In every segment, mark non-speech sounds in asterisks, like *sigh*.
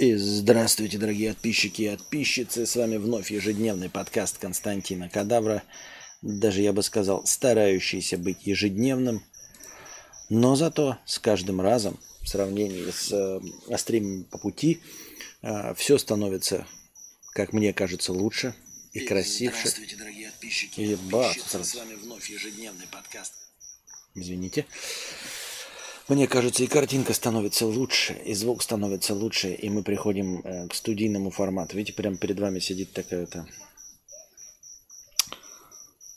И здравствуйте, дорогие подписчики и подписчицы. С вами вновь ежедневный подкаст Константина Кадавра. Даже, я бы сказал, старающийся быть ежедневным. Но зато с каждым разом, в сравнении с э, стримом по пути, э, все становится, как мне кажется, лучше и, и красивше. Здравствуйте, дорогие подписчики и подписчицы. С вами вновь ежедневный подкаст. Извините. Мне кажется, и картинка становится лучше, и звук становится лучше, и мы приходим э, к студийному формату. Видите, прямо перед вами сидит такая-то...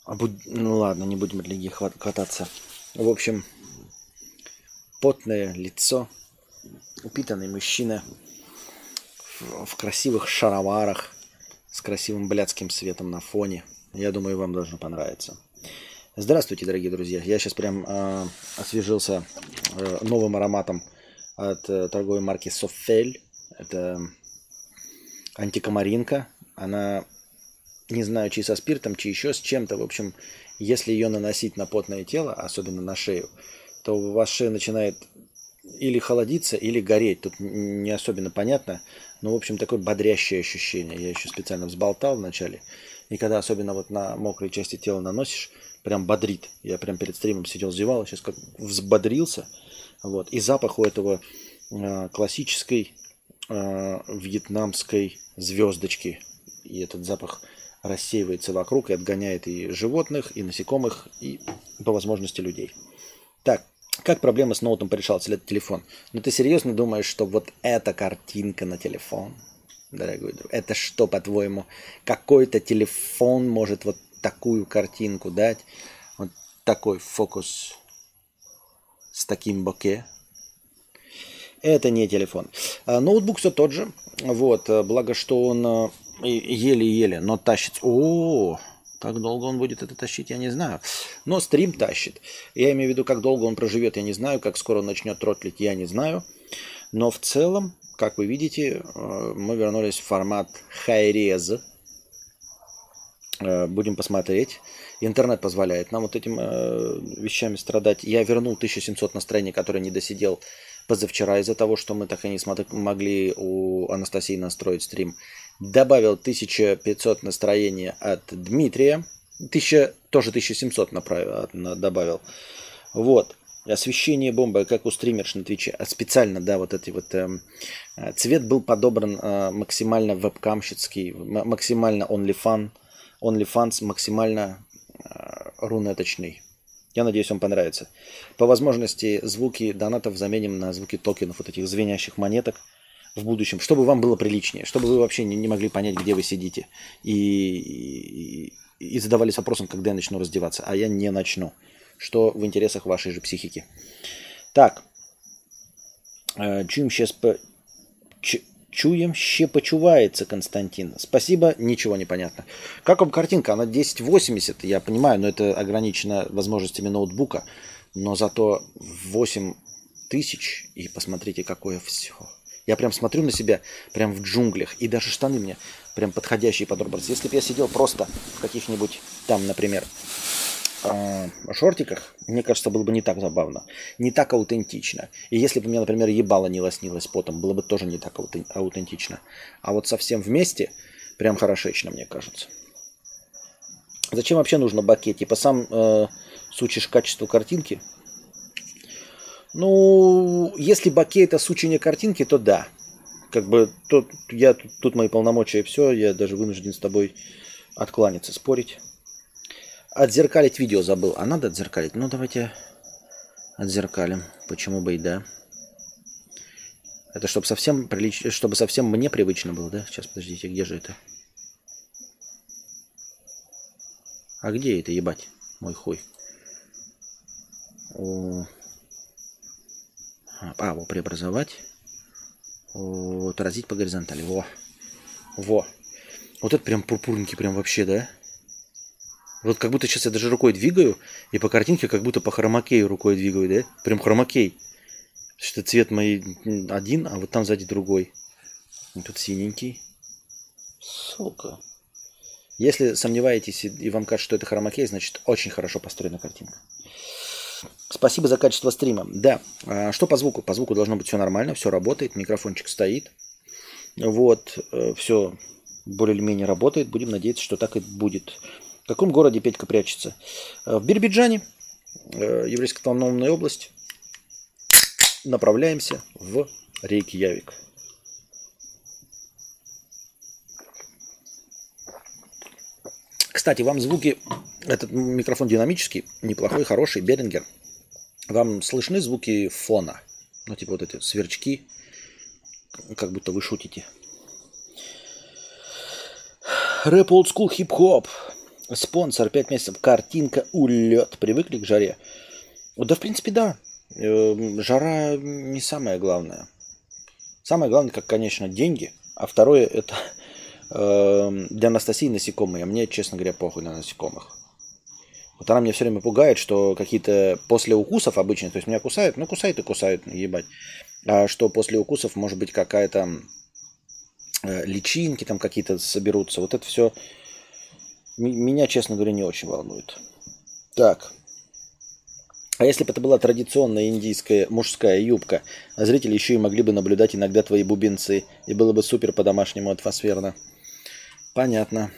А буд... Ну ладно, не будем от хват... кататься. В общем, потное лицо, упитанный мужчина в, в красивых шароварах с красивым блядским светом на фоне. Я думаю, вам должно понравиться. Здравствуйте, дорогие друзья. Я сейчас прям э, освежился э, новым ароматом от э, торговой марки Софель. Это антикомаринка. Она, не знаю, чи со спиртом, чи еще с чем-то. В общем, если ее наносить на потное тело, особенно на шею, то у вас шея начинает или холодиться, или гореть. Тут не особенно понятно. Но, в общем, такое бодрящее ощущение. Я еще специально взболтал вначале. И когда особенно вот на мокрой части тела наносишь, прям бодрит. Я прям перед стримом сидел, зевал, сейчас как взбодрился. Вот. И запах у этого э, классической э, вьетнамской звездочки. И этот запах рассеивается вокруг и отгоняет и животных, и насекомых, и по возможности людей. Так, как проблема с ноутом порешалась, или это телефон? Ну ты серьезно думаешь, что вот эта картинка на телефон, дорогой друг, это что, по-твоему, какой-то телефон может вот такую картинку дать, вот такой фокус с таким боке. Это не телефон. А, ноутбук все тот же. Вот, а, благо, что он а, еле-еле, но тащит. О, как долго он будет это тащить, я не знаю. Но стрим тащит. Я имею в виду, как долго он проживет, я не знаю. Как скоро он начнет тротлить, я не знаю. Но в целом, как вы видите, мы вернулись в формат Э, будем посмотреть. Интернет позволяет нам вот этим э, вещами страдать. Я вернул 1700 настроений, которые не досидел позавчера из-за того, что мы так и не смогли у Анастасии настроить стрим. Добавил 1500 настроения от Дмитрия. 1000, тоже 1700 направил, добавил. Вот. Освещение бомбы, как у стримерш на Твиче. А специально, да, вот эти вот... Эм, э, цвет был подобран э, максимально вебкамщицкий, максимально OnlyFan. OnlyFans максимально э, рунеточный. Я надеюсь, вам понравится. По возможности звуки донатов заменим на звуки токенов, вот этих звенящих монеток в будущем, чтобы вам было приличнее, чтобы вы вообще не, не могли понять, где вы сидите. И, и, и задавались вопросом, когда я начну раздеваться. А я не начну. Что в интересах вашей же психики. Так. Чуем сейчас по... Чуем, ще почувається, Константин. Спасибо, ничего не понятно. Как вам картинка? Она 1080, я понимаю, но это ограничено возможностями ноутбука. Но зато 8 тысяч, и посмотрите, какое все. Я прям смотрю на себя, прям в джунглях, и даже штаны мне прям подходящие под образ. Если бы я сидел просто в каких-нибудь там, например, э, шортиках, мне кажется, было бы не так забавно, не так аутентично. И если бы мне, например, ебало не лоснилось потом, было бы тоже не так аутентично. А вот совсем вместе прям хорошечно, мне кажется. Зачем вообще нужно бакет? Типа сам э, сучишь качество картинки? Ну, если баке это сучение картинки, то да. Как бы тут, я, тут мои полномочия и все, я даже вынужден с тобой откланяться, спорить. Отзеркалить видео забыл. А надо отзеркалить? Ну, давайте отзеркалим. Почему бы и да. Это чтобы совсем прилич... чтобы совсем мне привычно было, да? Сейчас, подождите, где же это? А где это, ебать, мой хуй? О... А, его преобразовать. О, отразить по горизонтали. Во. Во. Вот это прям пурпурненький, прям вообще, да? Вот как будто сейчас я даже рукой двигаю, и по картинке как будто по хромакею рукой двигаю, да? Прям хромакей. Что цвет мой один, а вот там сзади другой. И тут синенький. Сука. Если сомневаетесь и вам кажется, что это хромакей, значит очень хорошо построена картинка. Спасибо за качество стрима. Да, а что по звуку? По звуку должно быть все нормально, все работает, микрофончик стоит. Вот, все более-менее работает. Будем надеяться, что так и будет. В каком городе Петька прячется? В Бирбиджане, еврейская автономная область. Направляемся в Рейкьявик. Кстати, вам звуки, этот микрофон динамический, неплохой, хороший, Берингер. Вам слышны звуки фона? Ну, типа вот эти сверчки, как будто вы шутите. Рэп Hip Hop. Спонсор 5 месяцев. Картинка улет. Привыкли к жаре? Да, в принципе, да. Эм, жара не самое главное. Самое главное, как, конечно, деньги. А второе, это э, для Анастасии насекомые. А мне, честно говоря, похуй на насекомых. Вот она меня все время пугает, что какие-то после укусов обычно, то есть меня кусают, ну кусают и кусают, ебать. А что после укусов может быть какая-то э, личинки там какие-то соберутся. Вот это все меня, честно говоря, не очень волнует. Так. А если бы это была традиционная индийская мужская юбка, а зрители еще и могли бы наблюдать иногда твои бубенцы, и было бы супер по-домашнему атмосферно. Понятно.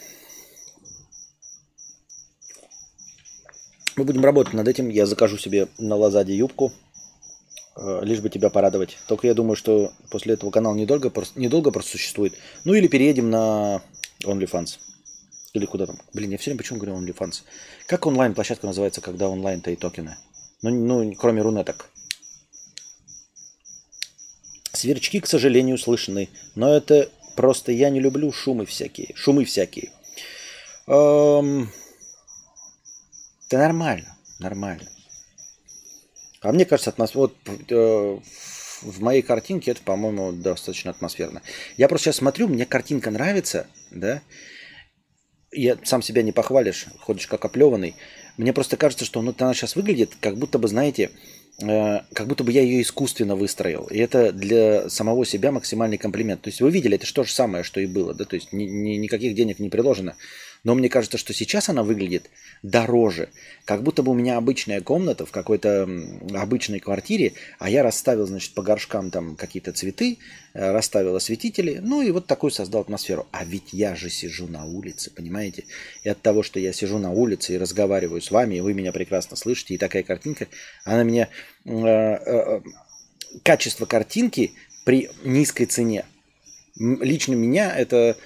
Мы будем работать над этим. Я закажу себе на Лазаде юбку, э, лишь бы тебя порадовать. Только я думаю, что после этого канал недолго, недолго просто существует. Ну или переедем на OnlyFans. Или куда там? Блин, я все время почему говорю OnlyFans? Как онлайн-площадка называется, когда онлайн-то и токены? Ну, ну, кроме рунеток. Сверчки, к сожалению, слышны. Но это просто я не люблю шумы всякие. Шумы всякие. Эм... Это нормально, нормально. А мне кажется, атмосфера, вот э, в моей картинке это, по-моему, достаточно атмосферно. Я просто сейчас смотрю, мне картинка нравится, да. Я сам себя не похвалишь, ходишь как оплеванный. Мне просто кажется, что ну, она сейчас выглядит, как будто бы, знаете, э, как будто бы я ее искусственно выстроил. И это для самого себя максимальный комплимент. То есть вы видели, это же то же самое, что и было, да, то есть ни, ни, никаких денег не приложено. Но мне кажется, что сейчас она выглядит дороже. Как будто бы у меня обычная комната в какой-то обычной квартире, а я расставил, значит, по горшкам там какие-то цветы, э, расставил осветители, ну и вот такую создал атмосферу. А ведь я же сижу на улице, понимаете? И от того, что я сижу на улице и разговариваю с вами, и вы меня прекрасно слышите, и такая картинка, она меня... Э, э, качество картинки при низкой цене. Лично меня это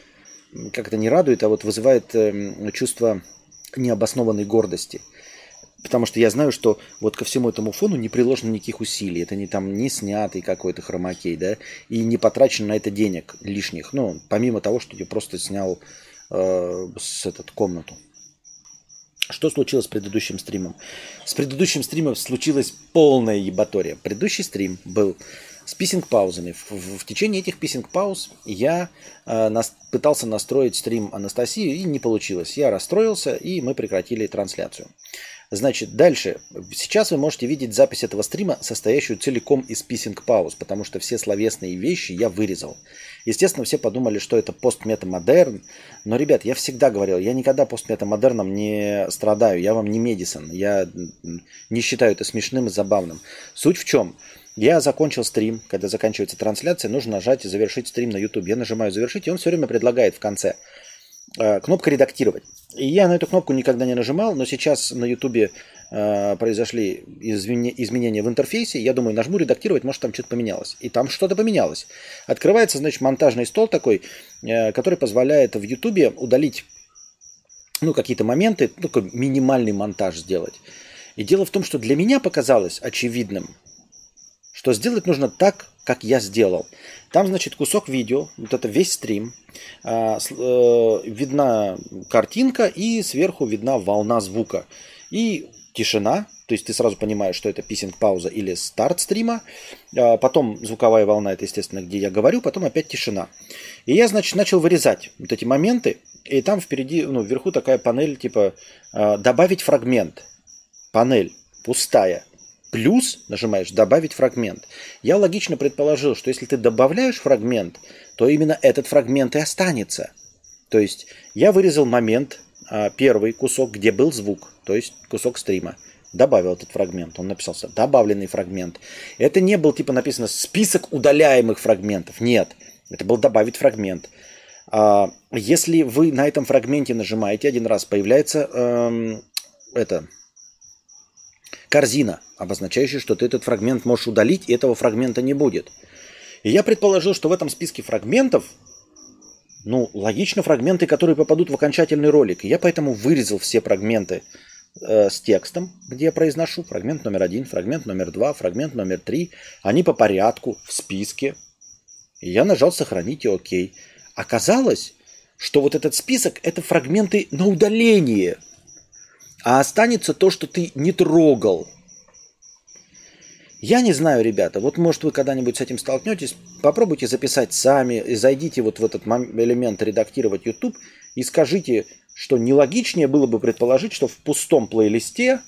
как это не радует, а вот вызывает эм, чувство необоснованной гордости. Потому что я знаю, что вот ко всему этому фону не приложено никаких усилий. Это не там не снятый какой-то хромакей, да, и не потрачено на это денег лишних. Ну, помимо того, что я просто снял э, с этот комнату. Что случилось с предыдущим стримом? С предыдущим стримом случилась полная ебатория. Предыдущий стрим был с писинг-паузами. В, в, в течение этих писинг-пауз я э, нас, пытался настроить стрим Анастасии, и не получилось. Я расстроился, и мы прекратили трансляцию. Значит, дальше. Сейчас вы можете видеть запись этого стрима, состоящую целиком из писинг-пауз, потому что все словесные вещи я вырезал. Естественно, все подумали, что это постметамодерн. Но, ребят, я всегда говорил, я никогда постметамодерном не страдаю. Я вам не Медисон. Я не считаю это смешным и забавным. Суть в чем? Я закончил стрим, когда заканчивается трансляция, нужно нажать «Завершить стрим» на YouTube. Я нажимаю «Завершить», и он все время предлагает в конце э, кнопка «Редактировать». И я на эту кнопку никогда не нажимал, но сейчас на YouTube э, произошли изменения в интерфейсе. Я думаю, нажму «Редактировать», может там что-то поменялось. И там что-то поменялось. Открывается, значит, монтажный стол такой, э, который позволяет в YouTube удалить ну, какие-то моменты, ну, минимальный монтаж сделать. И дело в том, что для меня показалось очевидным, что сделать нужно так, как я сделал. Там, значит, кусок видео, вот это весь стрим, а, э, видна картинка и сверху видна волна звука. И тишина, то есть ты сразу понимаешь, что это писинг-пауза или старт стрима. А потом звуковая волна, это, естественно, где я говорю, потом опять тишина. И я, значит, начал вырезать вот эти моменты, и там впереди, ну, вверху такая панель, типа, а, добавить фрагмент. Панель пустая. Плюс нажимаешь «Добавить фрагмент». Я логично предположил, что если ты добавляешь фрагмент, то именно этот фрагмент и останется. То есть я вырезал момент, а, первый кусок, где был звук, то есть кусок стрима. Добавил этот фрагмент. Он написался «добавленный фрагмент». Это не был типа написано «список удаляемых фрагментов». Нет. Это был добавить фрагмент. А, если вы на этом фрагменте нажимаете один раз, появляется эм, это корзина, обозначающая, что ты этот фрагмент можешь удалить, и этого фрагмента не будет. И я предположил, что в этом списке фрагментов, ну, логично фрагменты, которые попадут в окончательный ролик. И я поэтому вырезал все фрагменты э, с текстом, где я произношу фрагмент номер один, фрагмент номер два, фрагмент номер три. Они по порядку в списке. И я нажал сохранить и окей. Оказалось, что вот этот список – это фрагменты на удаление. А останется то, что ты не трогал. Я не знаю, ребята, вот может вы когда-нибудь с этим столкнетесь, попробуйте записать сами, зайдите вот в этот элемент редактировать YouTube и скажите, что нелогичнее было бы предположить, что в пустом плейлисте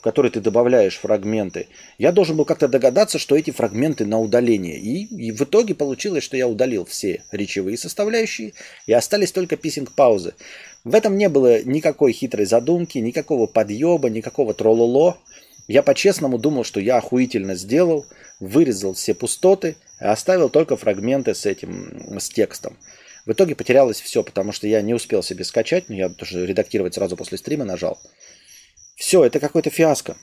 в который ты добавляешь фрагменты, я должен был как-то догадаться, что эти фрагменты на удаление. И, и в итоге получилось, что я удалил все речевые составляющие, и остались только писинг-паузы. В этом не было никакой хитрой задумки, никакого подъеба, никакого трололо. Я по-честному думал, что я охуительно сделал, вырезал все пустоты, оставил только фрагменты с этим, с текстом. В итоге потерялось все, потому что я не успел себе скачать, но я тоже редактировать сразу после стрима нажал. Все, это какой-то фиаско.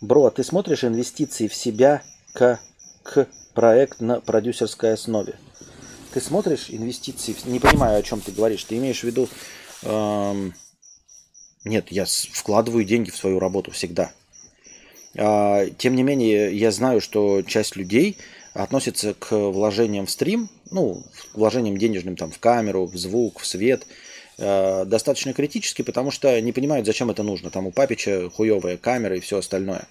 Бро, а ты смотришь инвестиции в себя к, к проект на продюсерской основе? Ты смотришь инвестиции? Не понимаю, о чем ты говоришь. Ты имеешь в виду... Эм... Нет, я вкладываю деньги в свою работу всегда. А, тем не менее, я знаю, что часть людей относится к вложениям в стрим, ну, вложениям денежным там в камеру, в звук, в свет, э, достаточно критически, потому что не понимают, зачем это нужно. Там у Папича хуевая камера и все остальное.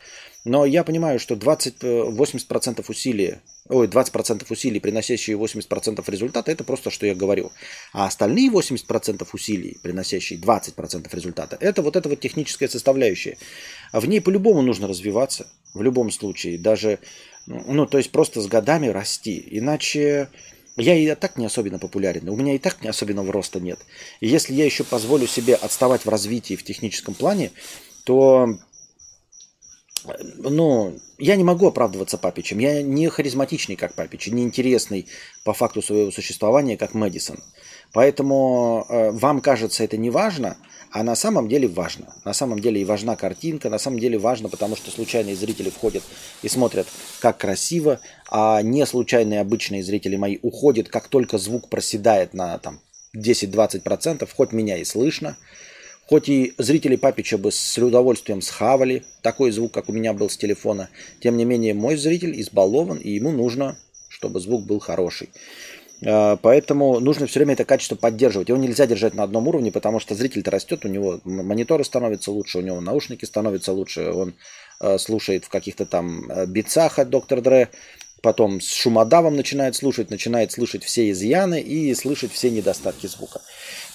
Но я понимаю, что 20, 80% усилий, ой, 20% усилий, приносящие 80% результата, это просто, что я говорю. А остальные 80% усилий, приносящие 20% результата, это вот эта вот техническая составляющая. В ней по-любому нужно развиваться, в любом случае. Даже ну, то есть просто с годами расти. Иначе я и так не особенно популярен. У меня и так не особенного роста нет. И если я еще позволю себе отставать в развитии в техническом плане, то ну, я не могу оправдываться Папичем. Я не харизматичный, как Папич, не интересный по факту своего существования, как Мэдисон. Поэтому э, вам кажется это не важно, а на самом деле важно. На самом деле и важна картинка, на самом деле важно, потому что случайные зрители входят и смотрят, как красиво, а не случайные обычные зрители мои уходят, как только звук проседает на там, 10-20%, хоть меня и слышно, хоть и зрители Папича бы с удовольствием схавали такой звук, как у меня был с телефона, тем не менее мой зритель избалован, и ему нужно, чтобы звук был хороший. А, поэтому нужно все время это качество поддерживать. Его нельзя держать на одном уровне, потому что зритель-то растет, у него мониторы становятся лучше, у него наушники становятся лучше, он а, слушает в каких-то там а, битцах от Доктор Дре, потом с шумодавом начинает слушать, начинает слышать все изъяны и слышать все недостатки звука.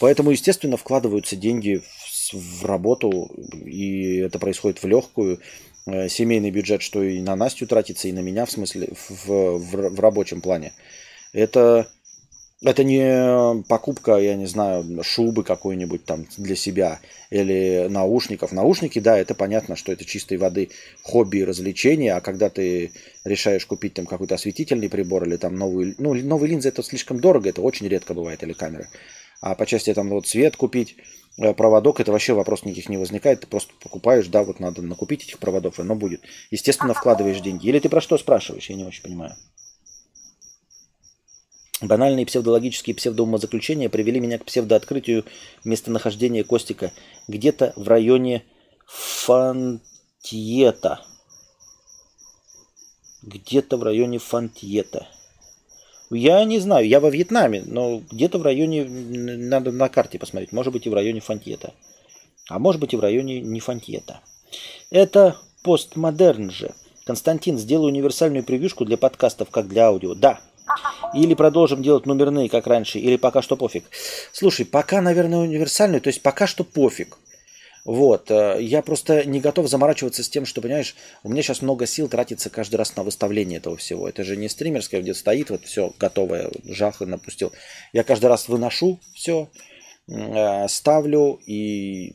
Поэтому, естественно, вкладываются деньги в, работу, и это происходит в легкую. Э, семейный бюджет, что и на Настю тратится, и на меня, в смысле, в, в, в рабочем плане. Это это не покупка, я не знаю, шубы какой-нибудь там для себя или наушников. Наушники, да, это понятно, что это чистой воды хобби и развлечение, а когда ты решаешь купить там какой-то осветительный прибор или там новую, ну, новые линзы, это слишком дорого, это очень редко бывает, или камеры. А по части там вот цвет купить, проводок, это вообще вопрос никаких не возникает, ты просто покупаешь, да, вот надо накупить этих проводов, и оно будет. Естественно, вкладываешь деньги. Или ты про что спрашиваешь, я не очень понимаю. Банальные псевдологические псевдоумозаключения привели меня к псевдооткрытию местонахождения Костика где-то в районе Фантьета. Где-то в районе Фантьета. Я не знаю, я во Вьетнаме, но где-то в районе, надо на карте посмотреть, может быть и в районе Фантьета. А может быть и в районе не Фантьета. Это постмодерн же. Константин, сделай универсальную превьюшку для подкастов, как для аудио. Да, или продолжим делать номерные, как раньше, или пока что пофиг. Слушай, пока, наверное, универсальную, то есть пока что пофиг. Вот, э, я просто не готов заморачиваться с тем, что, понимаешь, у меня сейчас много сил тратится каждый раз на выставление этого всего. Это же не стримерское, где стоит, вот все готовое, жах и напустил. Я каждый раз выношу все, э, ставлю и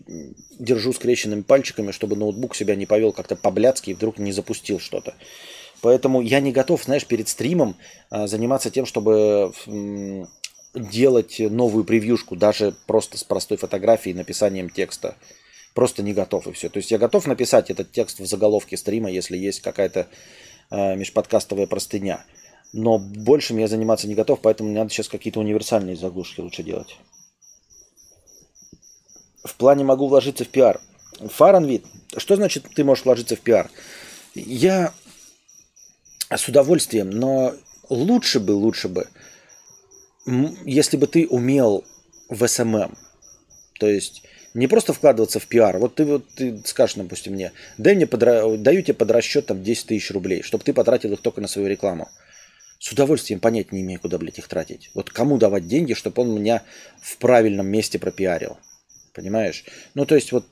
держу скрещенными пальчиками, чтобы ноутбук себя не повел как-то по-блядски и вдруг не запустил что-то. Поэтому я не готов, знаешь, перед стримом э, заниматься тем, чтобы делать новую превьюшку, даже просто с простой фотографией и написанием текста. Просто не готов и все. То есть я готов написать этот текст в заголовке стрима, если есть какая-то э, межподкастовая простыня. Но большим я заниматься не готов, поэтому мне надо сейчас какие-то универсальные заглушки лучше делать. В плане могу вложиться в пиар. Фаранвид. Что значит ты можешь вложиться в пиар? Я с удовольствием, но лучше бы, лучше бы, если бы ты умел в SMM. То есть не просто вкладываться в пиар. Вот ты, вот, ты скажешь, допустим, мне, дай мне под, даю тебе под расчет там 10 тысяч рублей, чтобы ты потратил их только на свою рекламу. С удовольствием понять не имею, куда, блядь, их тратить. Вот кому давать деньги, чтобы он меня в правильном месте пропиарил. Понимаешь? Ну, то есть вот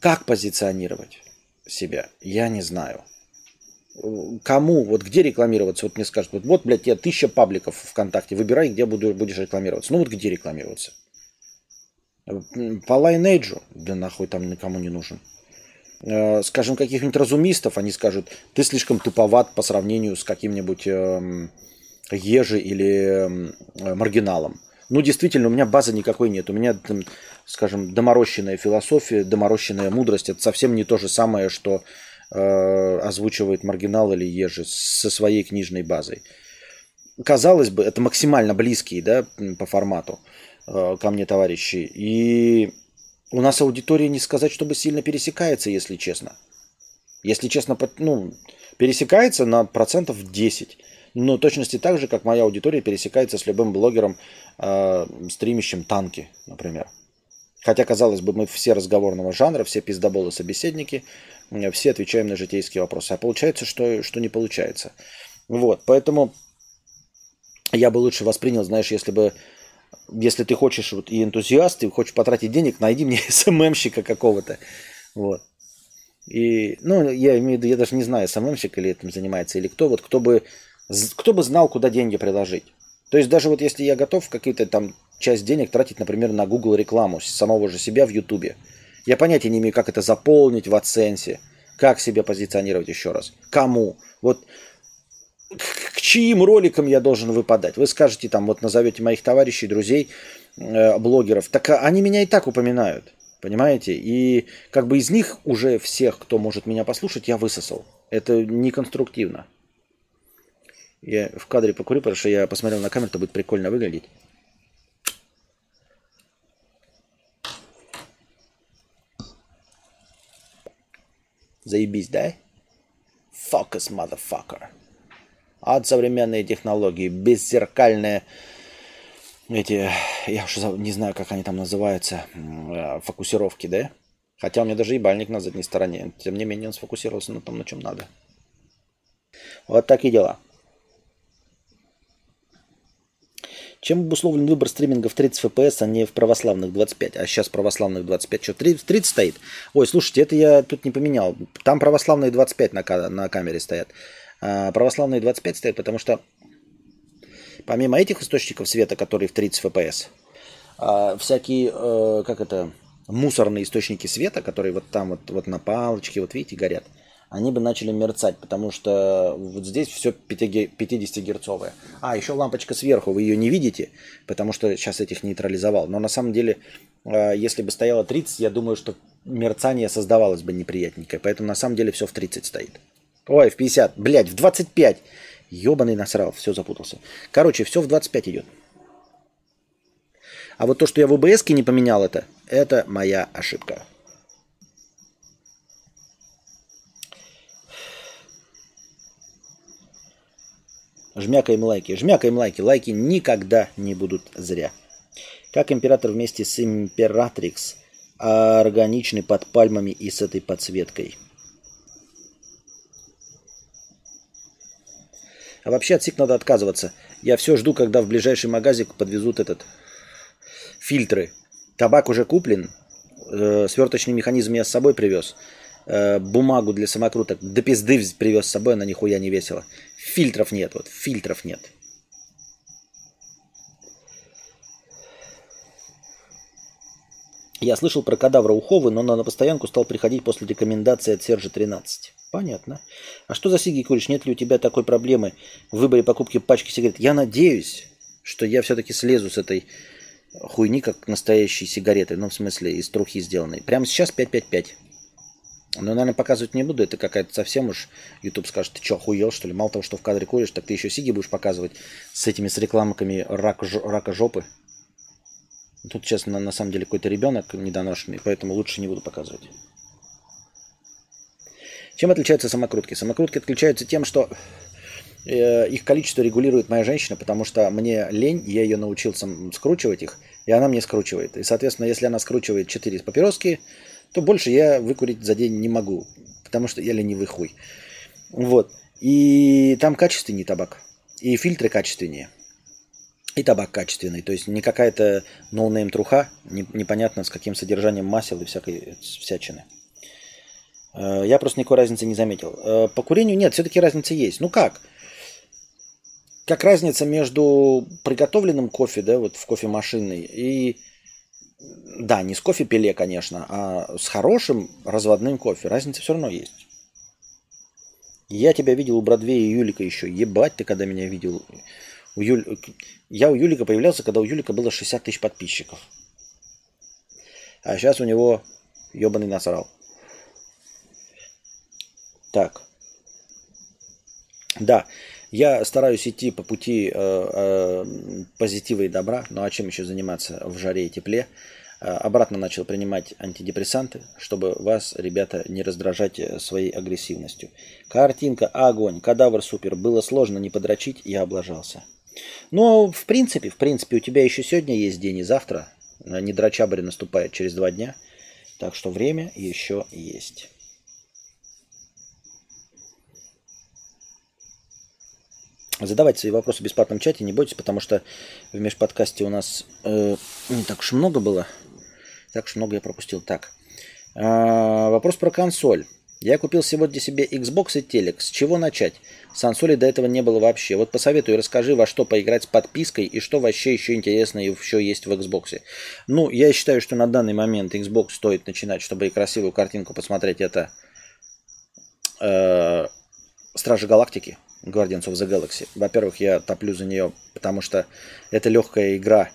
как позиционировать себя, я не знаю. Кому, вот где рекламироваться? Вот мне скажут, вот, вот блядь, я тысяча пабликов ВКонтакте, выбирай, где буду, будешь рекламироваться. Ну вот где рекламироваться? По Lineage, да нахуй там никому не нужен. Э, скажем, каких-нибудь разумистов, они скажут, ты слишком туповат по сравнению с каким-нибудь э, Ежи или э, маргиналом. Ну, действительно, у меня базы никакой нет. У меня, скажем, доморощенная философия, доморощенная мудрость. Это совсем не то же самое, что э, озвучивает маргинал или Ежи со своей книжной базой. Казалось бы, это максимально близкие да, по формату ко мне товарищи. И у нас аудитория не сказать, чтобы сильно пересекается, если честно. Если честно, ну, пересекается на процентов 10. Но точности так же, как моя аудитория пересекается с любым блогером, э, стримящим танки, например. Хотя, казалось бы, мы все разговорного жанра, все пиздоболы-собеседники, все отвечаем на житейские вопросы. А получается, что, что не получается. Вот, поэтому я бы лучше воспринял, знаешь, если бы если ты хочешь вот, и энтузиаст, и хочешь потратить денег, найди мне *laughs* СММщика какого-то. Вот. И, ну, я имею в виду, я даже не знаю, СММщик или этим занимается, или кто, вот кто бы, кто бы знал, куда деньги приложить. То есть даже вот если я готов какие-то там часть денег тратить, например, на Google рекламу самого же себя в Ютубе, я понятия не имею, как это заполнить в AdSense, как себя позиционировать еще раз, кому. Вот к чьим роликам я должен выпадать? Вы скажете там, вот назовете моих товарищей, друзей, э, блогеров. Так они меня и так упоминают, понимаете? И как бы из них уже всех, кто может меня послушать, я высосал. Это неконструктивно. Я в кадре покурю, потому что я посмотрел на камеру, это будет прикольно выглядеть. Заебись, да? Focus, motherfucker от современной технологии, беззеркальные эти, я уже не знаю, как они там называются, э, фокусировки, да? Хотя у меня даже ебальник на задней стороне. Тем не менее, он сфокусировался на том, на чем надо. Вот такие дела. Чем обусловлен выбор стриминга в 30 FPS, а не в православных 25? А сейчас православных 25. Что, 30, 30 стоит? Ой, слушайте, это я тут не поменял. Там православные 25 на, на камере стоят. А, православные 25 стоят, потому что помимо этих источников света, которые в 30 FPS, а, всякие, э, как это, мусорные источники света, которые вот там вот, вот на палочке, вот видите, горят, они бы начали мерцать, потому что вот здесь все 50-герцовое. А, еще лампочка сверху, вы ее не видите, потому что сейчас этих нейтрализовал. Но на самом деле, э, если бы стояло 30, я думаю, что мерцание создавалось бы неприятненькое. Поэтому на самом деле все в 30 стоит. Ой, в 50. Блядь, в 25. Ебаный насрал, все запутался. Короче, все в 25 идет. А вот то, что я в ОБС не поменял это, это моя ошибка. Жмякаем лайки. Жмякаем лайки. Лайки никогда не будут зря. Как император вместе с императрикс органичный под пальмами и с этой подсветкой. А вообще от СИК надо отказываться. Я все жду, когда в ближайший магазик подвезут этот фильтры. Табак уже куплен, э, сверточный механизм я с собой привез, э, бумагу для самокруток до пизды привез с собой, она нихуя не весила. Фильтров нет, вот, фильтров нет. Я слышал про кадавра Уховы, но на постоянку стал приходить после рекомендации от Сержа 13. Понятно. А что за сиги куришь? Нет ли у тебя такой проблемы в выборе покупки пачки сигарет? Я надеюсь, что я все-таки слезу с этой хуйни, как настоящие сигареты. Ну, в смысле, из трухи сделанной. Прямо сейчас 555. Но, наверное, показывать не буду. Это какая-то совсем уж... YouTube скажет, ты что, охуел, что ли? Мало того, что в кадре куришь, так ты еще сиги будешь показывать с этими, с рекламками рак, рака жопы. Тут сейчас на, на самом деле какой-то ребенок недоношенный, поэтому лучше не буду показывать. Чем отличаются самокрутки? Самокрутки отличаются тем, что э, их количество регулирует моя женщина, потому что мне лень, я ее научился скручивать их, и она мне скручивает. И, соответственно, если она скручивает 4 папироски, то больше я выкурить за день не могу, потому что я ленивый хуй. Вот. И там качественнее табак. И фильтры качественнее. И табак качественный. То есть не какая-то no-name труха, не, непонятно с каким содержанием масел и всякой всячины. Э, я просто никакой разницы не заметил. Э, по курению нет, все-таки разница есть. Ну как? Как разница между приготовленным кофе, да, вот в кофемашинной, и да, не с кофе-пеле, конечно, а с хорошим разводным кофе. Разница все равно есть. Я тебя видел у Бродвея и Юлика еще. Ебать ты, когда меня видел. У Юль... Я у Юлика появлялся, когда у Юлика было 60 тысяч подписчиков. А сейчас у него ебаный насрал. Так. Да, я стараюсь идти по пути э, э, позитива и добра. Ну а чем еще заниматься в жаре и тепле? Э, обратно начал принимать антидепрессанты, чтобы вас, ребята, не раздражать э, своей агрессивностью. Картинка, огонь, кадавр супер. Было сложно не подрочить, я облажался. Но в принципе, в принципе, у тебя еще сегодня есть день и завтра. Не дрочабрь наступает через два дня. Так что время еще есть. Задавайте свои вопросы в бесплатном чате, не бойтесь, потому что в межподкасте у нас э, не так уж много было. Так уж много я пропустил. Так. А, вопрос про консоль. Я купил сегодня себе Xbox и телек. С чего начать? С консоли до этого не было вообще. Вот посоветуй, расскажи, во что поиграть с подпиской и что вообще еще интересно еще есть в Xbox. Ну, я считаю, что на данный момент Xbox стоит начинать, чтобы и красивую картинку посмотреть. Это э, Стражи Галактики. Guardians of the Galaxy. Во-первых, я топлю за нее, потому что это легкая игра,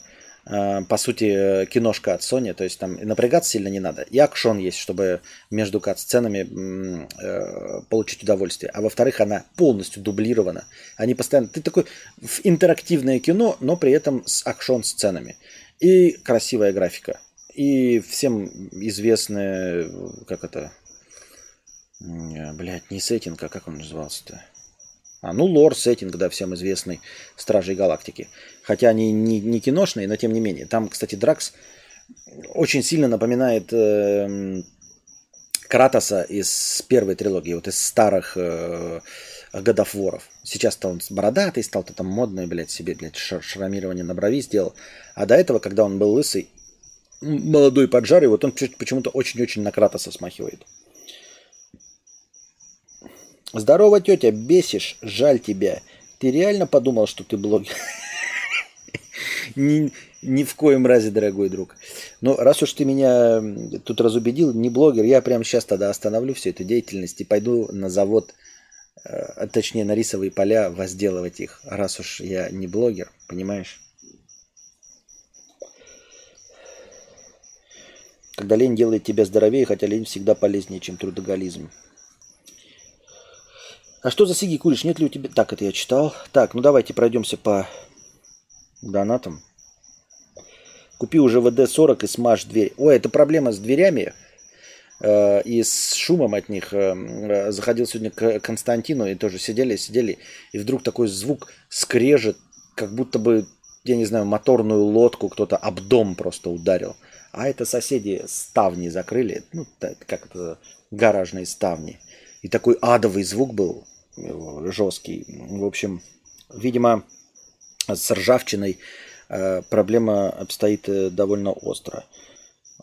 э, по сути, киношка от Sony, то есть там напрягаться сильно не надо. И акшон есть, чтобы между кат-сценами э, получить удовольствие. А во-вторых, она полностью дублирована. Они постоянно... Ты такой в интерактивное кино, но при этом с акшон-сценами. И красивая графика. И всем известная, как это, блядь, не сеттинг, а как он назывался-то? А, ну, лор сеттинг, да, всем известный Стражей Галактики. Хотя они не, не киношные, но тем не менее. Там, кстати, Дракс очень сильно напоминает э, Кратоса из первой трилогии, вот из старых э, годофворов. Сейчас-то он бородатый стал, то там модный, блядь, себе, блядь, шрамирование на брови сделал. А до этого, когда он был лысый, молодой поджарый, вот он почему-то очень-очень на Кратоса смахивает. Здорово, тетя, бесишь, жаль тебя. Ты реально подумал, что ты блогер? Ни, в коем разе, дорогой друг. Но раз уж ты меня тут разубедил, не блогер, я прямо сейчас тогда остановлю всю эту деятельность и пойду на завод, э, точнее на рисовые поля, возделывать их, раз уж я не блогер, понимаешь? Когда лень делает тебя здоровее, хотя лень всегда полезнее, чем трудоголизм. А что за сиги куришь? Нет ли у тебя... Так, это я читал. Так, ну давайте пройдемся по донатам. Купи уже ВД-40 и смажь дверь. Ой, это проблема с дверями э, и с шумом от них. Э, заходил сегодня к Константину и тоже сидели, сидели. И вдруг такой звук скрежет, как будто бы, я не знаю, моторную лодку кто-то об дом просто ударил. А это соседи ставни закрыли. Ну, как это, гаражные ставни. И такой адовый звук был жесткий. В общем, видимо, с ржавчиной э, проблема обстоит э, довольно остро.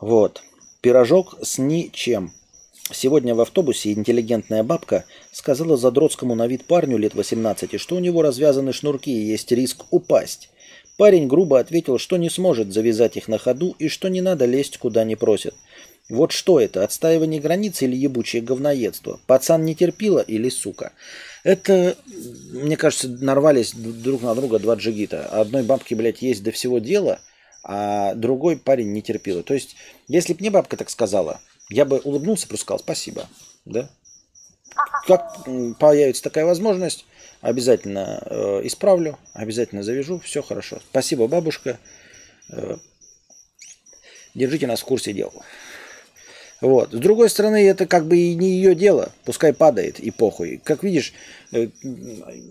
Вот. Пирожок с ничем. Сегодня в автобусе интеллигентная бабка сказала задротскому на вид парню лет 18, что у него развязаны шнурки и есть риск упасть. Парень грубо ответил, что не сможет завязать их на ходу и что не надо лезть куда не просят. Вот что это, отстаивание границ или ебучее говноедство? Пацан не терпила или сука? Это, мне кажется, нарвались друг на друга два джигита. Одной бабки, блядь, есть до всего дела, а другой парень не терпила. То есть, если бы мне бабка так сказала, я бы улыбнулся, просто сказал спасибо. Да? Как появится такая возможность, обязательно э, исправлю, обязательно завяжу, все хорошо. Спасибо, бабушка. Э, держите нас в курсе дел. Вот. С другой стороны, это как бы и не ее дело. Пускай падает и похуй. Как видишь, э,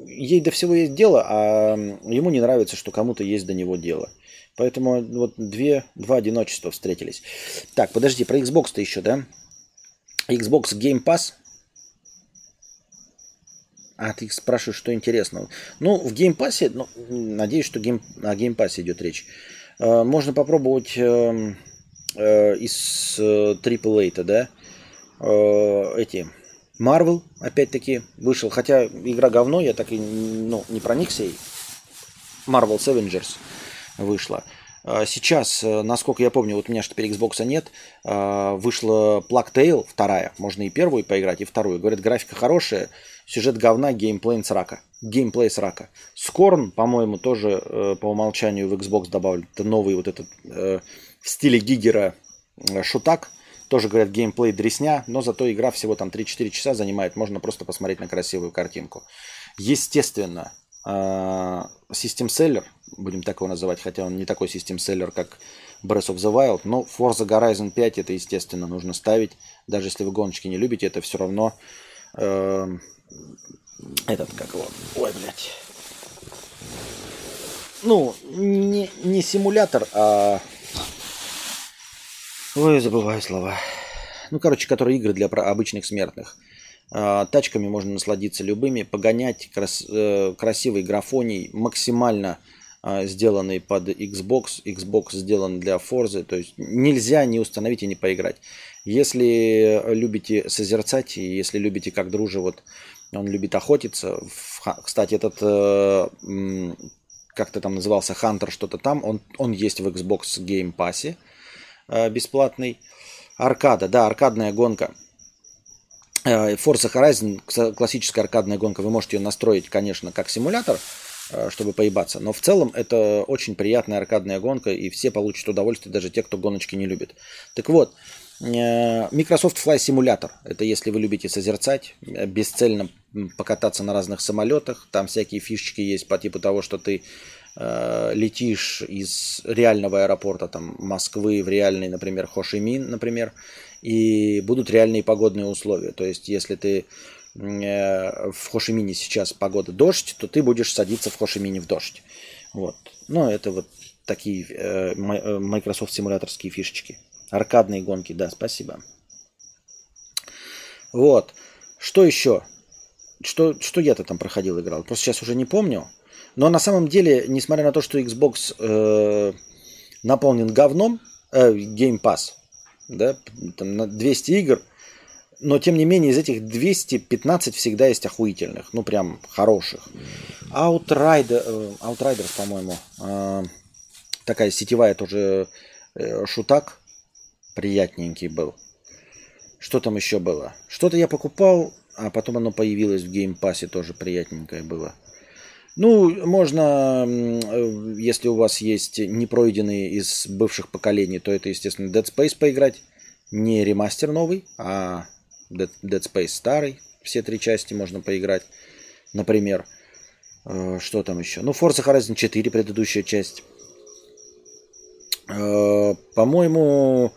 ей до всего есть дело, а ему не нравится, что кому-то есть до него дело. Поэтому вот две, два одиночества встретились. Так, подожди, про Xbox-то еще, да? Xbox Game Pass. А, ты спрашиваешь, что интересного. Ну, в Game Pass, ну, надеюсь, что гейм, о Game Pass идет речь. Э, можно попробовать эм, э, из э, AAA-то, да, э, эти Marvel, опять-таки, вышел, хотя игра говно, я так и ну, не проникся ей. Marvel Avengers вышла. А сейчас, э, насколько я помню, вот у меня же теперь Xbox нет, э, вышла Plague Tale, вторая. Можно и первую поиграть, и вторую. Говорят, графика хорошая, сюжет говна, геймплей срака. Геймплей срака. Скорн, по-моему, тоже э, по умолчанию в Xbox добавлен. Это новый вот этот в стиле Гигера шутак. Тоже, говорят, геймплей дресня, но зато игра всего там 3-4 часа занимает. Можно просто посмотреть на красивую картинку. Естественно, System Seller, будем так его называть, хотя он не такой Seller, как Breath of the Wild, но Forza Horizon 5 это, естественно, нужно ставить. Даже если вы гоночки не любите, это все равно э, этот, как его, ой, блядь. Ну, не, не симулятор, а... Ой, забываю слова. Ну, короче, которые игры для обычных смертных. А, тачками можно насладиться любыми, погонять крас, э, красивый графоний, максимально а, сделанный под Xbox, Xbox сделан для Forza, то есть нельзя не установить и не поиграть. Если любите созерцать, и если любите как дружи, вот он любит охотиться, кстати, этот, э, как-то там назывался, Hunter что-то там, он, он есть в Xbox Game Pass бесплатный. Аркада, да, аркадная гонка – Э, Forza Horizon, классическая аркадная гонка, вы можете ее настроить, конечно, как симулятор, э, чтобы поебаться, но в целом это очень приятная аркадная гонка, и все получат удовольствие, даже те, кто гоночки не любит. Так вот, э, Microsoft Fly Simulator, это если вы любите созерцать, бесцельно покататься на разных самолетах, там всякие фишечки есть по типу того, что ты летишь из реального аэропорта там, Москвы в реальный, например, Хошимин, например, и будут реальные погодные условия. То есть, если ты э, в Хошимине сейчас погода дождь, то ты будешь садиться в Хошимине в дождь. Вот. Ну, это вот такие э, э, Microsoft симуляторские фишечки. Аркадные гонки, да, спасибо. Вот. Что еще? Что, что я-то там проходил, играл? Просто сейчас уже не помню. Но на самом деле, несмотря на то, что Xbox э, наполнен говном, э, Game Pass, да, там на 200 игр, но тем не менее из этих 215 всегда есть охуительных, ну прям хороших. Outrider, э, Outriders, по-моему, э, такая сетевая тоже э, шутак, приятненький был. Что там еще было? Что-то я покупал, а потом оно появилось в Pass, тоже приятненькое было. Ну, можно, э, если у вас есть непройденные из бывших поколений, то это, естественно, Dead Space поиграть. Не ремастер новый, а Dead, Dead Space старый. Все три части можно поиграть. Например, э, что там еще? Ну, Forza Horizon 4, предыдущая часть. Э, по-моему,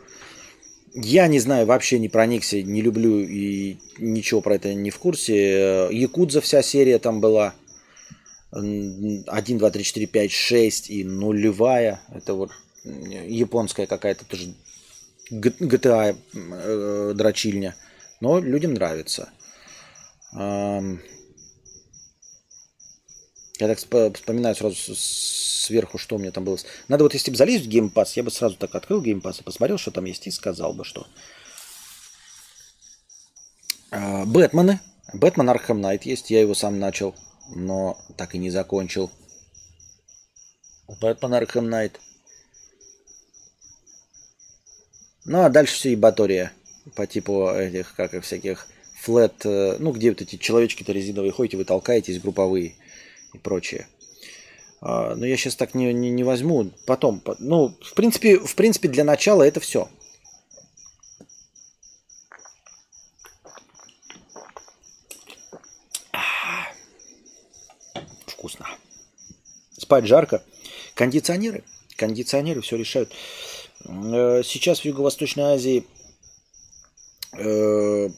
я не знаю, вообще не проникся, не люблю и ничего про это не в курсе. Якудза вся серия там была – 1, 2, 3, 4, 5, 6 и нулевая. Это вот японская какая-то тоже GTA э, дрочильня. Но людям нравится. Я так вспоминаю сразу сверху, что у меня там было. Надо вот если бы залезть в Game Pass, я бы сразу так открыл Game Pass и посмотрел, что там есть, и сказал бы, что. А, Бэтмены. Batman Arkham Knight есть, я его сам начал но так и не закончил. Batman Arkham Knight. Ну, а дальше все ебатория. По типу этих, как и всяких флет, э, ну, где вот эти человечки-то резиновые ходите, вы толкаетесь, групповые и прочее. А, но я сейчас так не, не, не возьму. Потом, ну, в принципе, в принципе, для начала это все. Вкусно. Спать жарко. Кондиционеры. Кондиционеры все решают. Э, сейчас в Юго-Восточной Азии э,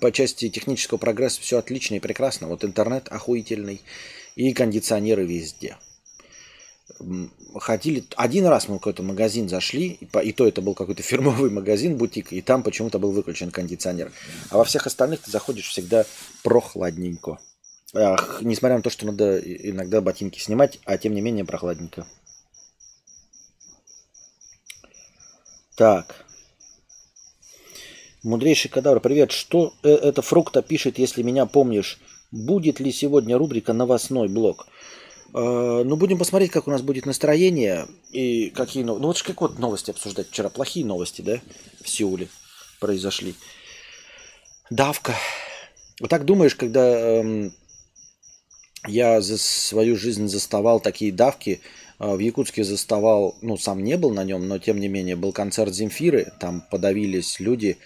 по части технического прогресса все отлично и прекрасно. Вот интернет охуительный и кондиционеры везде. Ходили, один раз мы в какой-то магазин зашли, и, то это был какой-то *laughs* фирмовый магазин, бутик, и там почему-то был выключен кондиционер. А во всех остальных ты заходишь всегда прохладненько. Ах, несмотря на то, что надо иногда ботинки снимать, а тем не менее прохладненько. Так. Мудрейший кадавр, привет. Что э, это фрукта пишет, если меня помнишь? Будет ли сегодня рубрика «Новостной блок»? Э, ну, будем посмотреть, как у нас будет настроение и какие новости. Ну, вот как вот новости обсуждать вчера. Плохие новости, да, в Сеуле произошли. Давка. Вот так думаешь, когда эм, я за свою жизнь заставал такие давки, а, в Якутске заставал, ну, сам не был на нем, но тем не менее был концерт Земфиры, там подавились люди,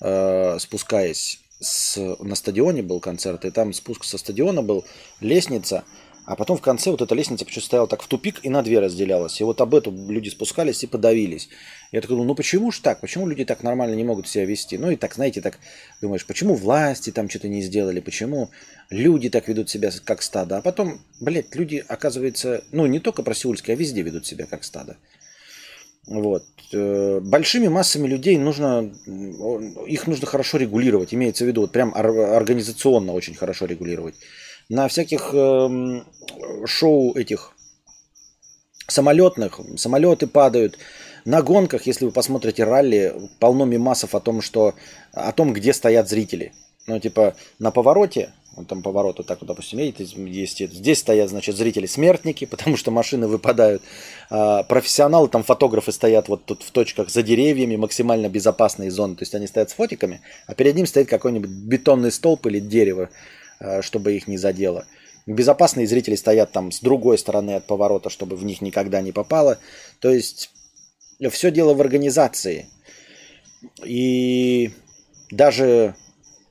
э, спускаясь с, на стадионе был концерт, и там спуск со стадиона был, лестница, а потом в конце вот эта лестница почему стояла так в тупик и на две разделялась. И вот об эту люди спускались и подавились. Я такой думаю, ну почему ж так? Почему люди так нормально не могут себя вести? Ну и так, знаете, так думаешь, почему власти там что-то не сделали? Почему люди так ведут себя как стадо? А потом, блядь, люди, оказывается, ну не только про Сеульские, а везде ведут себя как стадо. Вот. Э, большими массами людей нужно, их нужно хорошо регулировать. Имеется в виду, вот прям организационно очень хорошо регулировать на всяких э, шоу этих самолетных, самолеты падают, на гонках, если вы посмотрите ралли, полно мимасов о том, что о том, где стоят зрители. Ну, типа, на повороте, вот там поворот вот так вот, допустим, видите, есть, здесь стоят, значит, зрители-смертники, *laughs* потому что машины выпадают. А, профессионалы, там фотографы стоят вот тут в точках за деревьями, максимально безопасные зоны. То есть они стоят с фотиками, а перед ним стоит какой-нибудь бетонный столб или дерево, чтобы их не задело. Безопасные зрители стоят там с другой стороны от поворота, чтобы в них никогда не попало. То есть все дело в организации. И даже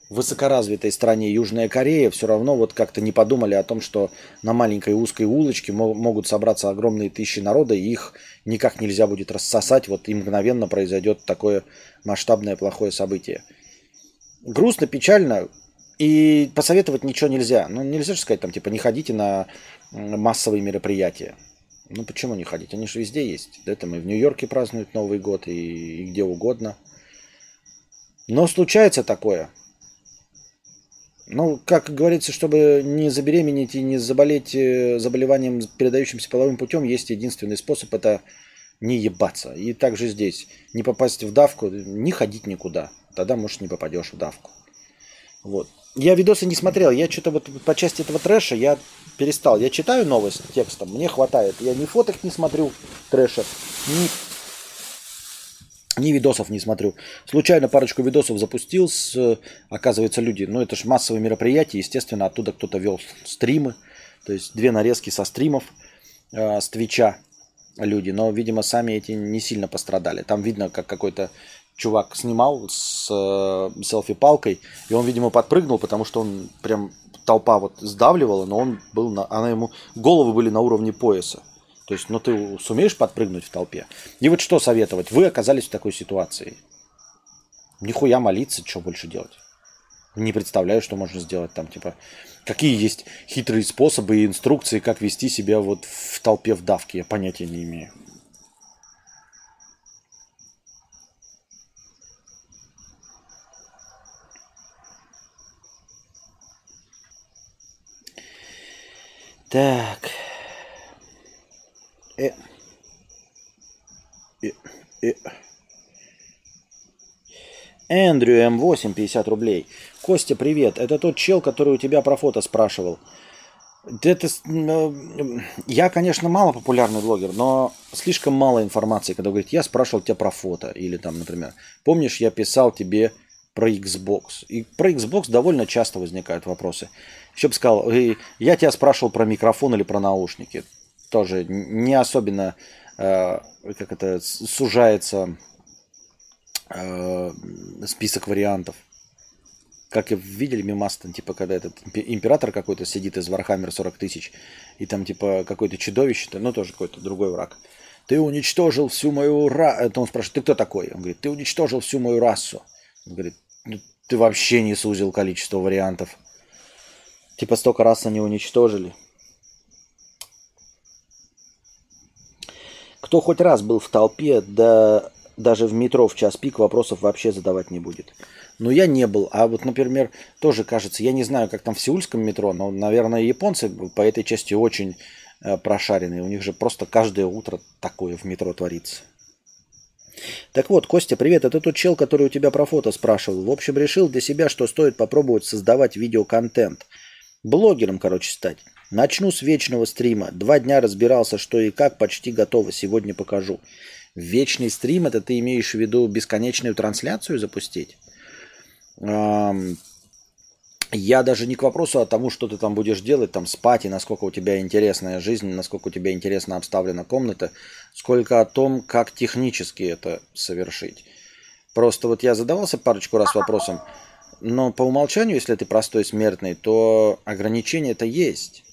в высокоразвитой стране Южная Корея все равно вот как-то не подумали о том, что на маленькой узкой улочке могут собраться огромные тысячи народа, и их никак нельзя будет рассосать, вот и мгновенно произойдет такое масштабное плохое событие. Грустно, печально, и посоветовать ничего нельзя. Ну, нельзя же сказать, там, типа, не ходите на массовые мероприятия. Ну, почему не ходить? Они же везде есть. Это мы в Нью-Йорке празднуют Новый год и, и где угодно. Но случается такое. Ну, как говорится, чтобы не забеременеть и не заболеть э, заболеванием, передающимся половым путем, есть единственный способ – это не ебаться. И также здесь. Не попасть в давку, не ходить никуда. Тогда, может, не попадешь в давку. Вот. Я видосы не смотрел. Я что-то вот по части этого трэша я перестал. Я читаю новость текстом, мне хватает. Я ни фоток не смотрю трэша, ни, ни видосов не смотрю. Случайно парочку видосов запустил, с, оказывается, люди, ну это же массовые мероприятия, естественно, оттуда кто-то вел стримы, то есть две нарезки со стримов э, с Твича люди, но, видимо, сами эти не сильно пострадали. Там видно, как какой-то чувак снимал с э, селфи-палкой, и он, видимо, подпрыгнул, потому что он прям толпа вот сдавливала, но он был на, она ему головы были на уровне пояса. То есть, ну ты сумеешь подпрыгнуть в толпе? И вот что советовать? Вы оказались в такой ситуации. Нихуя молиться, что больше делать? Не представляю, что можно сделать там, типа, какие есть хитрые способы и инструкции, как вести себя вот в толпе в давке, я понятия не имею. Так. Э. Э. Э. Эндрю М8, 50 рублей. Костя, привет. Это тот чел, который у тебя про фото спрашивал. Это, я, конечно, мало популярный блогер, но слишком мало информации, когда говорит, я спрашивал тебя про фото, или там, например, помнишь, я писал тебе про Xbox. И про Xbox довольно часто возникают вопросы. Еще бы сказал, я тебя спрашивал про микрофон или про наушники. Тоже не особенно, э, как это, сужается э, список вариантов как видели мемас, типа, когда этот император какой-то сидит из Вархаммера 40 тысяч, и там, типа, какое-то чудовище, ну, тоже какой-то другой враг. Ты уничтожил всю мою расу. Это он спрашивает, ты кто такой? Он говорит, ты уничтожил всю мою расу. Он говорит, ты вообще не сузил количество вариантов. Типа, столько раз они уничтожили. Кто хоть раз был в толпе, да даже в метро в час пик вопросов вообще задавать не будет. Но я не был. А вот, например, тоже кажется, я не знаю, как там в сеульском метро, но, наверное, японцы по этой части очень э, прошаренные. У них же просто каждое утро такое в метро творится. Так вот, Костя, привет. Это тот чел, который у тебя про фото спрашивал. В общем, решил для себя, что стоит попробовать создавать видеоконтент. Блогером, короче, стать. Начну с вечного стрима. Два дня разбирался, что и как, почти готово. Сегодня покажу. Вечный стрим, это ты имеешь в виду бесконечную трансляцию запустить? Я даже не к вопросу о тому, что ты там будешь делать, там спать, и насколько у тебя интересная жизнь, насколько у тебя интересно обставлена комната, сколько о том, как технически это совершить. Просто вот я задавался парочку раз вопросом, но по умолчанию, если ты простой смертный, то ограничения это есть.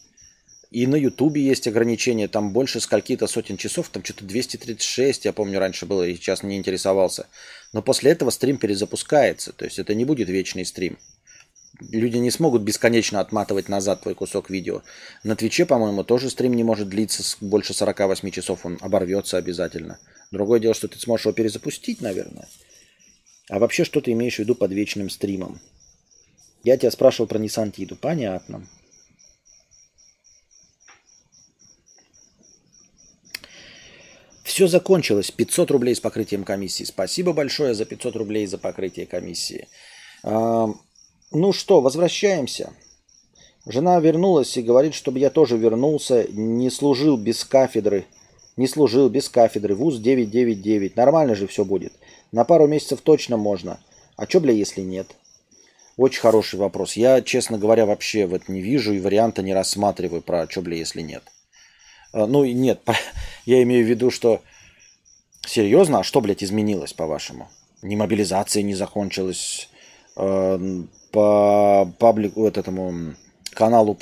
И на Ютубе есть ограничения, там больше скольки-то сотен часов, там что-то 236, я помню, раньше было, и сейчас не интересовался. Но после этого стрим перезапускается, то есть это не будет вечный стрим. Люди не смогут бесконечно отматывать назад твой кусок видео. На Твиче, по-моему, тоже стрим не может длиться больше 48 часов, он оборвется обязательно. Другое дело, что ты сможешь его перезапустить, наверное. А вообще, что ты имеешь в виду под вечным стримом? Я тебя спрашивал про Nissan Tidu. Понятно. Все закончилось. 500 рублей с покрытием комиссии. Спасибо большое за 500 рублей за покрытие комиссии. А, ну что, возвращаемся. Жена вернулась и говорит, чтобы я тоже вернулся, не служил без кафедры. Не служил без кафедры. ВУЗ 999. Нормально же все будет. На пару месяцев точно можно. А что, бля, если нет? Очень хороший вопрос. Я, честно говоря, вообще вот не вижу и варианта не рассматриваю про что, бля, если нет. А, ну, нет, *laughs* я имею в виду, что... Серьезно? А что, блядь, изменилось, по-вашему? Ни мобилизация не закончилась. Э, по паблику, вот этому каналу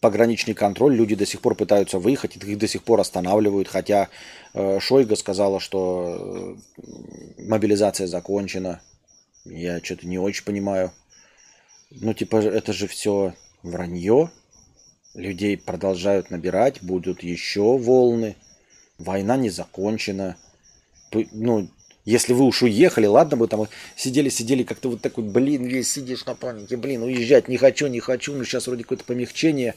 пограничный контроль, люди до сих пор пытаются выехать, их до сих пор останавливают, хотя э, Шойга сказала, что э, мобилизация закончена. Я что-то не очень понимаю. Ну, типа, это же все вранье, Людей продолжают набирать, будут еще волны. Война не закончена. Ну, если вы уж уехали, ладно бы там сидели, сидели как-то вот такой, блин, весь сидишь на панике, блин, уезжать не хочу, не хочу, ну сейчас вроде какое-то помягчение,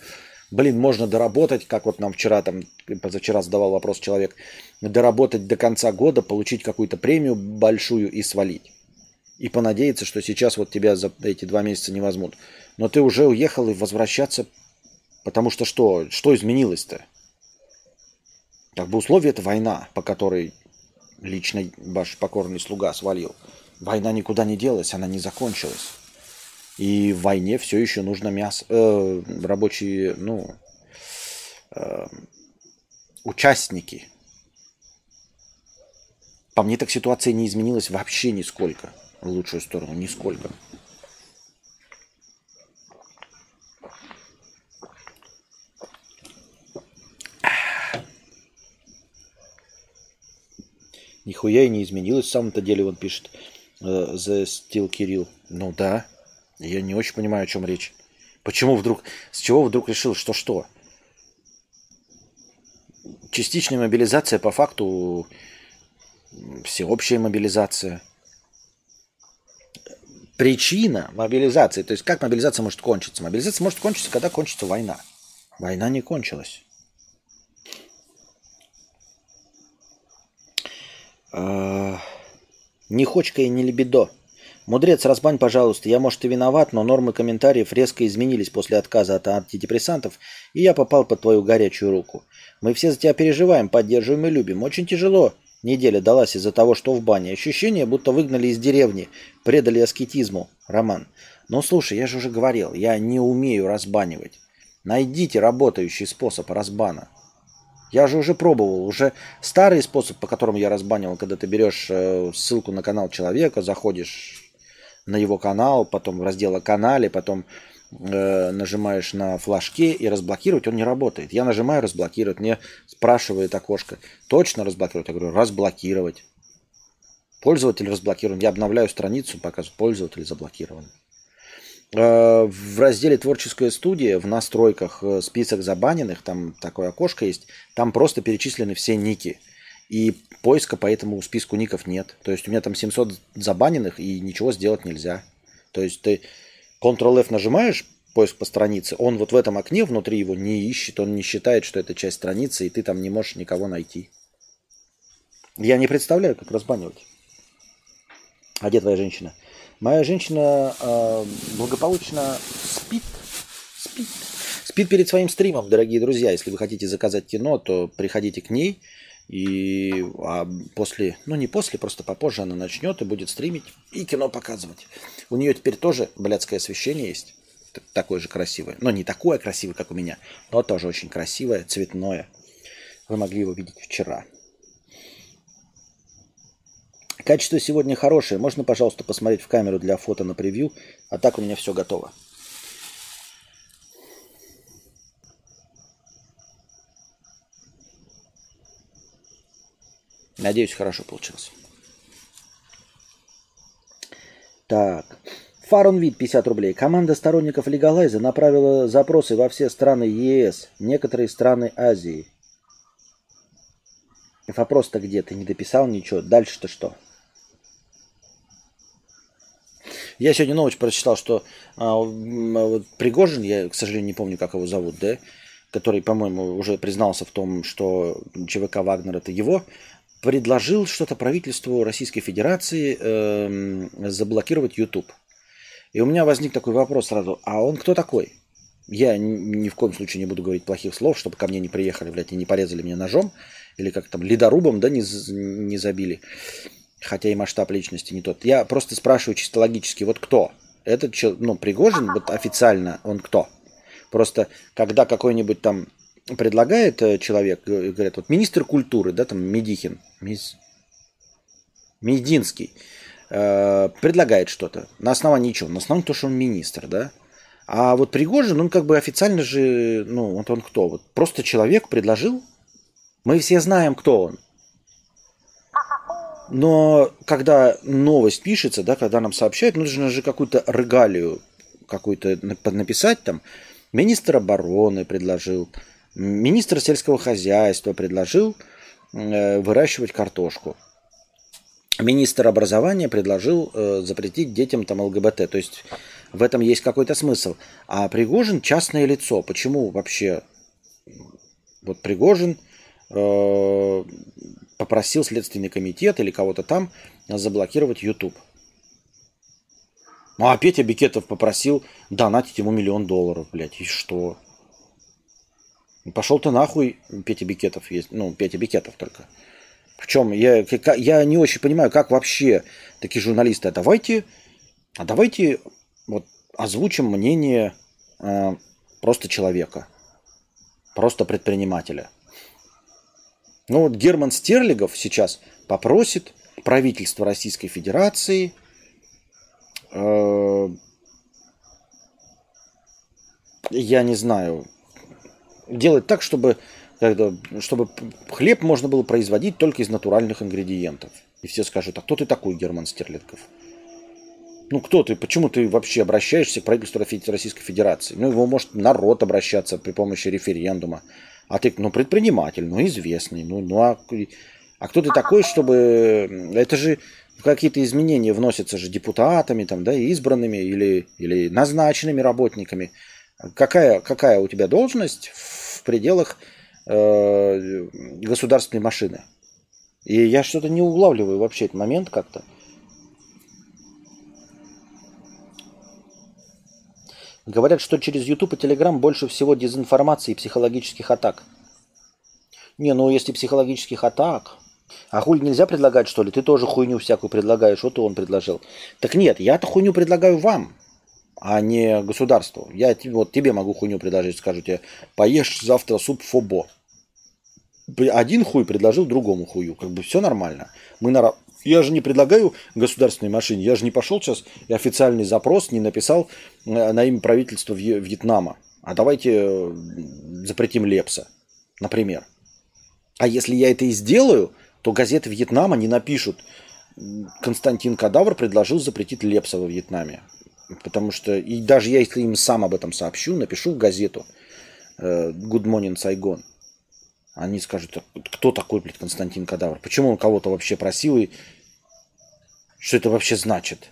блин, можно доработать, как вот нам вчера там, позавчера задавал вопрос человек, доработать до конца года, получить какую-то премию большую и свалить. И понадеяться, что сейчас вот тебя за эти два месяца не возьмут. Но ты уже уехал и возвращаться Потому что что? Что изменилось-то? Как бы условие это война, по которой лично ваш покорный слуга свалил. Война никуда не делась, она не закончилась. И в войне все еще нужно мясо, э, рабочие, ну, э, участники. По мне так ситуация не изменилась вообще нисколько в лучшую сторону, нисколько. Нихуя и не изменилось. В самом-то деле он пишет э, The Steel Кирилл. Ну да. Я не очень понимаю, о чем речь. Почему вдруг, с чего вдруг решил, что что? Частичная мобилизация по факту всеобщая мобилизация. Причина мобилизации, то есть как мобилизация может кончиться? Мобилизация может кончиться, когда кончится война. Война не кончилась. Не хочка и не лебедо. Мудрец, разбань, пожалуйста. Я, может, и виноват, но нормы комментариев резко изменились после отказа от антидепрессантов, и я попал под твою горячую руку. Мы все за тебя переживаем, поддерживаем и любим. Очень тяжело. Неделя далась из-за того, что в бане. Ощущение, будто выгнали из деревни, предали аскетизму. Роман. Ну, слушай, я же уже говорил, я не умею разбанивать. Найдите работающий способ разбана. Я же уже пробовал, уже старый способ, по которому я разбанивал, когда ты берешь э, ссылку на канал человека, заходишь на его канал, потом в раздел о канале, потом э, нажимаешь на флажке и разблокировать, он не работает. Я нажимаю разблокировать, мне спрашивает окошко, точно разблокировать? Я говорю, разблокировать. Пользователь разблокирован. Я обновляю страницу, показываю, пользователь заблокирован. Э, в разделе «Творческая студия» в настройках э, список забаненных, там такое окошко есть, там просто перечислены все ники. И поиска по этому списку ников нет. То есть у меня там 700 забаненных, и ничего сделать нельзя. То есть ты Ctrl-F нажимаешь, поиск по странице, он вот в этом окне внутри его не ищет, он не считает, что это часть страницы, и ты там не можешь никого найти. Я не представляю, как разбанивать. А где твоя женщина? Моя женщина э, благополучно спит. Спит. Спит перед своим стримом, дорогие друзья. Если вы хотите заказать кино, то приходите к ней. И а после, ну не после, просто попозже она начнет и будет стримить и кино показывать. У нее теперь тоже блядское освещение есть. Такое же красивое. Но не такое красивое, как у меня, но тоже очень красивое, цветное. Вы могли его видеть вчера. Качество сегодня хорошее. Можно, пожалуйста, посмотреть в камеру для фото на превью. А так у меня все готово. Надеюсь, хорошо получилось. Так. Фарунвид 50 рублей. Команда сторонников легалайза направила запросы во все страны ЕС, некоторые страны Азии. Вопрос-то где? Ты не дописал ничего. Дальше-то что? Я сегодня новость прочитал, что а, Пригожин, я, к сожалению, не помню, как его зовут, да, который, по-моему, уже признался в том, что ЧВК Вагнер это его, предложил что-то правительству Российской Федерации э, заблокировать YouTube. И у меня возник такой вопрос сразу, а он кто такой? Я ни в коем случае не буду говорить плохих слов, чтобы ко мне не приехали, блядь, и не порезали меня ножом, или как там, ледорубом, да, не, не забили хотя и масштаб личности не тот. Я просто спрашиваю чисто логически, вот кто? Этот человек, ну, Пригожин, вот официально он кто? Просто когда какой-нибудь там предлагает э, человек, говорят, вот министр культуры, да, там Медихин, Миз... Мединский, э, предлагает что-то. На основании чего? На основании того, что он министр, да? А вот Пригожин, он как бы официально же, ну, вот он кто? Вот просто человек предложил. Мы все знаем, кто он. Но когда новость пишется, да, когда нам сообщают, нужно же какую-то регалию какую-то написать там. Министр обороны предложил, министр сельского хозяйства предложил э, выращивать картошку. Министр образования предложил э, запретить детям там ЛГБТ. То есть в этом есть какой-то смысл. А Пригожин частное лицо. Почему вообще вот Пригожин э, попросил Следственный комитет или кого-то там заблокировать YouTube. Ну а Петя Бикетов попросил донатить ему миллион долларов, блядь, и что? Пошел ты нахуй, Петя Бикетов есть, ну, Петя Бикетов только. Причем я, я не очень понимаю, как вообще такие журналисты, а давайте, а давайте вот озвучим мнение э, просто человека, просто предпринимателя. Ну вот Герман Стерлигов сейчас попросит правительство Российской Федерации э, я не знаю, делать так, чтобы, чтобы хлеб можно было производить только из натуральных ингредиентов. И все скажут, а кто ты такой, Герман Стерлитков? Ну, кто ты? Почему ты вообще обращаешься к правительству Российской Федерации? Ну, его может народ обращаться при помощи референдума. А ты, ну, предприниматель, ну, известный. Ну, ну а, а кто ты такой, чтобы... Это же какие-то изменения вносятся же депутатами, там, да, избранными или, или назначенными работниками. Какая, какая у тебя должность в пределах э, государственной машины? И я что-то не улавливаю вообще этот момент как-то. Говорят, что через YouTube и Telegram больше всего дезинформации и психологических атак. Не, ну если психологических атак, а хуль нельзя предлагать, что ли? Ты тоже хуйню всякую предлагаешь, вот и он предложил. Так нет, я-то хуйню предлагаю вам, а не государству. Я вот тебе могу хуйню предложить, скажу тебе, поешь завтра суп фобо. Один хуй предложил другому хую. Как бы все нормально. Мы на... Я же не предлагаю государственной машине. Я же не пошел сейчас и официальный запрос не написал э, на имя правительства Вьетнама. А давайте э, запретим Лепса, например. А если я это и сделаю, то газеты Вьетнама не напишут. Константин Кадавр предложил запретить Лепса во Вьетнаме. Потому что, и даже если им сам об этом сообщу, напишу в газету э, Good Morning Saigon. Они скажут, кто такой, блядь, Константин Кадавр? Почему он кого-то вообще просил? И что это вообще значит?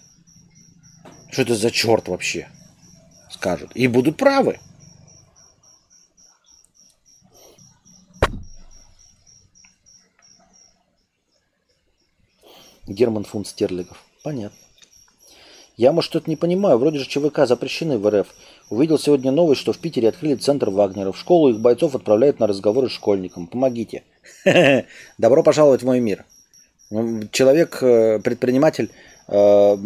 Что это за черт вообще? Скажут. И будут правы. Герман фунт стерлигов. Понятно. Я, может, что-то не понимаю. Вроде же ЧВК запрещены в РФ. Увидел сегодня новость, что в Питере открыли центр Вагнера. В школу их бойцов отправляют на разговоры с школьником. Помогите. *laughs* Добро пожаловать в мой мир. Человек, э, предприниматель, э,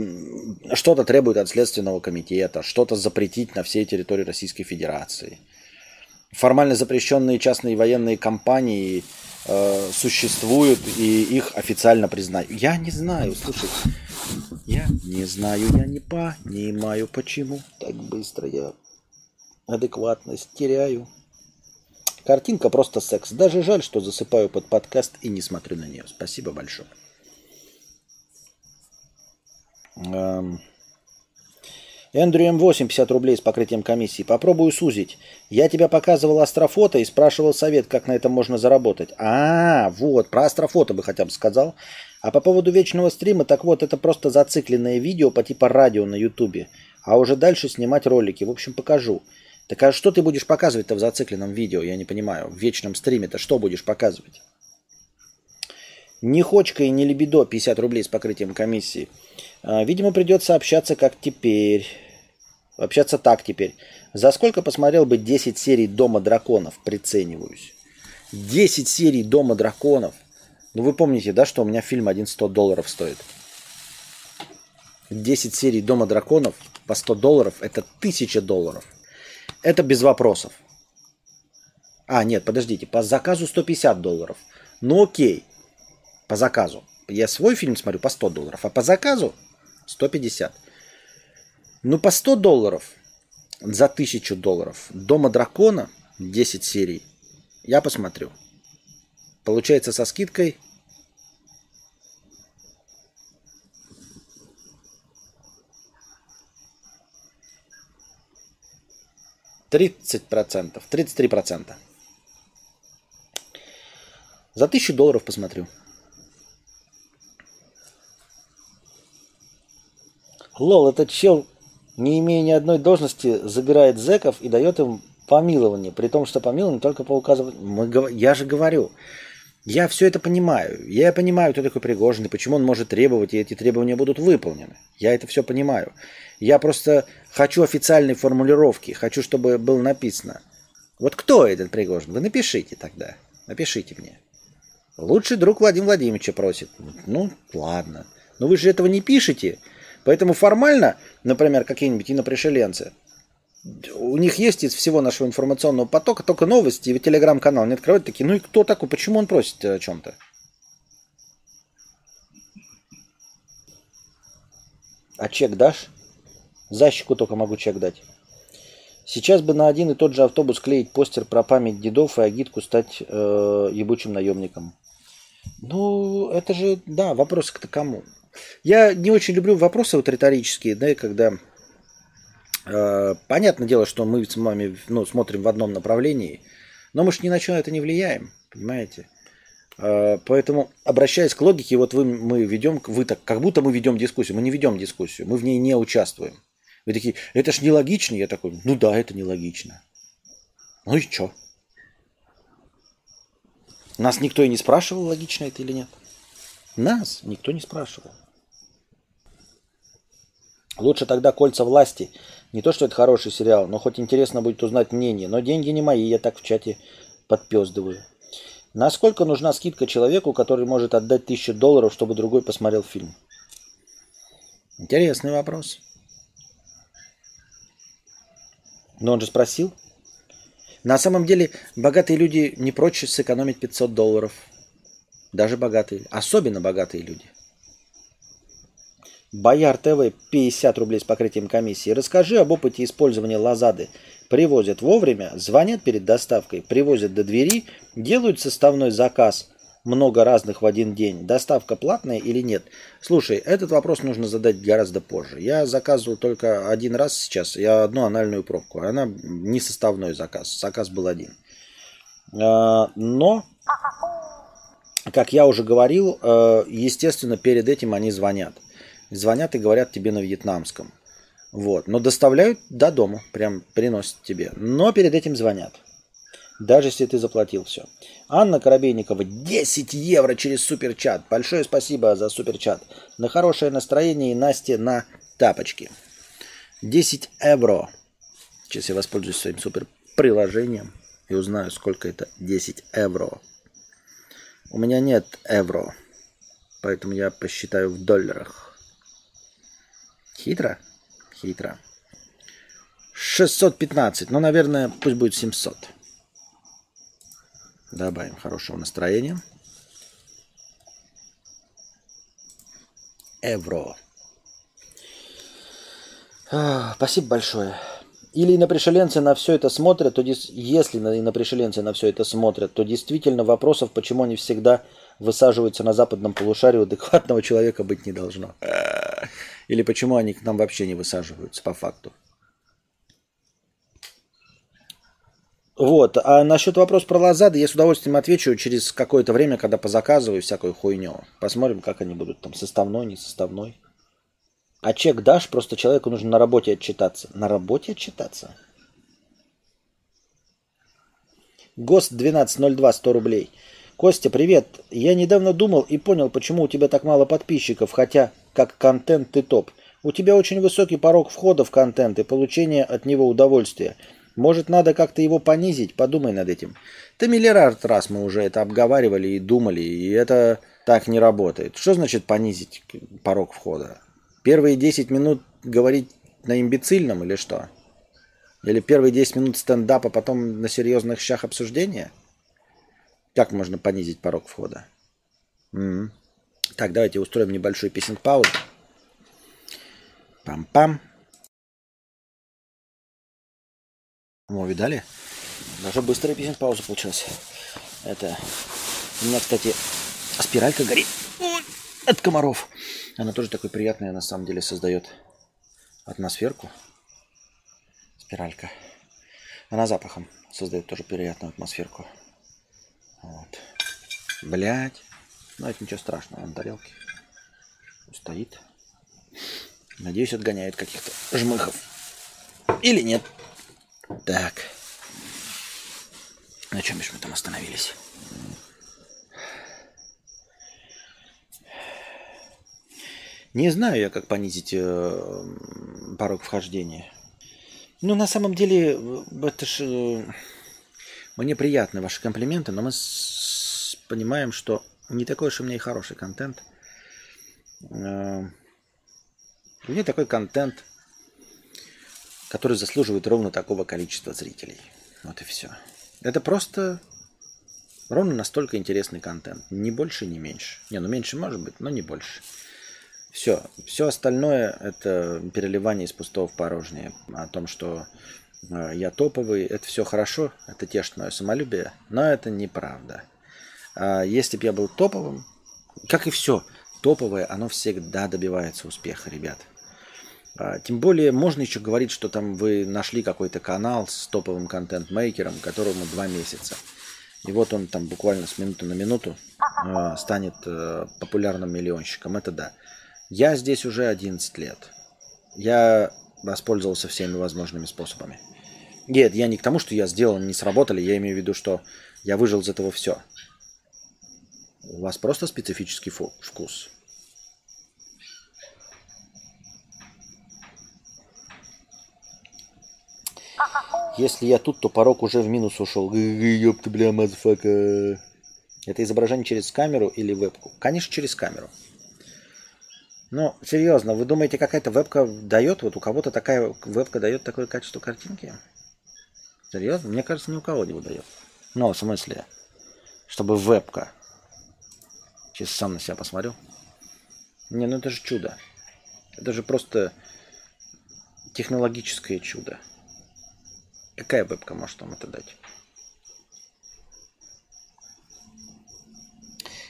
что-то требует от Следственного комитета, что-то запретить на всей территории Российской Федерации. Формально запрещенные частные военные компании э, существуют и их официально признают. Я не знаю, слушай, я не знаю, я не понимаю, почему так быстро я адекватность теряю. Картинка просто секс. Даже жаль, что засыпаю под подкаст и не смотрю на нее. Спасибо большое. Эм... Эндрю М8, 50 рублей с покрытием комиссии. Попробую сузить. Я тебя показывал астрофото и спрашивал совет, как на этом можно заработать. А, вот, про астрофото бы хотя бы сказал. А по поводу вечного стрима, так вот, это просто зацикленное видео по типа радио на ютубе. А уже дальше снимать ролики. В общем, покажу. Так а что ты будешь показывать-то в зацикленном видео? Я не понимаю. В вечном стриме-то что будешь показывать? Не хочка и не либидо, 50 рублей с покрытием комиссии. А, видимо, придется общаться как теперь. Общаться так теперь. За сколько посмотрел бы 10 серий Дома драконов? Прицениваюсь. 10 серий Дома драконов. Ну вы помните, да, что у меня фильм один 100 долларов стоит? 10 серий Дома драконов по 100 долларов это 1000 долларов. Это без вопросов. А, нет, подождите, по заказу 150 долларов. Ну окей, по заказу. Я свой фильм смотрю по 100 долларов, а по заказу 150. Ну, по 100 долларов за 1000 долларов. Дома дракона 10 серий. Я посмотрю. Получается со скидкой Тридцать процентов, тридцать три процента. За тысячу долларов посмотрю. Лол, этот чел, не имея ни одной должности, забирает зеков и дает им помилование, при том, что помилование только по указыванию. Я же говорю, я все это понимаю. Я понимаю, кто такой Пригожин, и почему он может требовать, и эти требования будут выполнены. Я это все понимаю. Я просто хочу официальной формулировки, хочу, чтобы было написано. Вот кто этот Пригожин? Вы напишите тогда. Напишите мне. Лучший друг Владимир Владимировича просит. Ну, ладно. Но вы же этого не пишете. Поэтому формально, например, какие-нибудь инопришеленцы, у них есть из всего нашего информационного потока только новости, и телеграм-канал не открывают такие, ну и кто такой, почему он просит о чем-то? А чек дашь? Защику только могу чек дать. Сейчас бы на один и тот же автобус клеить постер про память дедов и агитку стать э, ебучим наемником. Ну, это же, да, вопрос к кому. Я не очень люблю вопросы вот риторические, да, когда понятное дело, что мы с вами ну, смотрим в одном направлении, но мы же ни на что это не влияем, понимаете? Э, поэтому, обращаясь к логике, вот вы, мы ведем, вы так, как будто мы ведем дискуссию, мы не ведем дискуссию, мы в ней не участвуем. Вы такие, это ж нелогично, я такой, ну да, это нелогично. Ну и что? Нас никто и не спрашивал, логично это или нет. Нас никто не спрашивал. Лучше тогда кольца власти Не то, что это хороший сериал, но хоть интересно будет узнать мнение. Но деньги не мои, я так в чате подпездываю. Насколько нужна скидка человеку, который может отдать тысячу долларов, чтобы другой посмотрел фильм? Интересный вопрос. Но он же спросил. На самом деле, богатые люди не прочь сэкономить 500 долларов. Даже богатые. Особенно богатые люди. Бояр ТВ 50 рублей с покрытием комиссии. Расскажи об опыте использования лазады. Привозят вовремя, звонят перед доставкой, привозят до двери, делают составной заказ. Много разных в один день. Доставка платная или нет? Слушай, этот вопрос нужно задать гораздо позже. Я заказывал только один раз сейчас. Я одну анальную пробку. Она не составной заказ. Заказ был один. А, но, как я уже говорил, э, естественно, перед этим они звонят звонят и говорят тебе на вьетнамском. Вот. Но доставляют до дома, прям приносят тебе. Но перед этим звонят. Даже если ты заплатил все. Анна Коробейникова, 10 евро через суперчат. Большое спасибо за суперчат. На хорошее настроение и Насте на тапочки. 10 евро. Сейчас я воспользуюсь своим супер приложением и узнаю, сколько это 10 евро. У меня нет евро, поэтому я посчитаю в долларах. Хитро? Хитро. 615. Ну, наверное, пусть будет 700. Добавим хорошего настроения. Евро. Спасибо большое. Или инопришеленцы на все это смотрят, то если инопришеленцы на все это смотрят, то действительно вопросов, почему они всегда высаживаются на западном полушарии, адекватного человека быть не должно. Или почему они к нам вообще не высаживаются по факту. Вот. А насчет вопроса про лазады я с удовольствием отвечу через какое-то время, когда позаказываю всякую хуйню. Посмотрим, как они будут там составной, не составной. А чек дашь, просто человеку нужно на работе отчитаться. На работе отчитаться? ГОСТ 1202, 100 рублей. Костя, привет. Я недавно думал и понял, почему у тебя так мало подписчиков, хотя как контент ты топ. У тебя очень высокий порог входа в контент и получения от него удовольствия. Может, надо как-то его понизить? Подумай над этим. Ты миллиард раз мы уже это обговаривали и думали, и это так не работает. Что значит понизить порог входа? Первые 10 минут говорить на имбецильном или что? Или первые 10 минут стендапа, потом на серьезных щах обсуждения? Как можно понизить порог входа? М-м. Так, давайте устроим небольшую песенку паузу. Пам-пам. О, видали? Даже быстрая песен пауза получилась. Это... У меня, кстати, спиралька горит от комаров. Она тоже такой приятная, на самом деле, создает атмосферку. Спиралька. Она запахом создает тоже приятную атмосферку. Вот. Блять. Ну, это ничего страшного, на тарелке. Стоит. Надеюсь, отгоняет каких-то жмыхов. Или нет. Так. На чем же мы там остановились? Не знаю я, как понизить э, порог вхождения. Ну, на самом деле, это ж... Мне приятны ваши комплименты, но мы понимаем, что не такой уж у меня и хороший контент. Э, у меня такой контент, который заслуживает ровно такого количества зрителей. Вот и все. Это просто ровно настолько интересный контент. Ни больше, ни меньше. Не, ну меньше может быть, но не больше. Все. Все остальное это переливание из пустого в порожнее. О том, что я топовый, это все хорошо, это тешит мое самолюбие, но это неправда. А если бы я был топовым, как и все, топовое, оно всегда добивается успеха, ребят. А, тем более можно еще говорить, что там вы нашли какой-то канал с топовым контент-мейкером, которому два месяца. И вот он там буквально с минуты на минуту э, станет э, популярным миллионщиком. Это да. Я здесь уже 11 лет. Я воспользовался всеми возможными способами. Нет, я не к тому, что я сделал, не сработали. Я имею в виду, что я выжил из этого все. У вас просто специфический вкус. Если я тут, то порог уже в минус ушел. Ёпта, бля, мазфака. Это изображение через камеру или вебку? Конечно, через камеру. Ну, серьезно, вы думаете, какая-то вебка дает, вот у кого-то такая вебка дает такое качество картинки? Серьезно? Мне кажется, ни у кого не выдает. Ну, в смысле, чтобы вебка. Сейчас сам на себя посмотрю. Не, ну это же чудо. Это же просто технологическое чудо. Какая вебка может вам это дать?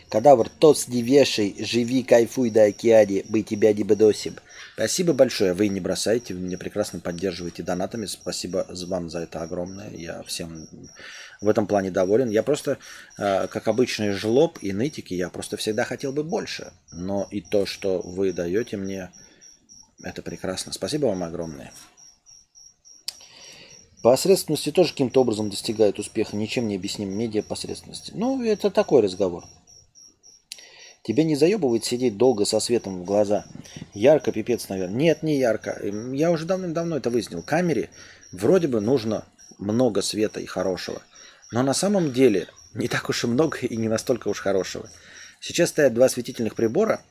Кадавр, тос не вешай, живи, кайфуй до океане, мы тебя не бедосим. Спасибо большое, вы не бросаете, вы меня прекрасно поддерживаете донатами, спасибо вам за это огромное, я всем в этом плане доволен. Я просто, э, как обычный жлоб и нытики, я просто всегда хотел бы больше, но и то, что вы даете мне, это прекрасно. Спасибо вам огромное. Посредственности тоже каким-то образом достигают успеха, ничем не объясним медиа посредственности. Ну, это такой разговор. Тебе не заебывает сидеть долго со светом в глаза? Ярко, пипец, наверное. Нет, не ярко. Я уже давным-давно это выяснил. Камере вроде бы нужно много света и хорошего. Но на самом деле не так уж и много и не настолько уж хорошего. Сейчас стоят два светительных прибора.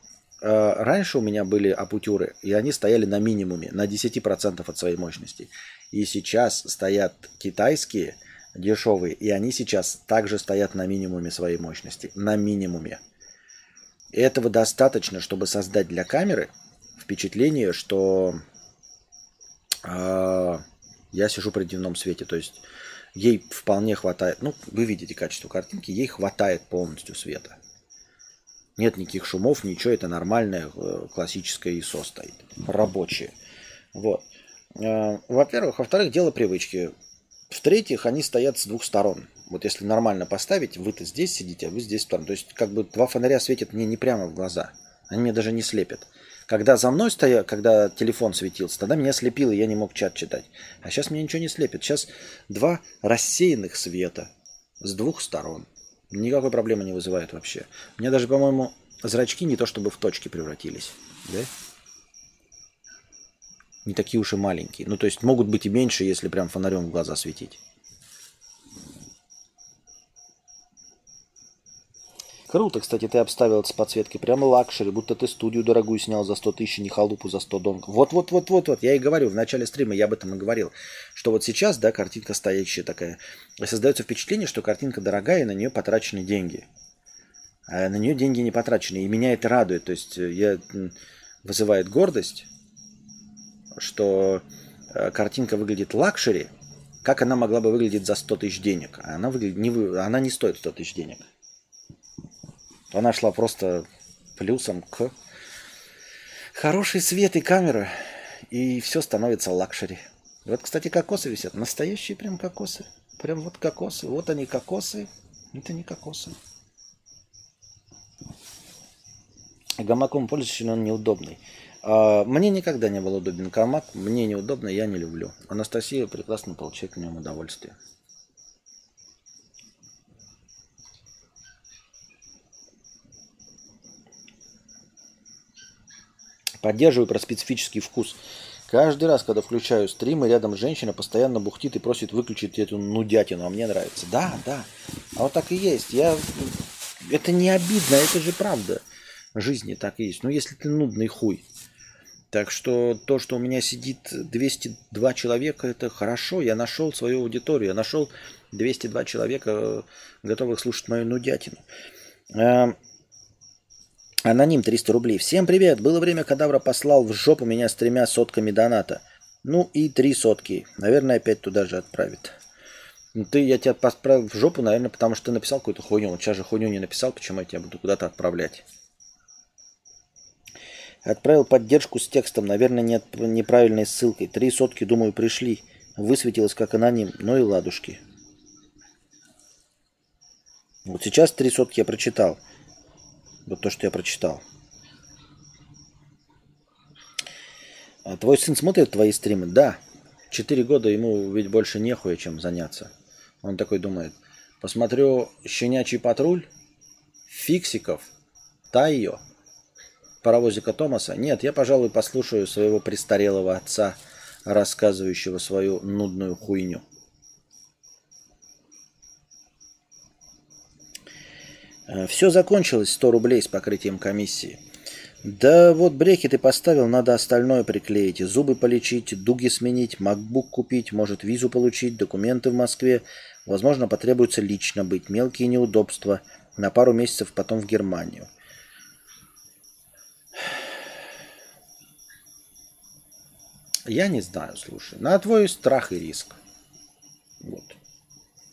Э, раньше у меня были апутюры, и они стояли на минимуме, на 10% от своей мощности. И сейчас стоят китайские, дешевые, и они сейчас также стоят на минимуме своей мощности. На минимуме. Этого достаточно, чтобы создать для камеры впечатление, что э, я сижу при дневном свете. То есть ей вполне хватает, ну, вы видите качество картинки, ей хватает полностью света. Нет никаких шумов, ничего, это нормальное э, классическое ISO стоит, рабочее. Вот. Э, во-первых. Во-вторых, дело привычки. В-третьих, они стоят с двух сторон. Вот если нормально поставить, вы-то здесь сидите, а вы здесь сторону. То есть как бы два фонаря светят мне не прямо в глаза. Они меня даже не слепят. Когда за мной стоял, когда телефон светился, тогда меня слепило, я не мог чат читать. А сейчас меня ничего не слепит. Сейчас два рассеянных света с двух сторон. Никакой проблемы не вызывает вообще. У меня даже, по-моему, зрачки не то чтобы в точки превратились. Да? Не такие уж и маленькие. Ну, то есть могут быть и меньше, если прям фонарем в глаза светить. Круто, кстати, ты обставил это с подсветкой. Прямо luxury, будто ты студию дорогую снял за 100 тысяч, не халупу за 100 донг. Вот-вот-вот-вот-вот, я и говорю, в начале стрима я об этом и говорил, что вот сейчас, да, картинка стоящая такая, создается впечатление, что картинка дорогая, и на нее потрачены деньги. А на нее деньги не потрачены, и меня это радует. То есть э, я вызывает гордость, что э, картинка выглядит luxury, как она могла бы выглядеть за 100 тысяч денег. А она, выглядит, не, она не стоит 100 тысяч денег. Она шла просто плюсом к хороший свет и камера, и все становится luxury. Вот, кстати, кокосы висят. Настоящие прям кокосы. Прям вот кокосы. Вот они кокосы. Это не кокосы. Гамаком пользуюсь, но он неудобный. А, мне никогда не был удобен гамак. Мне неудобно, я не люблю. Анастасия прекрасно получает в нем удовольствие. Поддерживаю про специфический вкус. Каждый раз, когда включаю стримы, рядом женщина постоянно бухтит и просит выключить эту нудятину, а мне нравится. Да, да, а вот так и есть. Я... Это не обидно, это же правда. В жизни так и есть. Ну, если ты нудный хуй. Так что то, что у меня сидит 202 человека, это хорошо. Я нашел свою аудиторию. Я нашел 202 человека, готовых слушать мою нудятину. Аноним 300 рублей. Всем привет. Было время, Кадавра послал в жопу меня с тремя сотками доната. Ну и три сотки. Наверное, опять туда же отправит. Ну, ты, я тебя отправил в жопу, наверное, потому что ты написал какую-то хуйню. Вот сейчас же хуйню не написал, почему я тебя буду куда-то отправлять. Отправил поддержку с текстом, наверное, нет неправильной ссылкой. Три сотки, думаю, пришли. Высветилось как аноним. Ну и ладушки. Вот сейчас три сотки я прочитал. Вот то, что я прочитал. А твой сын смотрит твои стримы? Да. Четыре года ему ведь больше нехуя, чем заняться. Он такой думает. Посмотрю «Щенячий патруль», «Фиксиков», «Тайо», «Паровозика Томаса». Нет, я, пожалуй, послушаю своего престарелого отца, рассказывающего свою нудную хуйню. Все закончилось, 100 рублей с покрытием комиссии. Да вот брекеты поставил, надо остальное приклеить. Зубы полечить, дуги сменить, макбук купить, может визу получить, документы в Москве. Возможно, потребуется лично быть. Мелкие неудобства. На пару месяцев потом в Германию. Я не знаю, слушай. На твой страх и риск. Вот.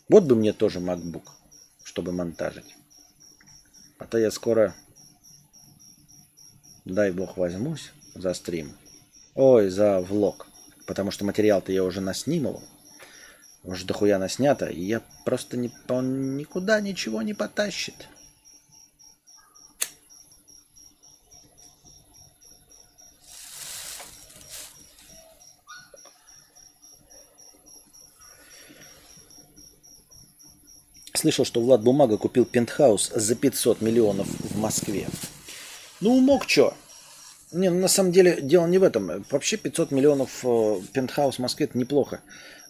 Вот бы мне тоже MacBook, чтобы монтажить. А то я скоро, дай бог, возьмусь за стрим. Ой, за влог. Потому что материал-то я уже наснимал. Уже дохуя наснято. И я просто не, он никуда ничего не потащит. Слышал, что Влад Бумага купил пентхаус за 500 миллионов в Москве. Ну, мог чё. Не, ну, на самом деле дело не в этом. Вообще 500 миллионов э, пентхаус в Москве это неплохо.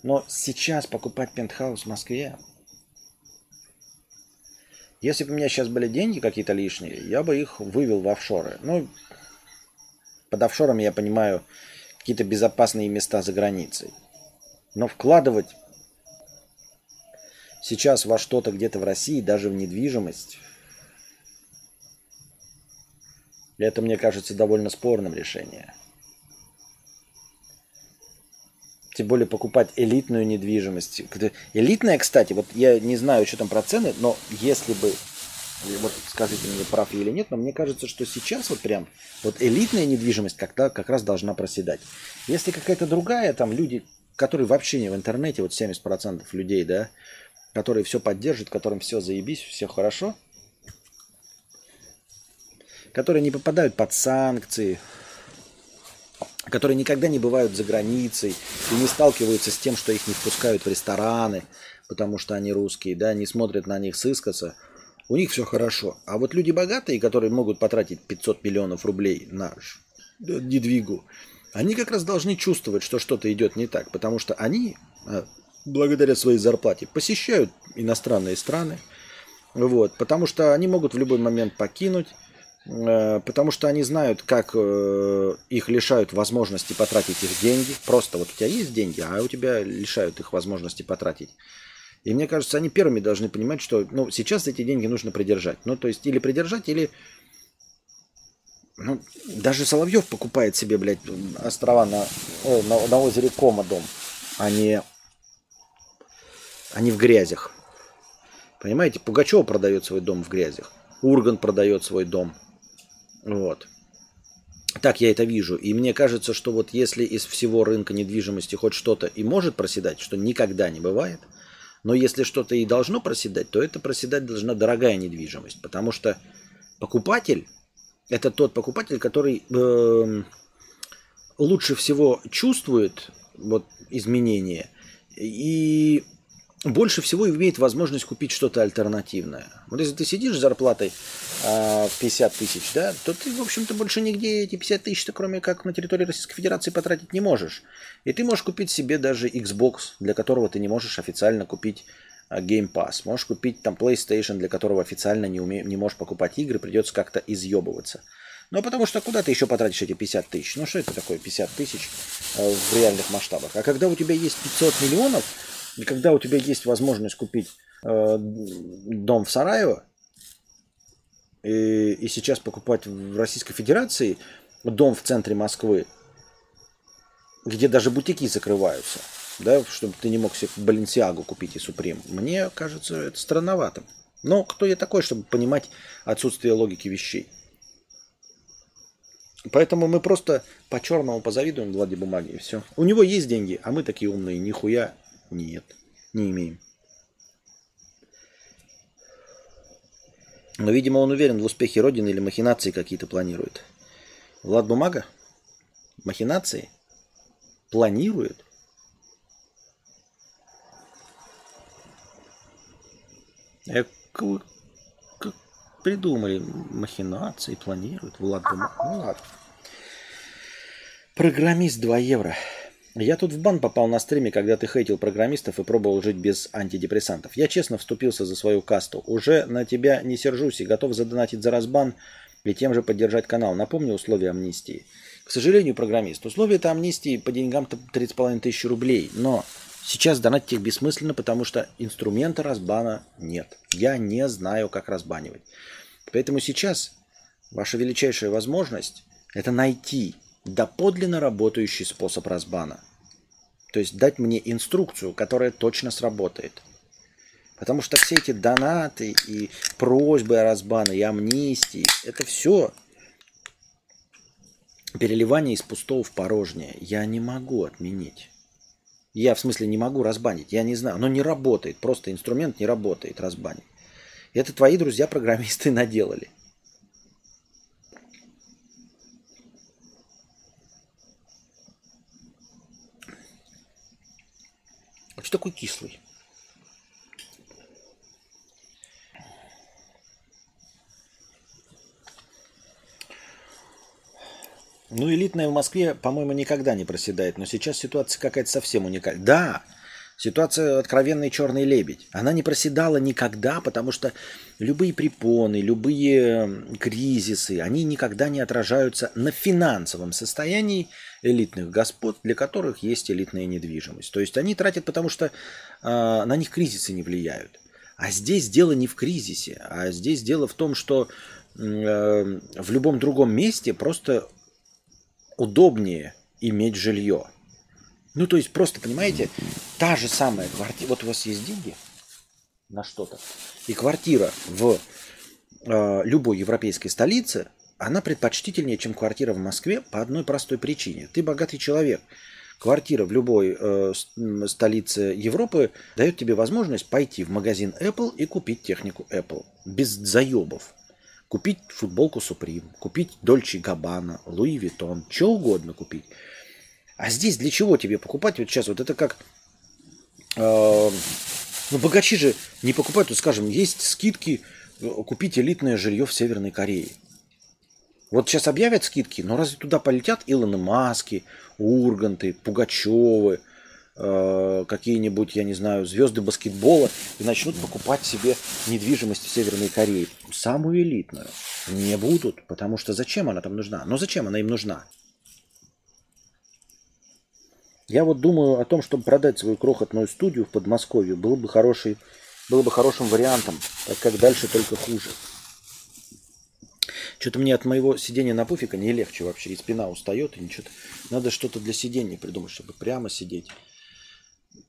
Но сейчас покупать пентхаус в Москве... Если бы у меня сейчас были деньги какие-то лишние, я бы их вывел в офшоры. Ну, под офшорами я понимаю какие-то безопасные места за границей. Но вкладывать сейчас во что-то где-то в России, даже в недвижимость, это, мне кажется, довольно спорным решением. Тем более покупать элитную недвижимость. Элитная, кстати, вот я не знаю, что там про цены, но если бы, вот скажите мне, прав я или нет, но мне кажется, что сейчас вот прям вот элитная недвижимость как-то как раз должна проседать. Если какая-то другая, там люди, которые вообще не в интернете, вот 70% людей, да, которые все поддержат, которым все заебись, все хорошо, которые не попадают под санкции, которые никогда не бывают за границей и не сталкиваются с тем, что их не впускают в рестораны, потому что они русские, да, не смотрят на них сыскаться, у них все хорошо. А вот люди богатые, которые могут потратить 500 миллионов рублей на недвигу, они как раз должны чувствовать, что что-то идет не так, потому что они а, благодаря своей зарплате посещают иностранные страны, вот, потому что они могут в любой момент покинуть, э, потому что они знают, как э, их лишают возможности потратить их деньги. Просто вот у тебя есть деньги, а у тебя лишают их возможности потратить. И мне кажется, они первыми должны понимать, что ну, сейчас эти деньги нужно придержать. Ну, то есть, или придержать, или... Ну, даже Соловьев покупает себе, блядь, острова на, на, на озере Кома дом, а не они в грязях. Понимаете, Пугачев продает свой дом в грязях. Урган продает свой дом. Вот. Так я это вижу. И мне кажется, что вот если из всего рынка недвижимости хоть что-то и может проседать, что никогда не бывает, но если что-то и должно проседать, то это проседать должна дорогая недвижимость. Потому что покупатель – это тот покупатель, который э, лучше всего чувствует вот, изменения и больше всего имеет возможность купить что-то альтернативное. Вот если ты сидишь с зарплатой э, в 50 тысяч, да, то ты, в общем-то, больше нигде эти 50 тысяч, кроме как на территории Российской Федерации, потратить не можешь. И ты можешь купить себе даже Xbox, для которого ты не можешь официально купить э, Game Pass. Можешь купить там PlayStation, для которого официально не, уме... не можешь покупать игры, придется как-то изъебываться. Ну, потому что куда ты еще потратишь эти 50 тысяч? Ну, что это такое 50 тысяч э, в реальных масштабах? А когда у тебя есть 500 миллионов, и когда у тебя есть возможность купить э, дом в Сараево, и, и сейчас покупать в Российской Федерации дом в центре Москвы, где даже бутики закрываются, да, чтобы ты не мог себе Баленсиагу купить и Суприм, мне кажется, это странновато. Но кто я такой, чтобы понимать отсутствие логики вещей? Поэтому мы просто по-черному позавидуем Владе Бумаге и все. У него есть деньги, а мы такие умные, нихуя нет, не имеем. Но, видимо, он уверен в успехе Родины или махинации какие-то планирует. Влад Бумага? Махинации? Планирует? Э, как придумали махинации, планируют. Влад Бумага. Ну ладно. Программист 2 евро. Я тут в бан попал на стриме, когда ты хейтил программистов и пробовал жить без антидепрессантов. Я честно вступился за свою касту. Уже на тебя не сержусь и готов задонатить за разбан и тем же поддержать канал. Напомню условия амнистии. К сожалению, программист, условия это амнистии по деньгам-то 30,5 тысяч рублей. Но сейчас донатить их бессмысленно, потому что инструмента разбана нет. Я не знаю, как разбанивать. Поэтому сейчас ваша величайшая возможность – это найти доподлинно работающий способ разбана. То есть дать мне инструкцию, которая точно сработает. Потому что все эти донаты и просьбы о разбане и амнистии, это все переливание из пустого в порожнее. Я не могу отменить. Я в смысле не могу разбанить. Я не знаю. Оно не работает. Просто инструмент не работает разбанить. Это твои друзья-программисты *laughs* наделали. Что такой кислый? Ну, элитная в Москве, по-моему, никогда не проседает. Но сейчас ситуация какая-то совсем уникальная. Да, ситуация откровенный черный лебедь. Она не проседала никогда, потому что любые препоны, любые кризисы, они никогда не отражаются на финансовом состоянии элитных господ, для которых есть элитная недвижимость. То есть они тратят, потому что э, на них кризисы не влияют. А здесь дело не в кризисе, а здесь дело в том, что э, в любом другом месте просто удобнее иметь жилье. Ну, то есть, просто, понимаете, та же самая квартира. Вот у вас есть деньги на что-то, и квартира в э, любой европейской столице, она предпочтительнее, чем квартира в Москве по одной простой причине. Ты богатый человек. Квартира в любой э, столице Европы дает тебе возможность пойти в магазин Apple и купить технику Apple без заебов. Купить футболку Supreme, купить Dolce Gabbana, Louis Vuitton, что угодно купить. А здесь для чего тебе покупать? Вот сейчас вот это как... Э, ну, богачи же не покупают, вот, скажем, есть скидки э, купить элитное жилье в Северной Корее. Вот сейчас объявят скидки, но разве туда полетят Илоны Маски, Урганты, Пугачевы, Э, какие-нибудь, я не знаю, звезды баскетбола и начнут покупать себе недвижимость в Северной Корее. Самую элитную. Не будут, потому что зачем она там нужна? Но зачем она им нужна? Я вот думаю о том, чтобы продать свою крохотную студию в Подмосковье, было бы, хороший, было бы хорошим вариантом, так как дальше только хуже. Что-то мне от моего сидения на пуфика не легче вообще, и спина устает, и ничего. Надо что-то для сидения придумать, чтобы прямо сидеть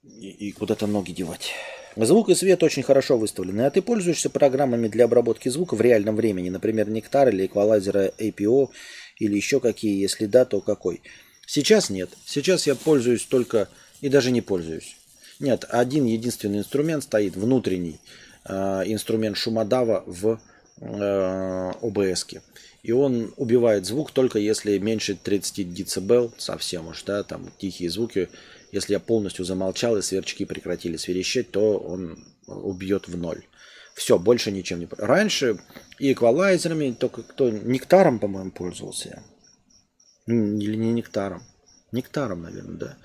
и, и куда-то ноги девать. Звук и свет очень хорошо выставлены. А ты пользуешься программами для обработки звука в реальном времени, например, Нектар или эквалайзера APO или еще какие? Если да, то какой? Сейчас нет. Сейчас я пользуюсь только и даже не пользуюсь. Нет, один единственный инструмент стоит, внутренний э, инструмент шумодава в э, OBS. И он убивает звук только если меньше 30 дБ, совсем уж, да, там тихие звуки если я полностью замолчал и сверчки прекратили сверещать, то он убьет в ноль. Все, больше ничем не... Раньше и эквалайзерами, только кто... Нектаром, по-моему, пользовался я. Или не нектаром. Нектаром, наверное, да.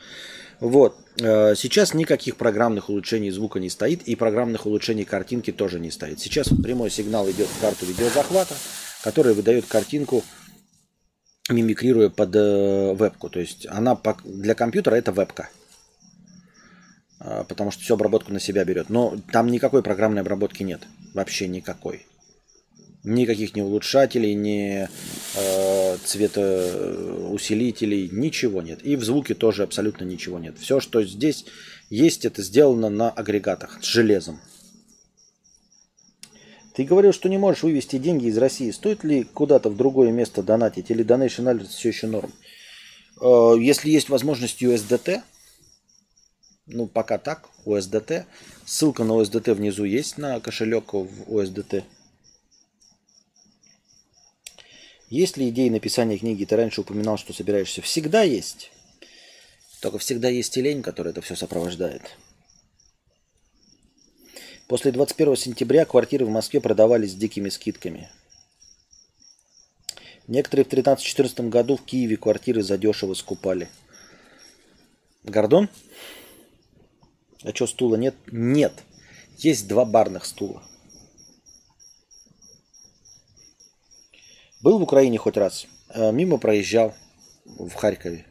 Вот. Э, сейчас никаких программных улучшений звука не стоит, и программных улучшений картинки тоже не стоит. Сейчас прямой сигнал идет в карту видеозахвата, который выдает картинку мимикрируя под э, вебку. То есть она для компьютера это вебка. А, потому что всю обработку на себя берет. Но там никакой программной обработки нет. Вообще никакой. Никаких ни улучшателей, ни э, цветоусилителей, ничего нет. И в звуке тоже абсолютно ничего нет. Все, что здесь есть, это сделано на агрегатах с железом. Ты говорил, что не можешь вывести деньги из России. Стоит ли куда-то в другое место донатить или Donation Alert все еще норм? Э, если есть возможность USDT, ну пока так, USDT. Ссылка на USDT внизу есть на кошелек в USDT. Есть ли идеи написания книги? Ты раньше упоминал, что собираешься. Всегда есть. Только всегда есть и лень, которая это все сопровождает. После 21 сентября квартиры в Москве продавались с дикими скидками. Некоторые в 13-14 году в Киеве квартиры задешево скупали. Гордон? А что, стула нет? Нет. Есть два барных стула. Был в Украине хоть раз. Э, Мимо проезжал в Харькове.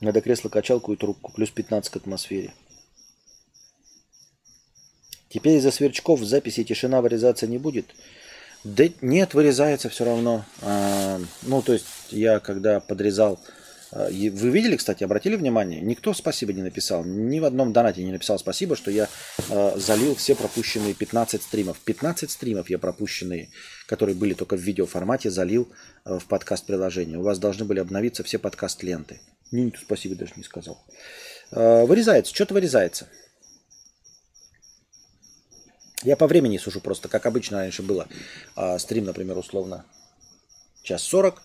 Надо кресло-качалку и трубку. Плюс 15 к атмосфере. Теперь из-за сверчков в записи тишина вырезаться не будет. Да нет, вырезается все равно. А, ну, то есть я когда подрезал... и Вы видели, кстати, обратили внимание? Никто спасибо не написал. Ни в одном донате не написал спасибо, что я а, залил все пропущенные 15 стримов. 15 стримов я пропущенные, которые были только в видеоформате, залил а, в подкаст-приложение. У вас должны были обновиться все подкаст-ленты. Никто спасибо даже не сказал. Вырезается, что-то вырезается. Я по времени сужу просто, как обычно раньше было. А, стрим, например, условно час сорок.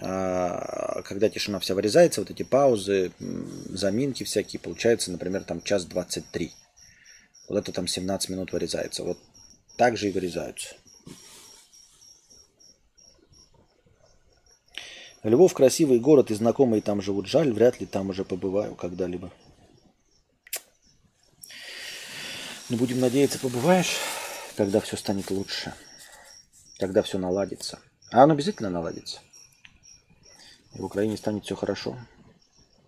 А, когда тишина вся вырезается, вот эти паузы, заминки всякие, получается, например, там час 23. Вот это там 17 минут вырезается. Вот так же и вырезаются. Львов красивый город и знакомые там живут. Жаль, вряд ли там уже побываю когда-либо. Но будем надеяться, побываешь, когда все станет лучше. Когда все наладится. А оно обязательно наладится. И в Украине станет все хорошо.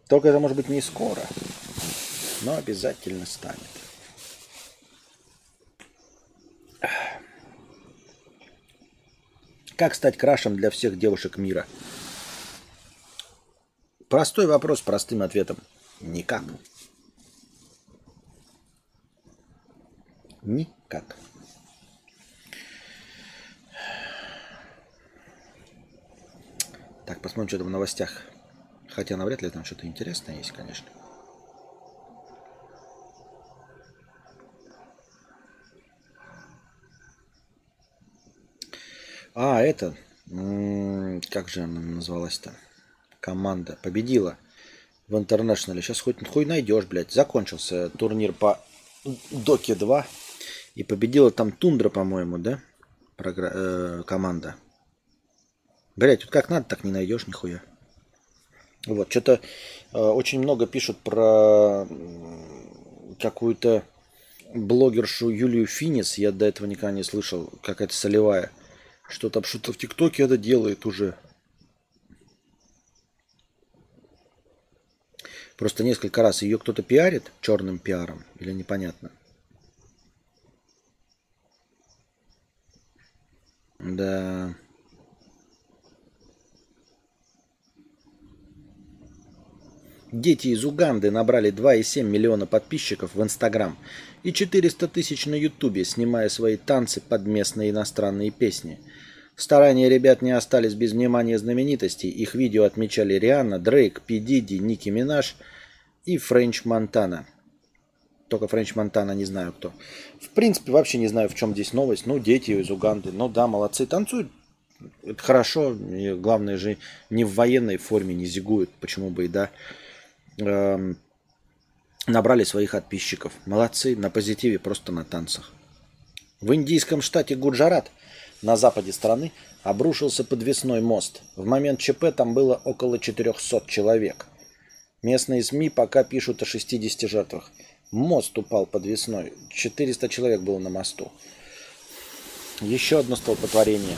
Только это может быть не скоро, но обязательно станет. Как стать крашем для всех девушек мира? Простой вопрос простым ответом. Никак. Никак. Так, посмотрим, что там в новостях. Хотя навряд ли там что-то интересное есть, конечно. А, это... Как же она называлась-то? Команда победила в интернешнале. Сейчас хоть хуй найдешь, блядь. Закончился турнир по Доке 2. И победила там Тундра, по-моему, да? Програ- э, команда. Блять, тут как надо, так не найдешь нихуя. Вот, что-то э, очень много пишут про какую-то блогершу Юлию Финис. Я до этого никогда не слышал. Какая-то солевая. Что там что-то в ТикТоке это делает уже. Просто несколько раз ее кто-то пиарит черным пиаром или непонятно. Да. Дети из Уганды набрали 2,7 миллиона подписчиков в Инстаграм и 400 тысяч на Ютубе, снимая свои танцы под местные иностранные песни. Старания ребят не остались без внимания знаменитостей. Их видео отмечали Риhanna, Дрейк, Пи Диди, Ники Минаж и Френч Монтана. Только Френч Монтана не знаю кто. В принципе, вообще не знаю, в чем здесь новость. Ну, дети из Уганды. Ну да, молодцы, танцуют. Это хорошо. И главное же, не в военной форме, не зигуют. Почему бы и да. Эм, набрали своих подписчиков. Молодцы, на позитиве, просто на танцах. В индийском штате Гуджарат на западе страны обрушился подвесной мост. В момент ЧП там было около 400 человек. Местные СМИ пока пишут о 60 жертвах. Мост упал подвесной. 400 человек было на мосту. Еще одно столпотворение.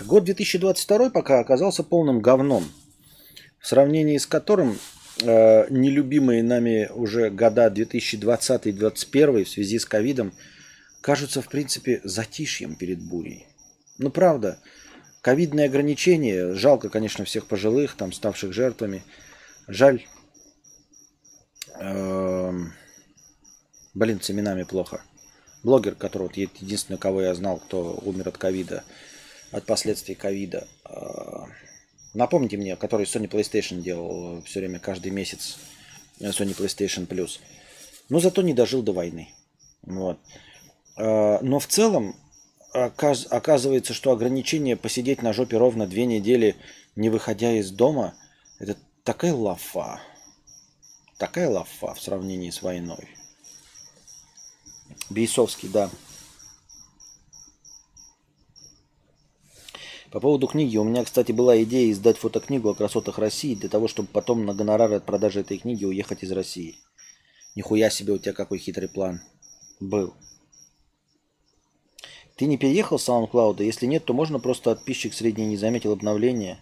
Год 2022 пока оказался полным говном, в сравнении с которым э, нелюбимые нами уже года 2020-2021 в связи с ковидом кажутся, в принципе, затишьем перед бурей. Ну, правда, ковидные ограничения, жалко, конечно, всех пожилых, там, ставших жертвами. Жаль, эм, блин, с именами плохо. Блогер, который вот единственный, кого я знал, кто умер от ковида, от последствий ковида. Э, Напомните мне, который Sony PlayStation делал все время, каждый месяц э, Sony PlayStation Plus. Но зато не дожил до войны. Вот. Э, Но в целом оказ- оказывается, что ограничение посидеть на жопе ровно две недели, не выходя из дома, это такая лафа. Такая лафа в сравнении с войной. Бейсовский, да. По поводу книги. У меня, кстати, была идея издать фотокнигу о красотах России для того, чтобы потом на гонорары от продажи этой книги уехать из России. Нихуя себе у тебя какой хитрый план был. Ты не переехал с SoundCloud? Если нет, то можно просто подписчик средний не заметил обновления.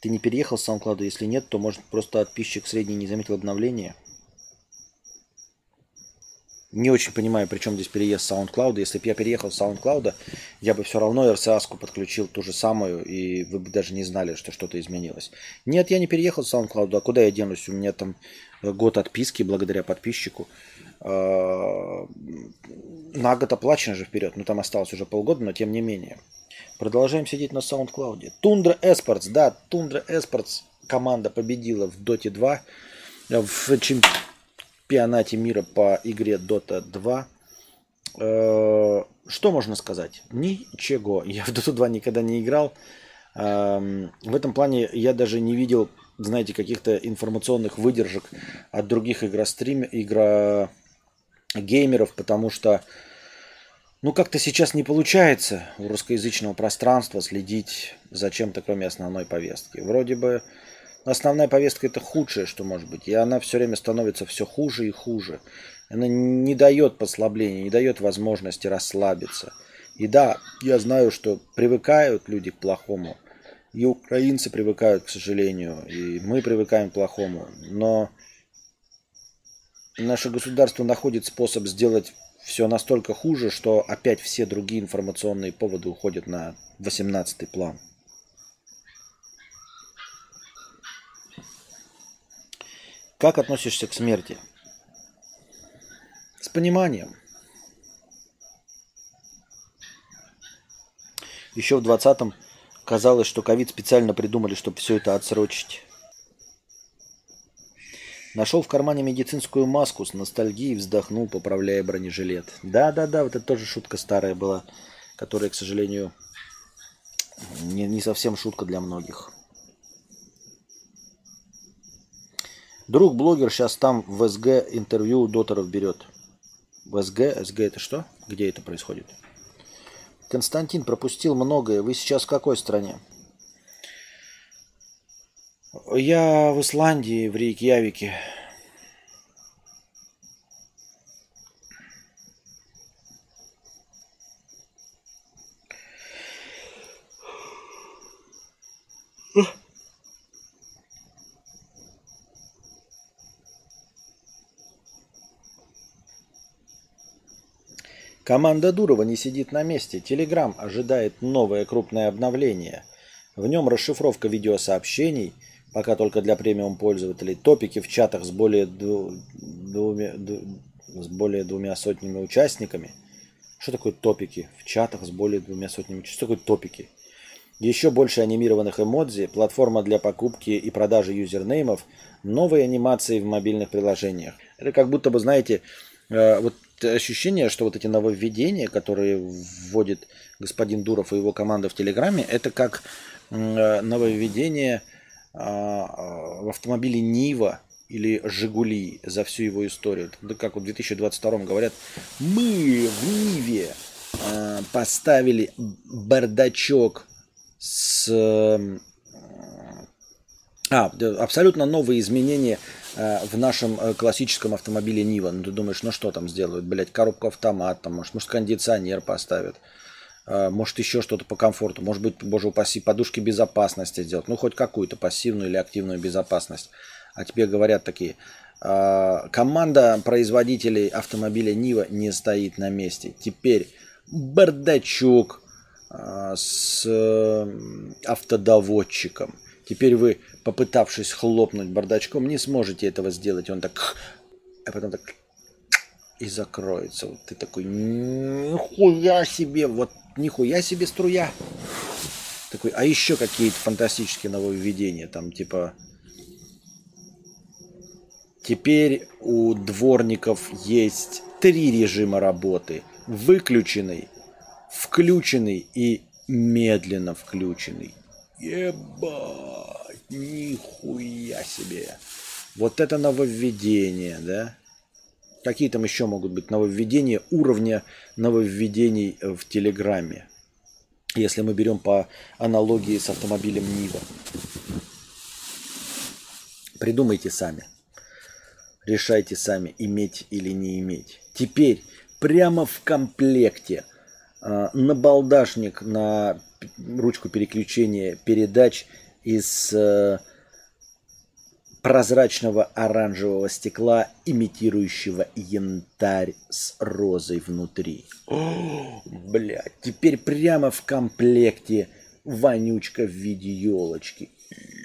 Ты не переехал с SoundCloud? Если нет, то может просто подписчик средний не заметил обновления. Не очень понимаю, при чем здесь переезд SoundCloud. Если бы я переехал с SoundCloud, я бы все равно RCS подключил ту же самую, и вы бы даже не знали, что что-то изменилось. Нет, я не переехал с SoundCloud. А куда я денусь? У меня там год отписки благодаря подписчику. А, на год оплачено же вперед. Ну, там осталось уже полгода, но тем не менее. Продолжаем сидеть на SoundCloud. Тундра Эспортс, да, Тундра Эспортс команда победила в Доте 2 в чемпионате чемпионате мира по игре Dota 2. Э, что можно сказать? Ничего. Я в Dota 2 никогда не играл. Эм, в этом плане я даже не видел, знаете, каких-то информационных выдержек от других игрострим, игрогеймеров, потому что ну, как-то сейчас не получается у русскоязычного пространства следить за чем-то, кроме основной повестки. Вроде бы основная повестка это худшее, что может быть. И она все время становится все хуже и хуже. Она не дает послабления, не дает возможности расслабиться. И да, я знаю, что привыкают люди к плохому. И украинцы привыкают, к сожалению. И мы привыкаем к плохому. Но наше государство находит способ сделать все настолько хуже, что опять все другие информационные поводы уходят на 18 план. Как относишься к смерти? С пониманием. Еще в 20-м казалось, что ковид специально придумали, чтобы все это отсрочить. Нашел в кармане медицинскую маску, с ностальгией вздохнул, поправляя бронежилет. Да-да-да, вот это тоже шутка старая была, которая, к сожалению, не, не совсем шутка для многих. Друг блогер сейчас там в СГ интервью у доторов берет. В СГ? СГ это что? Где это происходит? Константин пропустил многое. Вы сейчас в какой стране? Я в Исландии, в Рейкьявике. Команда Дурова не сидит на месте. Телеграм ожидает новое крупное обновление. В нем расшифровка видеосообщений, пока только для премиум пользователей, топики в чатах с более, двумя, с более двумя сотнями участниками. Что такое топики в чатах с более двумя сотнями участниками? Что такое топики? Еще больше анимированных эмодзи, платформа для покупки и продажи юзернеймов, новые анимации в мобильных приложениях. Это как будто бы, знаете, э, вот ощущение, что вот эти нововведения, которые вводит господин Дуров и его команда в Телеграме, это как э, нововведение а, а, в автомобиле Нива или Жигули за всю его историю. Да как в 2022 говорят, мы в Ниве а, поставили бардачок с... А, абсолютно новые изменения в нашем э, классическом автомобиле Нива. Ну, ты думаешь, ну что там сделают? Блять, коробку автомат, там, может, может, кондиционер поставят. Э, может, еще что-то по комфорту. Может быть, боже упаси, подушки безопасности сделать. Ну, хоть какую-то пассивную или активную безопасность. А тебе говорят такие, команда производителей автомобиля Нива не стоит на месте. Теперь бардачок с автодоводчиком. Теперь вы попытавшись хлопнуть бардачком, не сможете этого сделать. Он так, а потом так и закроется. Вот ты такой, нихуя себе, вот нихуя себе струя. Такой, а еще какие-то фантастические нововведения, там типа Теперь у дворников есть три режима работы. Выключенный, включенный и медленно включенный. Ебать. Нихуя себе. Вот это нововведение, да? Какие там еще могут быть нововведения уровня нововведений в Телеграме? Если мы берем по аналогии с автомобилем Нива. Придумайте сами. Решайте сами, иметь или не иметь. Теперь прямо в комплекте э, набалдашник на ручку переключения передач из э, прозрачного оранжевого стекла, имитирующего янтарь с розой внутри. О, блядь, теперь прямо в комплекте вонючка в виде елочки.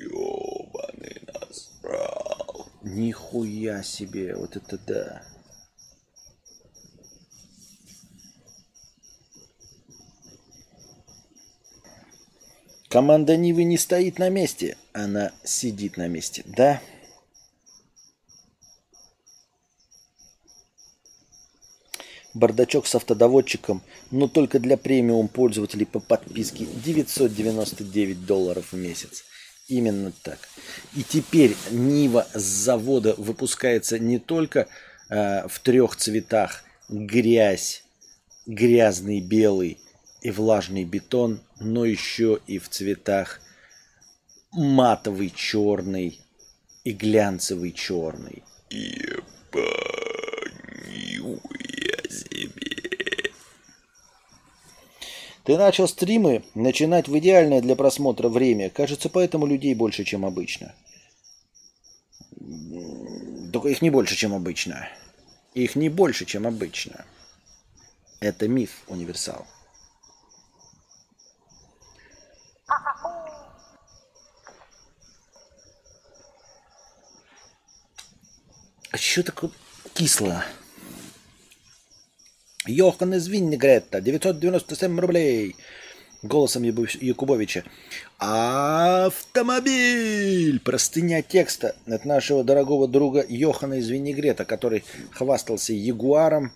Ёбаный насрал. Нихуя себе, вот это да. Команда Нивы не стоит на месте, она сидит на месте, да? Бардачок с автодоводчиком, но только для премиум пользователей по подписке 999 долларов в месяц. Именно так. И теперь Нива с завода выпускается не только э, в трех цветах грязь, грязный белый и влажный бетон, но еще и в цветах матовый черный и глянцевый черный. Ебать, себе. Ты начал стримы начинать в идеальное для просмотра время. Кажется, поэтому людей больше, чем обычно. Только их не больше, чем обычно. Их не больше, чем обычно. Это миф универсал. А что такое кисло? Йохан из Виннигретта, 997 рублей. Голосом Якубовича. Автомобиль! Простыня текста от нашего дорогого друга Йохана из Виннигрета, который хвастался Ягуаром,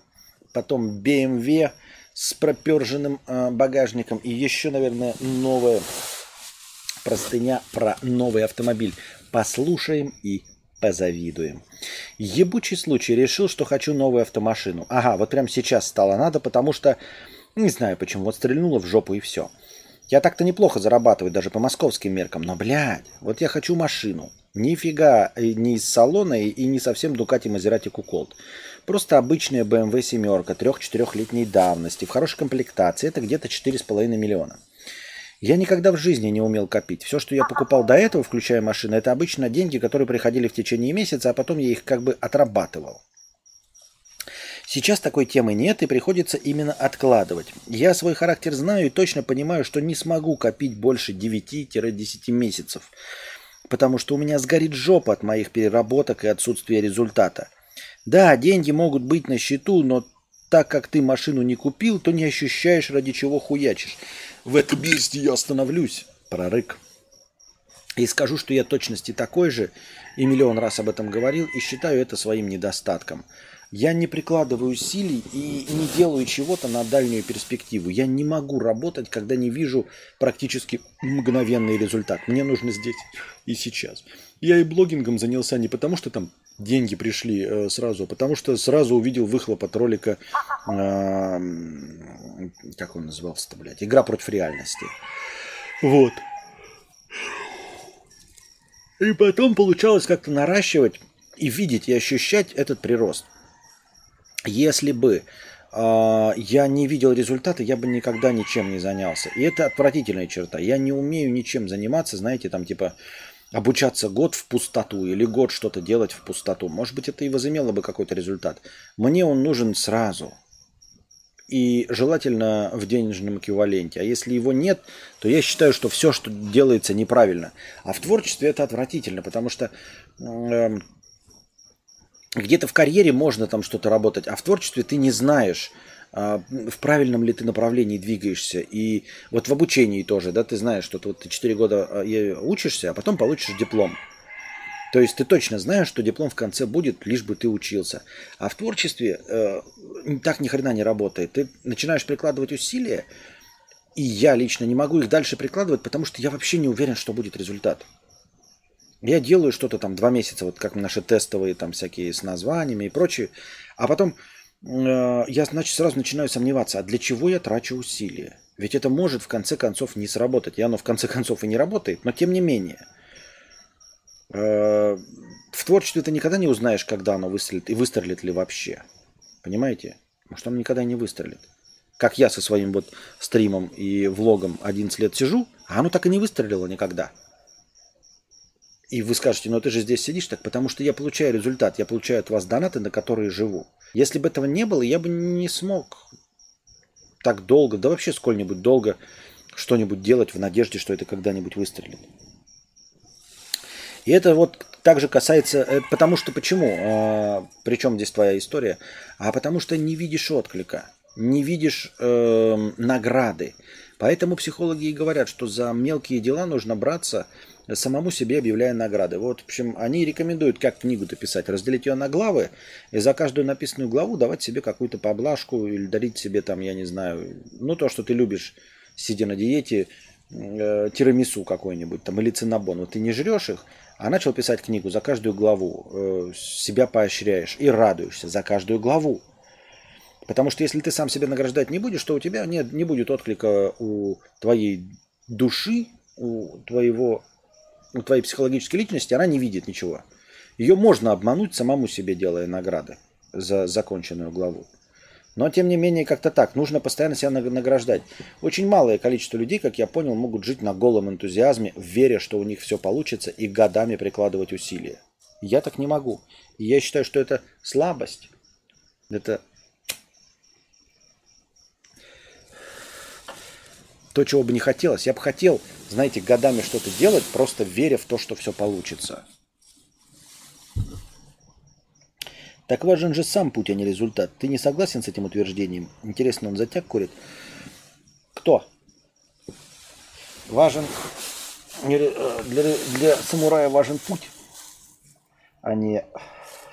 потом BMW с проперженным э, багажником и еще, наверное, новая простыня про новый автомобиль. Послушаем и позавидуем. Ебучий случай. Решил, что хочу новую автомашину. Ага, вот прямо сейчас стало надо, потому что... Не знаю почему. Вот стрельнуло в жопу и все. Я так-то неплохо зарабатываю, даже по московским меркам. Но, блядь, вот я хочу машину. Нифига не из салона и не совсем Ducati Maserati Куколт. Просто обычная BMW семерка 3-4-летней давности в хорошей комплектации. Это где-то 4,5 миллиона. Я никогда в жизни не умел копить. Все, что я покупал до этого, включая машины, это обычно деньги, которые приходили в течение месяца, а потом я их как бы отрабатывал. Сейчас такой темы нет и приходится именно откладывать. Я свой характер знаю и точно понимаю, что не смогу копить больше 9-10 месяцев, потому что у меня сгорит жопа от моих переработок и отсутствия результата. Да, деньги могут быть на счету, но так как ты машину не купил, то не ощущаешь, ради чего хуячишь. В этом месте я остановлюсь. Прорык. И скажу, что я точности такой же, и миллион раз об этом говорил, и считаю это своим недостатком. Я не прикладываю усилий и не делаю чего-то на дальнюю перспективу. Я не могу работать, когда не вижу практически мгновенный результат. Мне нужно здесь и сейчас. Я и блогингом занялся не потому, что там деньги пришли э, сразу, а потому что сразу увидел выхлоп от ролика, э, как он назывался-то, блядь, «Игра против реальности». Вот. И потом получалось как-то наращивать и видеть, и ощущать этот прирост. Если бы э, я не видел результаты, я бы никогда ничем не занялся. И это отвратительная черта. Я не умею ничем заниматься, знаете, там типа обучаться год в пустоту или год что-то делать в пустоту. Может быть, это и возымело бы какой-то результат. Мне он нужен сразу. И желательно в денежном эквиваленте. А если его нет, то я считаю, что все, что делается, неправильно. А в творчестве это отвратительно, потому что э, где-то в карьере можно там что-то работать, а в творчестве ты не знаешь, а, в правильном ли ты направлении двигаешься. И вот в обучении тоже, да, ты знаешь, что ты, вот, ты 4 года а, учишься, а потом получишь диплом. То есть ты точно знаешь, что диплом в конце будет, лишь бы ты учился. А в творчестве э, так ни хрена не работает. Ты начинаешь прикладывать усилия, и я лично не могу их дальше прикладывать, потому что я вообще не уверен, что будет результат. Я делаю что-то там два месяца, вот как наши тестовые там всякие с названиями и прочее, а потом э, я, значит, сразу начинаю сомневаться, а для чего я трачу усилия? Ведь это может в конце концов не сработать. И оно в конце концов и не работает, но тем не менее. Э, в творчестве ты никогда не узнаешь, когда оно выстрелит и выстрелит ли вообще. Понимаете? Может, оно никогда не выстрелит. Как я со своим вот стримом и влогом 11 лет сижу, а оно так и не выстрелило никогда. И вы скажете, ну ты же здесь сидишь так, потому что я получаю результат, я получаю от вас донаты, на которые живу. Если бы этого не было, я бы не смог так долго, да вообще сколь-нибудь долго что-нибудь делать в надежде, что это когда-нибудь выстрелит. И это вот также касается, э, потому что почему, а, причем здесь твоя история, а потому что не видишь отклика, не видишь э, награды. Поэтому психологи и говорят, что за мелкие дела нужно браться самому себе объявляя награды. Вот, в общем, они рекомендуют, как книгу-то писать, разделить ее на главы, и за каждую написанную главу давать себе какую-то поблажку или дарить себе там, я не знаю, ну то, что ты любишь, сидя на диете, э, тирамису какой-нибудь там или цинабон. Вот ты не жрешь их, а начал писать книгу за каждую главу, э, себя поощряешь и радуешься за каждую главу. Потому что если ты сам себя награждать не будешь, то у тебя нет, не будет отклика у твоей души, у твоего у твоей психологической личности, она не видит ничего. Ее можно обмануть самому себе, делая награды за законченную главу. Но, тем не менее, как-то так. Нужно постоянно себя награждать. Очень малое количество людей, как я понял, могут жить на голом энтузиазме, веря, что у них все получится, и годами прикладывать усилия. Я так не могу. И я считаю, что это слабость. Это то, чего бы не хотелось. Я бы хотел знаете, годами что-то делать, просто веря в то, что все получится. Так важен же сам путь, а не результат. Ты не согласен с этим утверждением? Интересно, он затяг курит? Кто? Важен э, для, для самурая важен путь, а не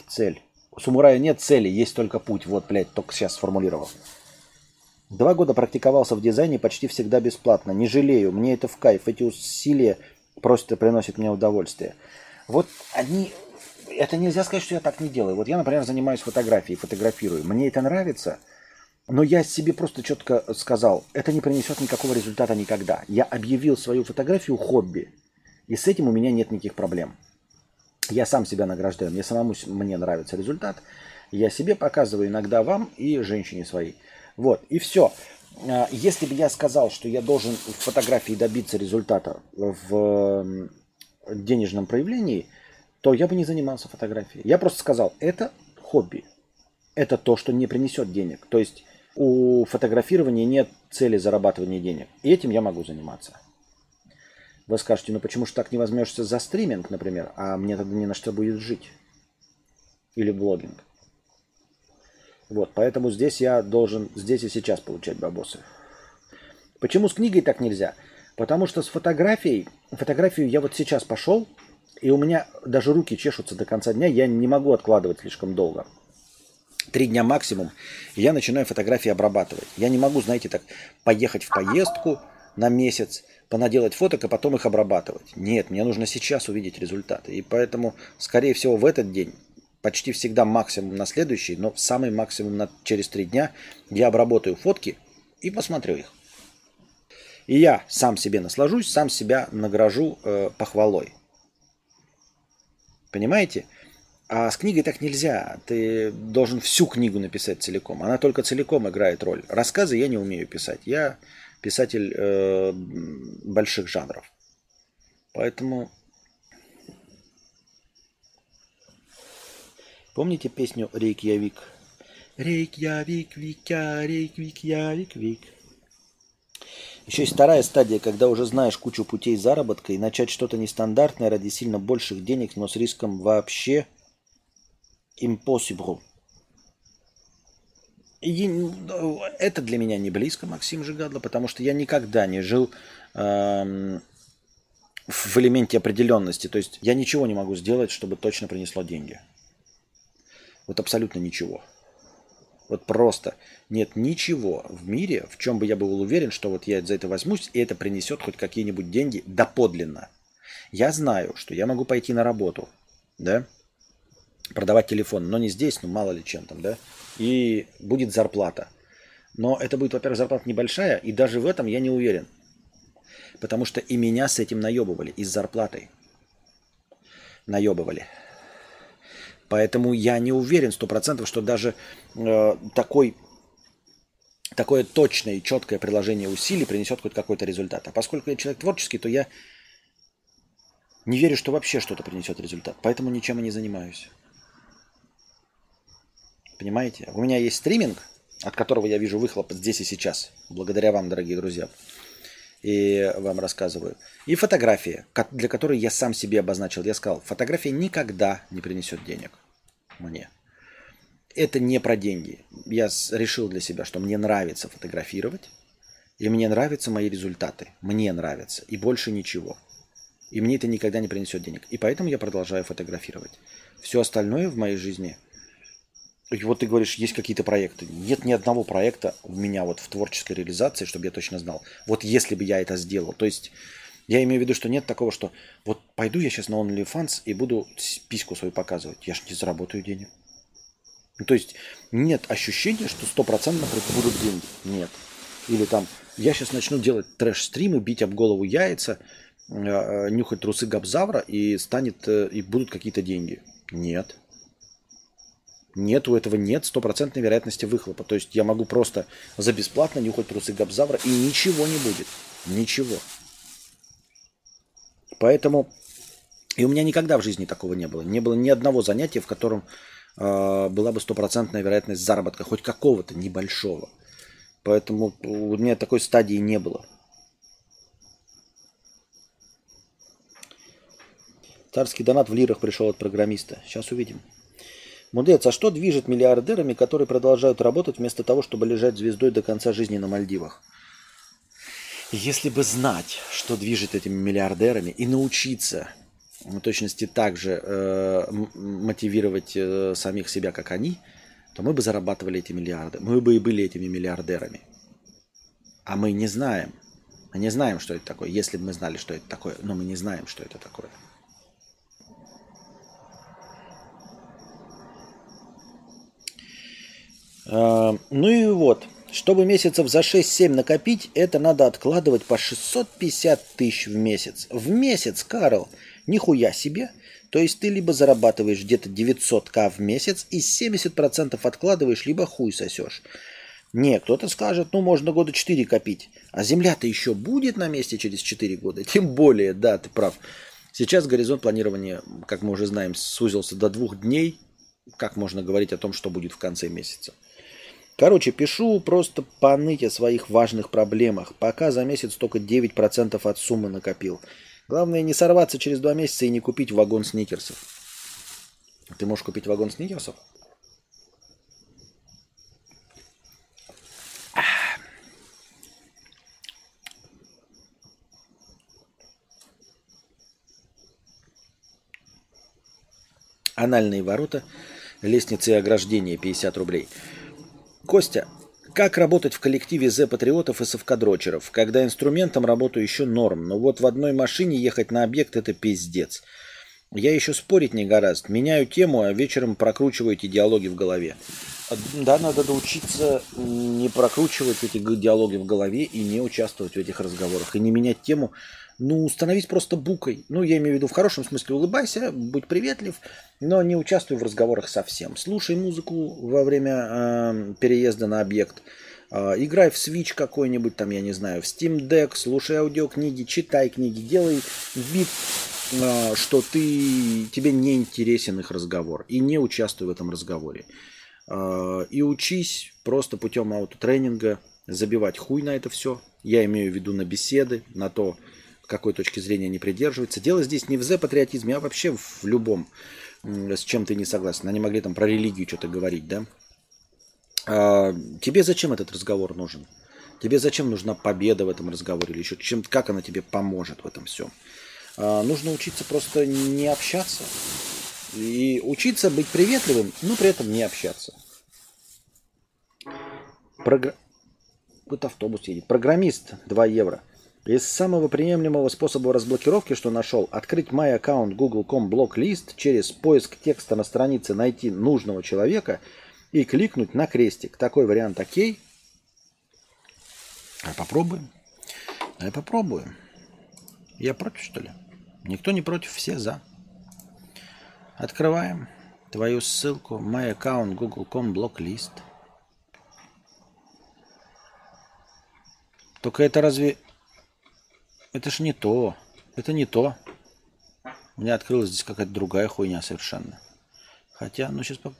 цель. У самурая нет цели, есть только путь. Вот, блядь, только сейчас сформулировал. Два года практиковался в дизайне почти всегда бесплатно. Не жалею, мне это в кайф. Эти усилия просто приносят мне удовольствие. Вот они... Это нельзя сказать, что я так не делаю. Вот я, например, занимаюсь фотографией, фотографирую. Мне это нравится, но я себе просто четко сказал, это не принесет никакого результата никогда. Я объявил свою фотографию хобби, и с этим у меня нет никаких проблем. Я сам себя награждаю, мне самому мне нравится результат. Я себе показываю иногда вам и женщине своей. Вот, и все. А, если бы я сказал, что я должен в фотографии добиться результата в денежном проявлении, то я бы не занимался фотографией. Я просто сказал, это хобби. Это то, что не принесет денег. То есть у фотографирования нет цели зарабатывания денег. И этим я могу заниматься. Вы скажете, ну почему же так не возьмешься за стриминг, например, а мне тогда не на что будет жить? Или блогинг. Вот, поэтому здесь я должен здесь и сейчас получать бабосы. Почему с книгой так нельзя? Потому что с фотографией, фотографию я вот сейчас пошел, и у меня даже руки чешутся до конца дня, я не могу откладывать слишком долго. Три дня максимум, и я начинаю фотографии обрабатывать. Я не могу, знаете, так поехать в поездку на месяц, понаделать фоток, а потом их обрабатывать. Нет, мне нужно сейчас увидеть результаты. И поэтому, скорее всего, в этот день почти всегда максимум на следующий, но самый максимум на, через три дня я обработаю фотки и посмотрю их. И я сам себе наслажусь, сам себя награжу э, похвалой. Понимаете? А с книгой так нельзя. Ты должен всю книгу написать целиком. Она только целиком играет роль. Рассказы я не умею писать. Я писатель э, больших жанров. Поэтому Помните песню «Рейкьявик»? Рейкьявик, Викя, Рейквик, Явик, Вик. Еще есть вторая стадия, когда уже знаешь кучу путей заработка и начать что-то нестандартное ради сильно больших денег, но с риском вообще impossible. И это для меня не близко, Максим Жигадло, потому что я никогда не жил эм, в элементе определенности. То есть я ничего не могу сделать, чтобы точно принесло деньги. Вот абсолютно ничего. Вот просто нет ничего в мире, в чем бы я был уверен, что вот я за это возьмусь, и это принесет хоть какие-нибудь деньги доподлинно. Я знаю, что я могу пойти на работу, да, продавать телефон, но не здесь, ну мало ли чем там, да, и будет зарплата. Но это будет, во-первых, зарплата небольшая, и даже в этом я не уверен. Потому что и меня с этим наебывали, и с зарплатой. Наебывали. Поэтому я не уверен сто процентов, что даже э, такой, такое точное и четкое приложение усилий принесет хоть какой-то результат. А поскольку я человек творческий, то я не верю, что вообще что-то принесет результат. Поэтому ничем и не занимаюсь. Понимаете? У меня есть стриминг, от которого я вижу выхлоп здесь и сейчас. Благодаря вам, дорогие друзья. И вам рассказываю. И фотография, для которой я сам себе обозначил. Я сказал, фотография никогда не принесет денег мне. Это не про деньги. Я решил для себя, что мне нравится фотографировать. И мне нравятся мои результаты. Мне нравятся. И больше ничего. И мне это никогда не принесет денег. И поэтому я продолжаю фотографировать. Все остальное в моей жизни – и вот ты говоришь, есть какие-то проекты. Нет ни одного проекта у меня вот в творческой реализации, чтобы я точно знал. Вот если бы я это сделал. То есть я имею в виду, что нет такого, что вот пойду я сейчас на OnlyFans и буду письку свою показывать. Я же не заработаю денег. Ну, то есть нет ощущения, что стопроцентно будут деньги. Нет. Или там, я сейчас начну делать трэш-стримы, бить об голову яйца, э, э, нюхать трусы Габзавра и станет, э, и будут какие-то деньги. Нет. Нет, у этого нет стопроцентной вероятности выхлопа. То есть я могу просто за бесплатно нюхать трусы Габзавра и ничего не будет. Ничего. Поэтому и у меня никогда в жизни такого не было. Не было ни одного занятия, в котором э, была бы стопроцентная вероятность заработка, хоть какого-то небольшого. Поэтому у меня такой стадии не было. Царский донат в лирах пришел от программиста. Сейчас увидим. Мудец, а что движет миллиардерами, которые продолжают работать вместо того, чтобы лежать звездой до конца жизни на Мальдивах? Если бы знать, что движет этими миллиардерами, и научиться в точности так же э, мотивировать э, самих себя, как они, то мы бы зарабатывали эти миллиарды. Мы бы и были этими миллиардерами. А мы не знаем. Мы не знаем, что это такое. Если бы мы знали, что это такое, но мы не знаем, что это такое. Ну и вот, чтобы месяцев за 6-7 накопить, это надо откладывать по 650 тысяч в месяц. В месяц, Карл, нихуя себе. То есть ты либо зарабатываешь где-то 900к в месяц и 70% откладываешь, либо хуй сосешь. Не, кто-то скажет, ну можно года 4 копить. А земля-то еще будет на месте через 4 года. *laughs* Тем более, да, ты прав. Сейчас горизонт планирования, как мы уже знаем, сузился до двух дней. Как можно говорить о том, что будет в конце месяца? Короче, пишу просто поныть о своих важных проблемах. Пока за месяц только 9% от суммы накопил. Главное не сорваться через два месяца и не купить вагон сникерсов. Ты можешь купить вагон сникерсов? Анальные ворота, лестницы и ограждения 50 рублей. Костя, как работать в коллективе З-патриотов и совкадрочеров, когда инструментом работаю еще норм, но вот в одной машине ехать на объект это пиздец. Я еще спорить не гораст. Меняю тему, а вечером прокручиваю эти диалоги в голове. Да, надо научиться не прокручивать эти диалоги в голове и не участвовать в этих разговорах. И не менять тему, ну, становись просто букой. Ну, я имею в виду в хорошем смысле улыбайся, будь приветлив, но не участвуй в разговорах совсем. Слушай музыку во время э, переезда на объект. Э, играй в Switch какой-нибудь, там, я не знаю, в Steam Deck, слушай аудиокниги, читай книги, делай вид, э, что ты, тебе не интересен их разговор. И не участвуй в этом разговоре. Э, и учись просто путем аутотренинга забивать хуй на это все. Я имею в виду на беседы, на то, какой точки зрения не придерживается. Дело здесь не в зе-патриотизме, а вообще в любом, с чем ты не согласен. Они могли там про религию что-то говорить, да? А, тебе зачем этот разговор нужен? Тебе зачем нужна победа в этом разговоре или еще чем, как она тебе поможет в этом всем? А, нужно учиться просто не общаться. И учиться быть приветливым, но при этом не общаться. Програ... Вот автобус едет. Программист 2 евро. Из самого приемлемого способа разблокировки, что нашел, открыть мой аккаунт google.com блок-лист, через поиск текста на странице найти нужного человека и кликнуть на крестик. Такой вариант окей. А попробуем. А попробуем. Я против, что ли? Никто не против, все за. Открываем твою ссылку, мой аккаунт google.com блок-лист. Только это разве это ж не то. Это не то. У меня открылась здесь какая-то другая хуйня совершенно. Хотя, ну сейчас... Поп...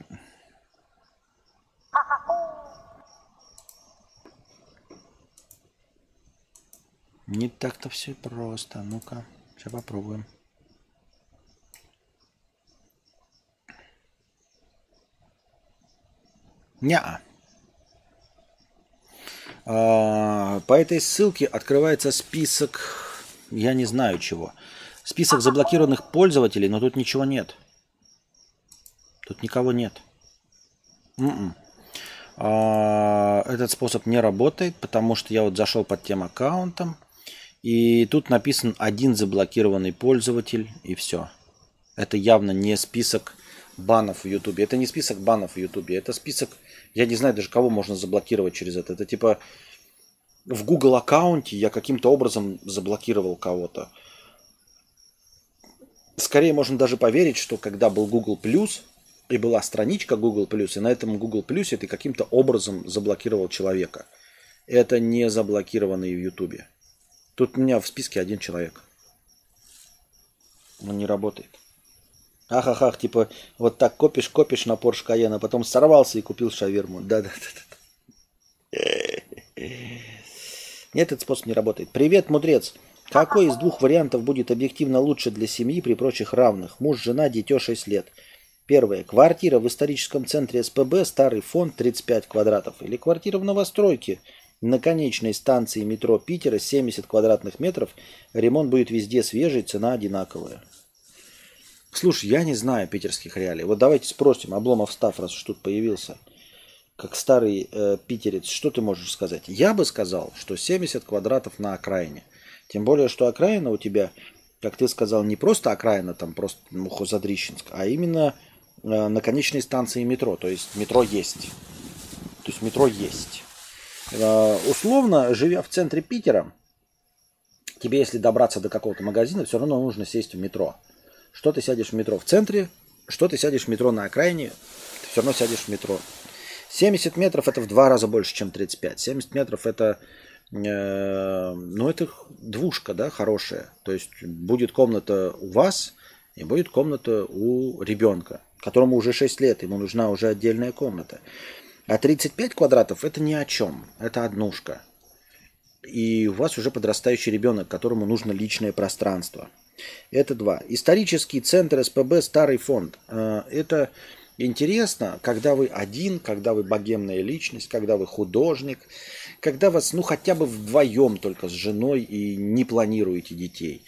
Не так-то все просто. Ну-ка, сейчас попробуем. Неа. А, по этой ссылке открывается список, я не знаю чего. Список заблокированных пользователей, но тут ничего нет. Тут никого нет. М-м. А, этот способ не работает, потому что я вот зашел под тем аккаунтом, и тут написан один заблокированный пользователь, и все. Это явно не список банов в Ютубе. Это не список банов в Ютубе, это список я не знаю даже, кого можно заблокировать через это. Это типа в Google аккаунте я каким-то образом заблокировал кого-то. Скорее можно даже поверить, что когда был Google Plus и была страничка Google Plus, и на этом Google Plus ты каким-то образом заблокировал человека. Это не заблокированный в Ютубе. Тут у меня в списке один человек. Он не работает. Ах-ах-ах, типа вот так копишь-копишь на Porsche Cayenne, а потом сорвался и купил шаверму. Да-да-да. Нет, этот способ не работает. Привет, мудрец. Какой из двух вариантов будет объективно лучше для семьи при прочих равных? Муж, жена, дитё 6 лет. Первое. Квартира в историческом центре СПБ, старый фонд 35 квадратов. Или квартира в новостройке на конечной станции метро Питера 70 квадратных метров. Ремонт будет везде свежий, цена одинаковая. Слушай, я не знаю питерских реалий. Вот давайте спросим, Обломов Став, раз уж тут появился, как старый э, питерец, что ты можешь сказать? Я бы сказал, что 70 квадратов на окраине. Тем более, что окраина у тебя, как ты сказал, не просто окраина, там просто ну, Хозадрищенск, а именно э, на конечной станции метро. То есть метро есть. То есть метро есть. Э, условно, живя в центре Питера, тебе, если добраться до какого-то магазина, все равно нужно сесть в метро. Что ты сядешь в метро в центре, что ты сядешь в метро на окраине, ты все равно сядешь в метро. 70 метров это в два раза больше, чем 35. 70 метров это, э, ну это двушка, да, хорошая. То есть будет комната у вас и будет комната у ребенка, которому уже 6 лет, ему нужна уже отдельная комната. А 35 квадратов это ни о чем, это однушка. И у вас уже подрастающий ребенок, которому нужно личное пространство – это два. Исторический центр СПБ «Старый фонд». Э, это интересно, когда вы один, когда вы богемная личность, когда вы художник, когда вас, ну, хотя бы вдвоем только с женой и не планируете детей.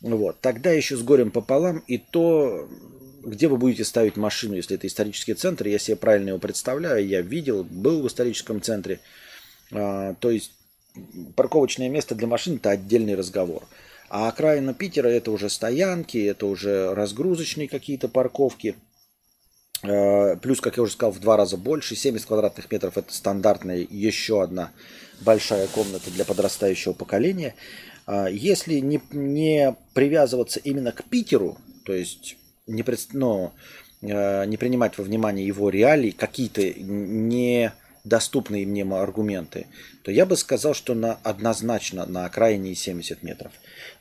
Вот. Тогда еще с горем пополам и то, где вы будете ставить машину, если это исторический центр, я себе правильно его представляю, я видел, был в историческом центре. А, то есть парковочное место для машин – это отдельный разговор. А окраина Питера это уже стоянки, это уже разгрузочные какие-то парковки. Э, плюс, как я уже сказал, в два раза больше. 70 квадратных метров это стандартная еще одна большая комната для подрастающего поколения. А если не, не привязываться именно к Питеру, то есть не, ну, э, не принимать во внимание его реалии, какие-то не доступные мне аргументы, то я бы сказал, что на, однозначно на окраине 70 метров.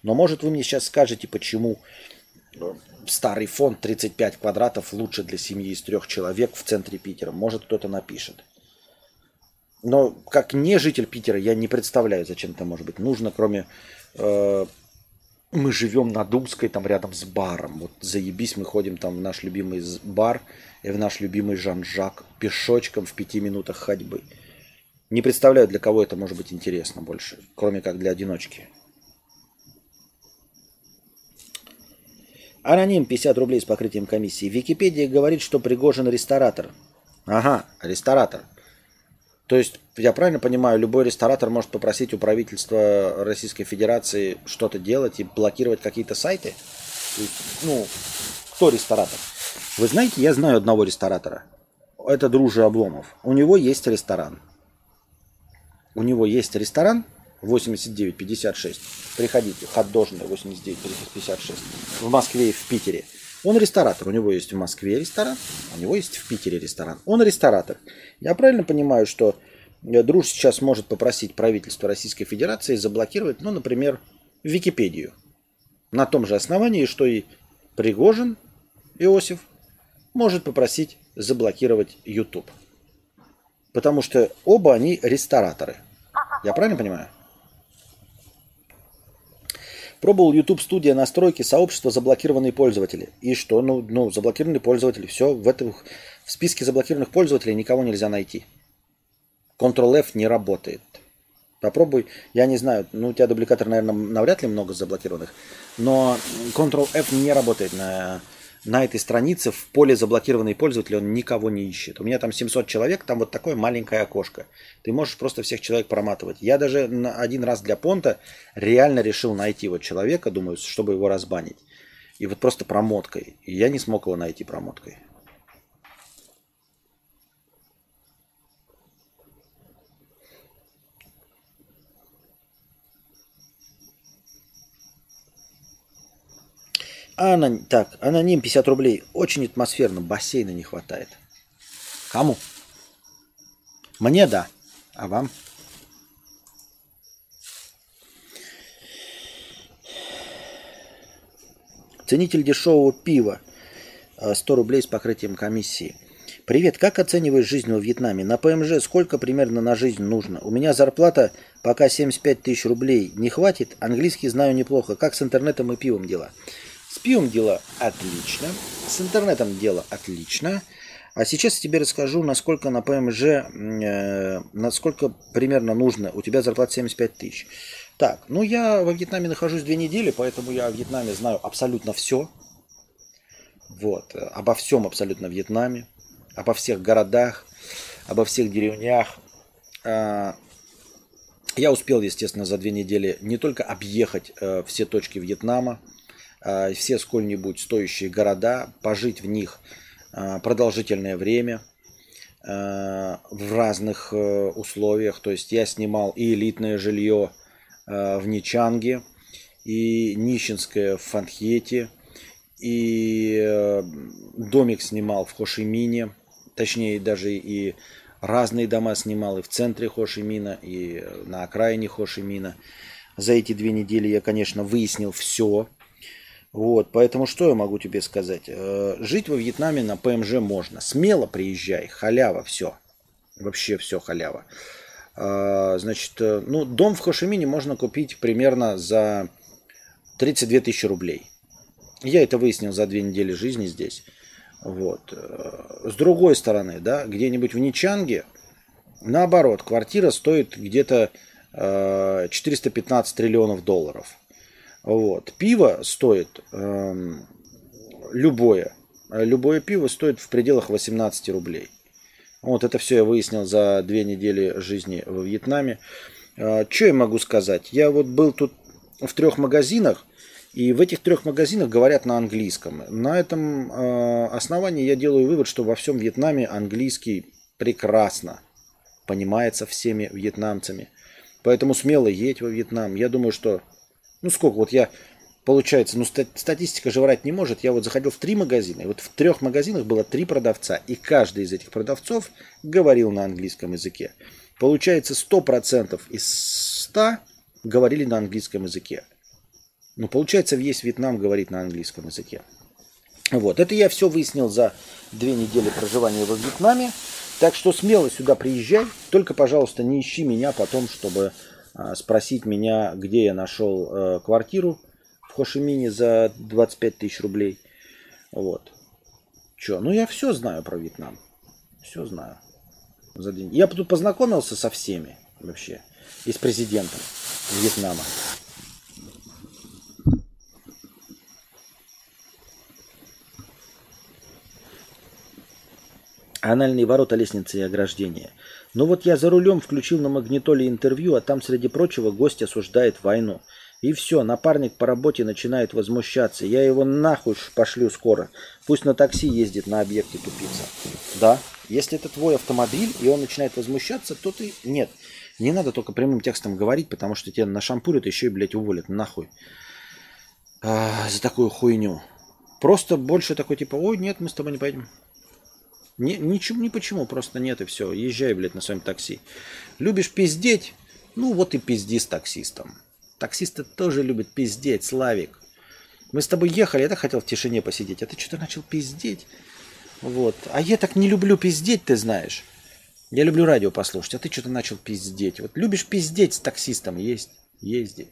Но может вы мне сейчас скажете, почему старый фонд 35 квадратов лучше для семьи из трех человек в центре Питера. Может кто-то напишет. Но как не житель Питера я не представляю, зачем это может быть нужно, кроме э, мы живем на Думской, там рядом с баром. Вот заебись, мы ходим там в наш любимый бар и в наш любимый Жан-Жак пешочком в пяти минутах ходьбы. Не представляю, для кого это может быть интересно больше, кроме как для одиночки. Аноним 50 рублей с покрытием комиссии. Википедия говорит, что Пригожин ресторатор. Ага, ресторатор. То есть, я правильно понимаю, любой ресторатор может попросить у правительства Российской Федерации что-то делать и блокировать какие-то сайты? Ну, кто ресторатор? Вы знаете, я знаю одного ресторатора. Это Дружи Обломов. У него есть ресторан. У него есть ресторан 8956. Приходите, хот-дожный 8956. В Москве и в Питере. Он ресторатор. У него есть в Москве ресторан, у него есть в Питере ресторан. Он ресторатор. Я правильно понимаю, что э, Друж сейчас может попросить правительство Российской Федерации заблокировать, ну, например, Википедию. На том же основании, что и Пригожин Иосиф может попросить заблокировать YouTube. Потому что оба они рестораторы. Я правильно понимаю? Пробовал YouTube студия настройки сообщества заблокированные пользователи. И что? Ну, ну заблокированные пользователи. Все, в, этом, в списке заблокированных пользователей никого нельзя найти. Ctrl-F не работает. Попробуй, я не знаю, ну у тебя дубликатор, наверное, навряд ли много заблокированных, но Ctrl-F не работает на на этой странице в поле заблокированные пользователи он никого не ищет. У меня там 700 человек, там вот такое маленькое окошко. Ты можешь просто всех человек проматывать. Я даже один раз для понта реально решил найти вот человека, думаю, чтобы его разбанить. И вот просто промоткой. И я не смог его найти промоткой. Анон... Так, аноним 50 рублей. Очень атмосферно. Бассейна не хватает. Кому? Мне да. А вам? Ценитель дешевого пива. 100 рублей с покрытием комиссии. Привет, как оцениваешь жизнь во Вьетнаме? На ПМЖ сколько примерно на жизнь нужно? У меня зарплата пока 75 тысяч рублей. Не хватит? Английский знаю неплохо. Как с интернетом и пивом дела? С пивом дело отлично, с интернетом дело отлично. А сейчас я тебе расскажу, насколько на ПМЖ, э, насколько примерно нужно. У тебя зарплата 75 тысяч. Так, ну я во Вьетнаме нахожусь две недели, поэтому я о Вьетнаме знаю абсолютно все. Вот, обо всем абсолютно в Вьетнаме, обо всех городах, обо всех деревнях. А, я успел, естественно, за две недели не только объехать э, все точки Вьетнама, все сколь-нибудь стоящие города, пожить в них а, продолжительное время а, в разных э, условиях. То есть я снимал и элитное жилье в Ничанге, и нищенское в Фанхете, и э, домик снимал в Хошимине, точнее даже и разные дома снимал и в центре Хошимина, и на окраине Хошимина. За эти две недели я, конечно, выяснил все, вот, поэтому что я могу тебе сказать? Э, жить во Вьетнаме на ПМЖ можно. Смело приезжай, халява, все. Вообще все халява. Э, значит, э, ну, дом в Хошимине можно купить примерно за 32 тысячи рублей. Я это выяснил за две недели жизни здесь. Вот. С другой стороны, да, где-нибудь в Ничанге, наоборот, квартира стоит где-то 415 триллионов долларов. Вот. Пиво стоит э, любое. Любое пиво стоит в пределах 18 рублей. Вот это все я выяснил за две недели жизни во Вьетнаме. Э, что я могу сказать? Я вот был тут в трех магазинах, и в этих трех магазинах говорят на английском. На этом э, основании я делаю вывод, что во всем Вьетнаме английский прекрасно понимается всеми вьетнамцами. Поэтому смело едь во Вьетнам. Я думаю, что ну сколько, вот я, получается, ну статистика же врать не может. Я вот заходил в три магазина, и вот в трех магазинах было три продавца, и каждый из этих продавцов говорил на английском языке. Получается, 100% из 100 говорили на английском языке. Ну, получается, весь Вьетнам говорит на английском языке. Вот, это я все выяснил за две недели проживания во Вьетнаме. Так что смело сюда приезжай. Только, пожалуйста, не ищи меня потом, чтобы спросить меня, где я нашел э, квартиру в Хошимине за 25 тысяч рублей. Вот. Че, ну я все знаю про Вьетнам. Все знаю. За день. Я тут познакомился со всеми вообще. И с президентом Вьетнама. Анальные ворота, лестницы и ограждения. Ну вот я за рулем включил на магнитоле интервью, а там, среди прочего, гость осуждает войну. И все, напарник по работе начинает возмущаться. Я его нахуй пошлю скоро. Пусть на такси ездит на объекте тупица. Да, если это твой автомобиль, и он начинает возмущаться, то ты... Нет, не надо только прямым текстом говорить, потому что тебя нашампурят, еще и, блядь, уволят. Нахуй. А, за такую хуйню. Просто больше такой типа, ой, нет, мы с тобой не пойдем. Не, ничего, ни почему, просто нет и все. Езжай, блядь, на своем такси. Любишь пиздеть? Ну вот и пизди с таксистом. Таксисты тоже любят пиздеть, Славик. Мы с тобой ехали, я так хотел в тишине посидеть, а ты что-то начал пиздеть. Вот. А я так не люблю пиздеть, ты знаешь. Я люблю радио послушать, а ты что-то начал пиздеть. Вот любишь пиздеть с таксистом, есть, езди.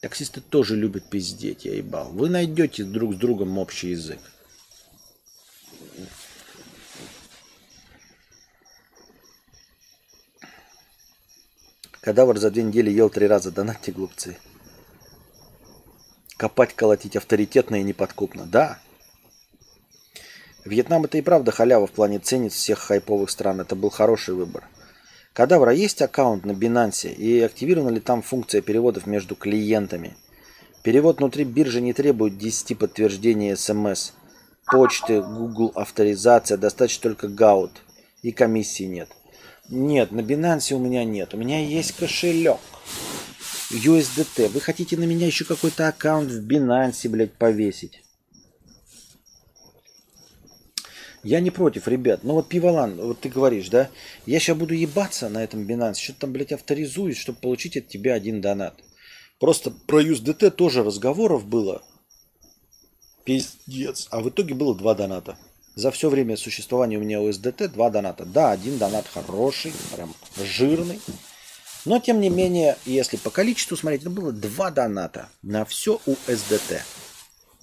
Таксисты тоже любят пиздеть, я ебал. Вы найдете друг с другом общий язык. Кадавр за две недели ел три раза. Донатьте, глупцы. Копать, колотить авторитетно и неподкупно. Да. Вьетнам это и правда халява в плане ценит всех хайповых стран. Это был хороший выбор. Кадавра есть аккаунт на Binance и активирована ли там функция переводов между клиентами? Перевод внутри биржи не требует 10 подтверждений смс, почты, Google авторизация, достаточно только гаут и комиссии нет. Нет, на Binance у меня нет. У меня есть кошелек. USDT. Вы хотите на меня еще какой-то аккаунт в Binance, блядь, повесить? Я не против, ребят. Но вот Пивалан, вот ты говоришь, да? Я сейчас буду ебаться на этом Binance, что-то там, блядь, авторизуюсь, чтобы получить от тебя один донат. Просто про USDT тоже разговоров было. Пиздец. А в итоге было два доната. За все время существования у меня USDT два доната. Да, один донат хороший, прям жирный. Но, тем не менее, если по количеству смотреть, это было два доната на все USDT.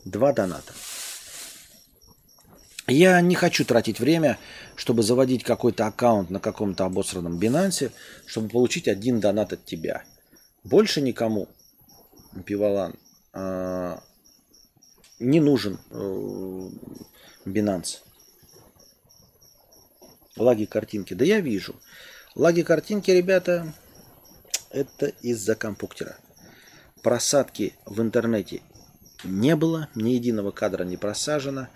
Два доната. Я не хочу тратить время, чтобы заводить какой-то аккаунт на каком-то обосранном Binance, чтобы получить один донат от тебя. Больше никому, Пивалан, а, не нужен э, Binance. Лаги картинки. Да я вижу. Лаги картинки, ребята, это из-за компьютера. Просадки в интернете не было, ни единого кадра не просажено.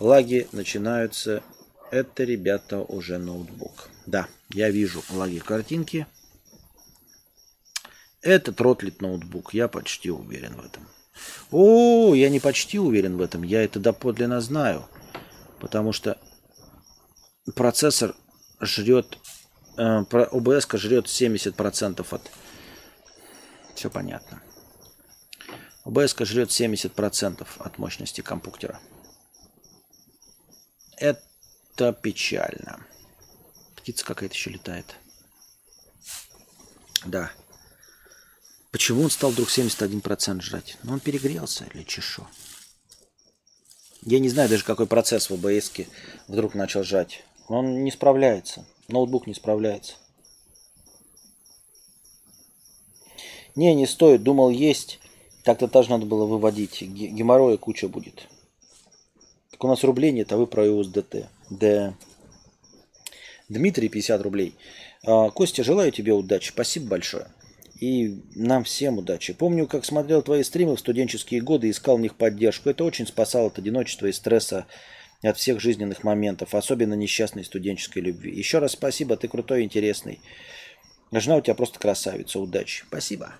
Лаги начинаются. Это, ребята, уже ноутбук. Да, я вижу лаги картинки. Это тротлит ноутбук, я почти уверен в этом. О, я не почти уверен в этом, я это доподлинно знаю. Потому что процессор жрет, э, OBS жрет 70% от... Все понятно. OBS жрет 70% от мощности компьютера. Это печально. Птица какая-то еще летает. Да. Почему он стал вдруг 71% жрать? Ну, он перегрелся или чешо? Я не знаю даже, какой процесс в OBS вдруг начал жать. Он не справляется. Ноутбук не справляется. Не, не стоит. Думал, есть. Так-то тоже надо было выводить. Геморроя куча будет. Так у нас рублей нет, а вы про USDT. Да. Дмитрий, 50 рублей. А, Костя, желаю тебе удачи. Спасибо большое. И нам всем удачи. Помню, как смотрел твои стримы в студенческие годы и искал в них поддержку. Это очень спасало от одиночества и стресса от всех жизненных моментов, особенно несчастной студенческой любви. Еще раз спасибо, ты крутой, интересный. Жена у тебя просто красавица, удачи. Спасибо.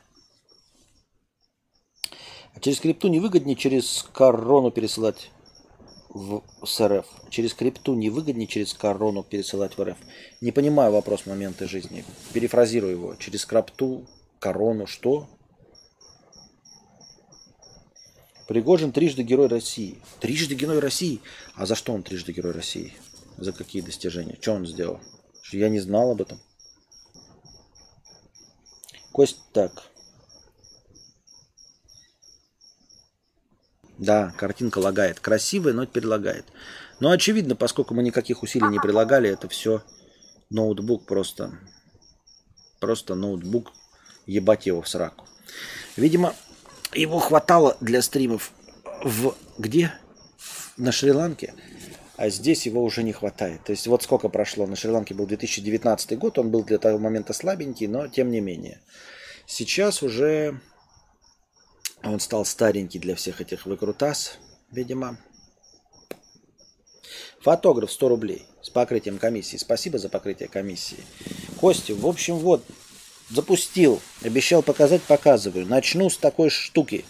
А через крипту невыгоднее через корону пересылать в с РФ. Через крипту невыгоднее через корону пересылать в РФ. Не понимаю вопрос моменты жизни. Перефразирую его. Через крипту Корону, что? Пригожин трижды герой России. Трижды герой России? А за что он трижды герой России? За какие достижения? Что он сделал? Что я не знал об этом. Кость так. Да, картинка лагает. Красивая, но теперь лагает. Но очевидно, поскольку мы никаких усилий не прилагали, это все ноутбук просто. Просто ноутбук ебать его в сраку. Видимо, его хватало для стримов в где? На Шри-Ланке. а здесь его уже не хватает. То есть вот сколько прошло. На Шри-Ланке был 2019 год, он был для того момента слабенький, но тем не менее. Сейчас уже он стал старенький для всех этих выкрутас, видимо. Фотограф 100 рублей с покрытием комиссии. Спасибо за покрытие комиссии. Костя, в общем, вот, запустил. Обещал показать, показываю. Начну с такой штуки.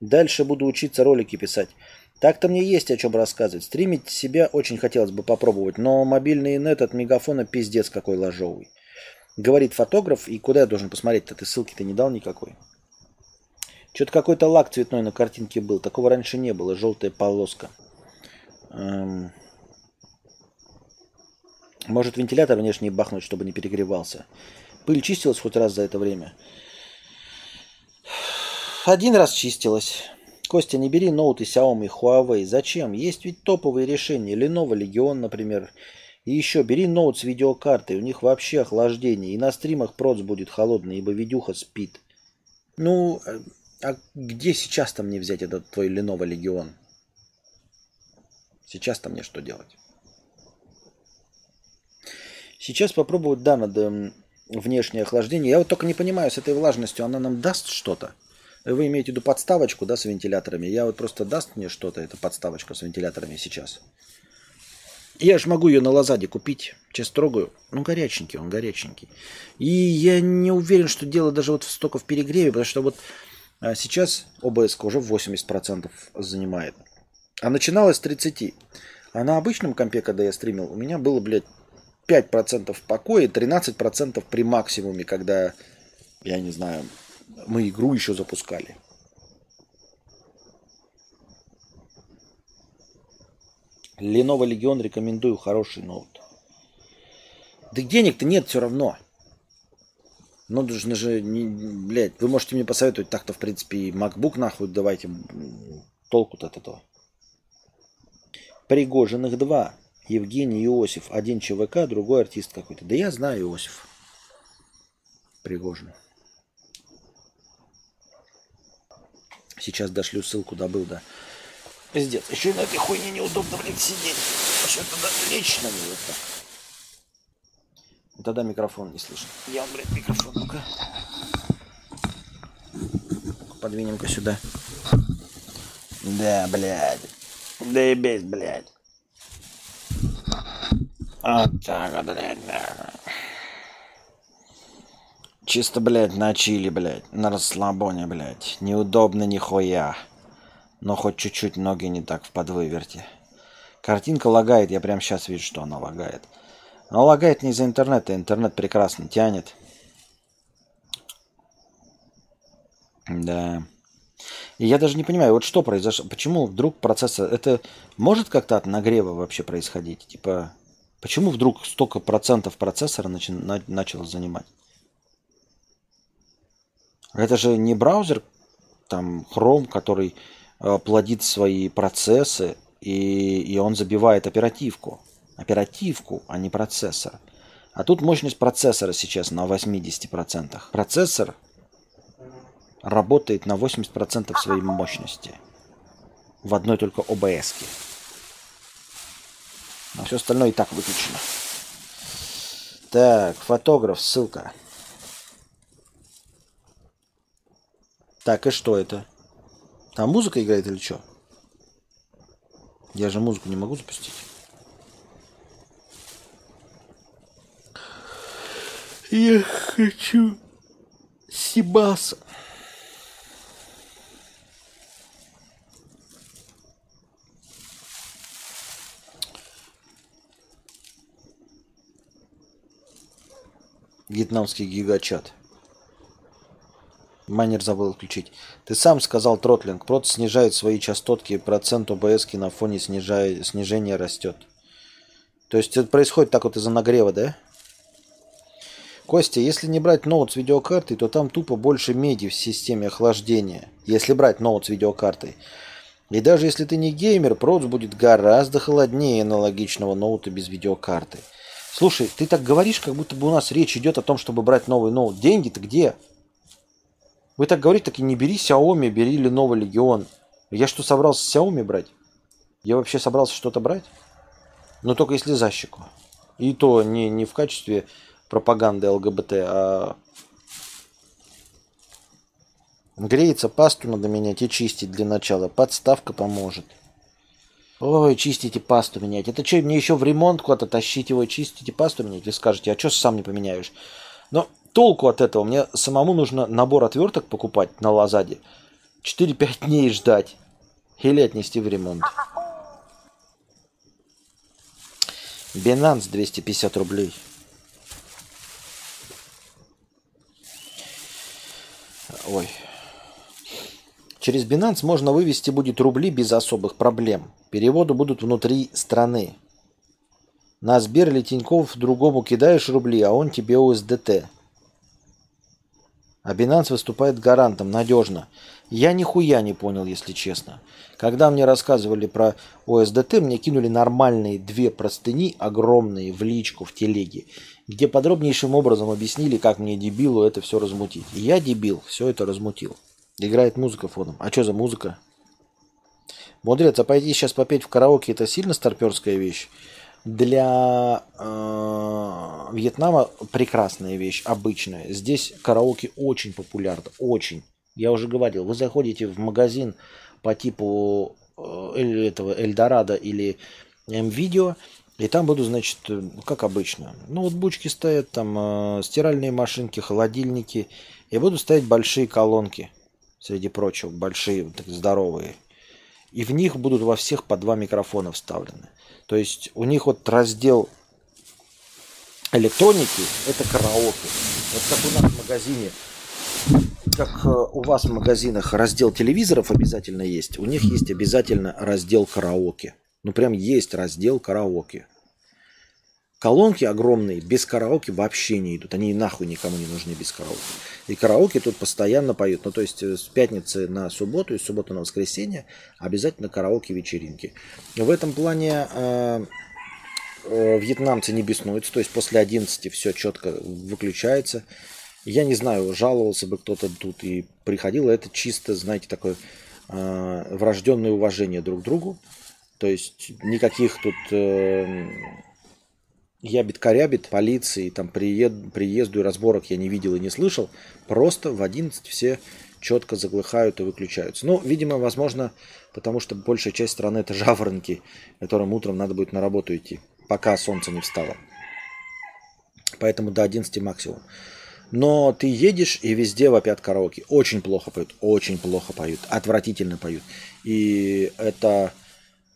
Дальше буду учиться ролики писать. Так-то мне есть о чем рассказывать. Стримить себя очень хотелось бы попробовать, но мобильный нет от мегафона пиздец какой ложовый. Говорит фотограф, и куда я должен посмотреть-то? Ты ссылки-то не дал никакой. Что-то какой-то лак цветной на картинке был. Такого раньше не было. Желтая полоска. Эм... Может вентилятор внешний бахнуть, чтобы не перегревался. Пыль чистилась хоть раз за это время? Один раз чистилась. Костя, не бери ноут и Xiaomi, Huawei. Зачем? Есть ведь топовые решения. Lenovo Legion, например. И еще бери ноут с видеокартой. У них вообще охлаждение. И на стримах проц будет холодный, ибо видюха спит. Ну, а где сейчас-то мне взять этот твой Lenovo Legion? Сейчас-то мне что делать? Сейчас попробовать, да, надо внешнее охлаждение. Я вот только не понимаю, с этой влажностью она нам даст что-то? Вы имеете в виду подставочку, да, с вентиляторами? Я вот просто даст мне что-то, эта подставочка с вентиляторами сейчас. Я ж могу ее на Лазаде купить. Сейчас трогаю. Ну, горяченький он, горяченький. И я не уверен, что дело даже вот столько в перегреве, потому что вот а, сейчас ОБС уже 80% занимает. А начиналось с 30. А на обычном компе, когда я стримил, у меня было, блядь, 5% покоя, 13% при максимуме, когда, я не знаю, мы игру еще запускали. Lenovo Legion рекомендую, хороший ноут. Да денег-то нет все равно. Ну, нужно же, не, блядь, вы можете мне посоветовать так-то, в принципе, и MacBook нахуй давайте. Толку-то от этого. Пригожиных два. Евгений Иосиф. Один ЧВК, другой артист какой-то. Да я знаю Иосиф. Пригожин. Сейчас дошлю ссылку, добыл, да. Пиздец. Еще и на этой хуйне неудобно, блядь, сидеть. Что-то да, лечь на нее. Тогда микрофон не слышно. Я, блядь, микрофон. Ну-ка. Подвинем-ка сюда. Да, блядь. Да и без, блядь. Вот так вот, блядь, да. Чисто, блядь, на чили, блядь, на расслабоне, блядь. Неудобно нихуя. Но хоть чуть-чуть ноги не так в подвыверте. Картинка лагает, я прям сейчас вижу, что она лагает. Но лагает не из-за интернета, интернет прекрасно тянет. Да. И я даже не понимаю, вот что произошло, почему вдруг процессор, это может как-то от нагрева вообще происходить? Типа, почему вдруг столько процентов процессора начи, на, начал занимать? Это же не браузер, там, Chrome, который э, плодит свои процессы, и, и он забивает оперативку. Оперативку, а не процессор. А тут мощность процессора сейчас на 80%. Процессор работает на 80% своей мощности. В одной только ОБС. -ке. А все остальное и так выключено. Так, фотограф, ссылка. Так, и что это? Там музыка играет или что? Я же музыку не могу запустить. Я хочу Сибаса. Вьетнамский гигачат. Майнер забыл включить. Ты сам сказал тротлинг. Прот снижает свои частотки, процент ОБС на фоне снижая, снижения растет. То есть это происходит так вот из-за нагрева, да? Костя, если не брать ноут с видеокартой, то там тупо больше меди в системе охлаждения. Если брать ноут с видеокартой. И даже если ты не геймер, проц будет гораздо холоднее аналогичного ноута без видеокарты. Слушай, ты так говоришь, как будто бы у нас речь идет о том, чтобы брать новый ноут. Деньги-то где? Вы так говорите, так и не бери Xiaomi, бери Lenovo Legion. Я что, собрался Xiaomi брать? Я вообще собрался что-то брать? Но только если за щеку. И то не, не в качестве пропаганды ЛГБТ, а греется, пасту надо менять и чистить для начала. Подставка поможет. Ой, чистите пасту менять. Это что, мне еще в ремонт куда-то тащить его, чистите пасту менять? Вы скажете, а что сам не поменяешь? Но толку от этого. Мне самому нужно набор отверток покупать на Лазаде. 4-5 дней ждать. Или отнести в ремонт. Binance 250 рублей. Ой. Через Binance можно вывести будет рубли без особых проблем. Переводы будут внутри страны. На Сбер или Тинькофф другому кидаешь рубли, а он тебе USDT. А Binance выступает гарантом, надежно. Я нихуя не понял, если честно. Когда мне рассказывали про ОСДТ, мне кинули нормальные две простыни, огромные, в личку, в телеге, где подробнейшим образом объяснили, как мне дебилу это все размутить. И я дебил, все это размутил. Играет музыка фоном. А что за музыка? Мудрец, а пойти сейчас попеть в караоке это сильно старперская вещь? Для э, Вьетнама прекрасная вещь, обычная. Здесь караоке очень популярно, очень. Я уже говорил, вы заходите в магазин по типу э, этого Эльдорадо или М-видео, и там будут, значит, э, как обычно, ноутбучки стоят, там э, стиральные машинки, холодильники, и будут стоять большие колонки, среди прочего, большие, так, здоровые. И в них будут во всех по два микрофона вставлены. То есть у них вот раздел электроники – это караоке. Вот как у нас в магазине, как э, у вас в магазинах раздел телевизоров обязательно есть, у них есть обязательно раздел караоке. Ну прям есть раздел караоке. Колонки огромные без караоке вообще не идут. Они нахуй никому не нужны без караоке. И караоке тут постоянно поют. Ну, то есть э, с пятницы на субботу и с субботы на воскресенье обязательно караоке вечеринки. В этом плане э, э, вьетнамцы не беснуются. То есть после 11 все четко выключается. Я не знаю, жаловался бы кто-то тут и приходил. Это чисто, знаете, такое э, врожденное уважение друг к другу. То есть никаких тут... Э, ябед-корябед полиции, там приед, приезду и разборок я не видел и не слышал. Просто в 11 все четко заглыхают и выключаются. Ну, видимо, возможно, потому что большая часть страны это жаворонки, которым утром надо будет на работу идти, пока солнце не встало. Поэтому до 11 максимум. Но ты едешь и везде вопят караоке. Очень плохо поют, очень плохо поют, отвратительно поют. И это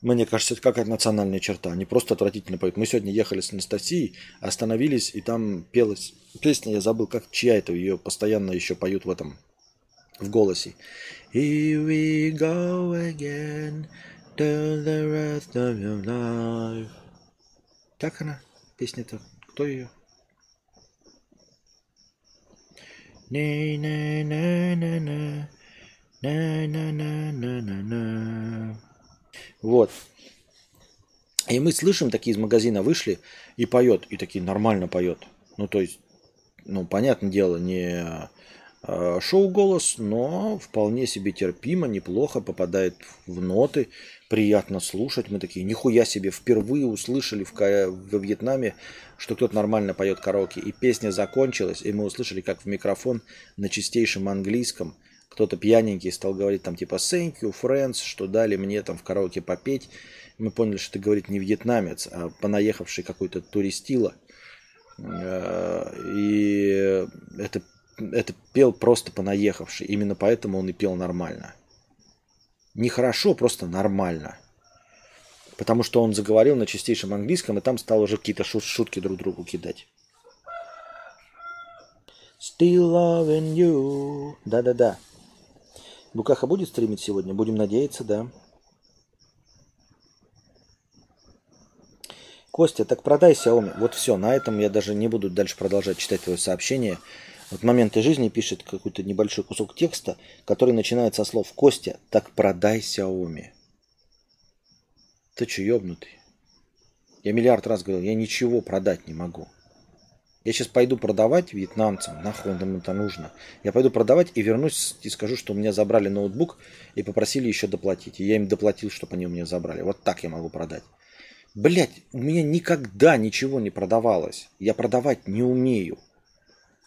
мне кажется, это какая-то национальная черта. Они просто отвратительно поют. Мы сегодня ехали с Анастасией, остановились, и там пелась песня, я забыл, как чья это, ее постоянно еще поют в этом, в голосе. Here we go again to the rest of your life. Как она? Песня-то? Кто ее? Не на вот. И мы слышим, такие из магазина вышли и поет, и такие нормально поет. Ну, то есть, ну, понятное дело, не э, шоу-голос, но вполне себе терпимо, неплохо, попадает в ноты, приятно слушать. Мы такие, нихуя себе, впервые услышали в, в Вьетнаме, что кто-то нормально поет караоке. И песня закончилась, и мы услышали, как в микрофон на чистейшем английском – кто-то пьяненький стал говорить там типа thank you, friends, что дали мне там в караоке попеть. Мы поняли, что это говорит не вьетнамец, а понаехавший какой-то туристила. Э, и это, это пел просто понаехавший. Именно поэтому он и пел нормально. Не хорошо, просто нормально. Потому что он заговорил на чистейшем английском, и там стал уже какие-то шутки друг другу кидать. Still loving you. Да-да-да. Букаха будет стримить сегодня? Будем надеяться, да. Костя, так продай Xiaomi. Вот все, на этом я даже не буду дальше продолжать читать твое сообщение. Вот моменты жизни пишет какой-то небольшой кусок текста, который начинается со слов «Костя, так продай Xiaomi». Ты че, ебнутый? Я миллиард раз говорил, я ничего продать не могу. Я сейчас пойду продавать вьетнамцам, нахуй им это нужно. Я пойду продавать и вернусь и скажу, что у меня забрали ноутбук и попросили еще доплатить. И я им доплатил, чтобы они у меня забрали. Вот так я могу продать. Блять, у меня никогда ничего не продавалось. Я продавать не умею.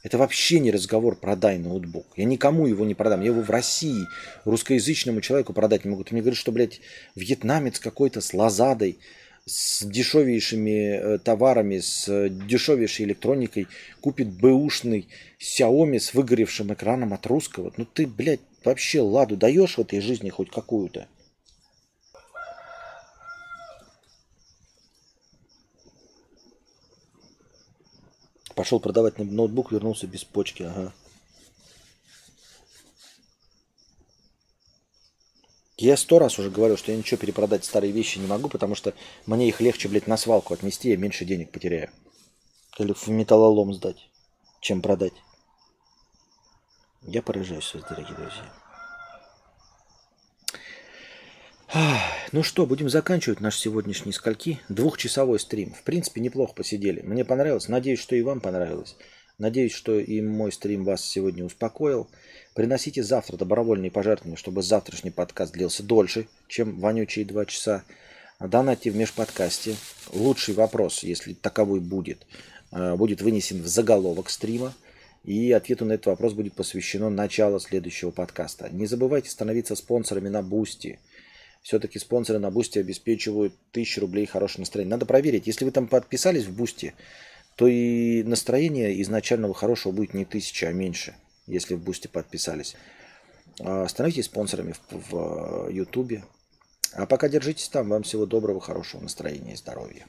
Это вообще не разговор «продай ноутбук». Я никому его не продам. Я его в России русскоязычному человеку продать не могу. Ты мне говоришь, что, блядь, вьетнамец какой-то с лазадой, с дешевейшими э, товарами, с дешевейшей электроникой купит бэушный Xiaomi с выгоревшим экраном от русского. Ну ты, блядь, вообще ладу даешь в этой жизни хоть какую-то? Пошел продавать ноутбук, вернулся без почки, ага. Я сто раз уже говорил, что я ничего перепродать старые вещи не могу, потому что мне их легче, блядь, на свалку отнести, я меньше денег потеряю. Или в металлолом сдать, чем продать. Я поражаюсь вас, дорогие друзья. Ну что, будем заканчивать наш сегодняшний скольки? Двухчасовой стрим. В принципе, неплохо посидели. Мне понравилось. Надеюсь, что и вам понравилось. Надеюсь, что и мой стрим вас сегодня успокоил. Приносите завтра добровольные пожертвования, чтобы завтрашний подкаст длился дольше, чем вонючие два часа. Донатьте в межподкасте. Лучший вопрос, если таковой будет, э, будет вынесен в заголовок стрима. И ответу на этот вопрос будет посвящено начало следующего подкаста. Не забывайте становиться спонсорами на Boosty все-таки спонсоры на Boosty обеспечивают 1000 рублей хорошее настроение. Надо проверить. Если вы там подписались в Boosty, то и настроение изначального хорошего будет не 1000, а меньше, если в Boosty подписались. А, становитесь спонсорами в Ютубе. А пока держитесь там. Вам всего доброго, хорошего настроения и здоровья.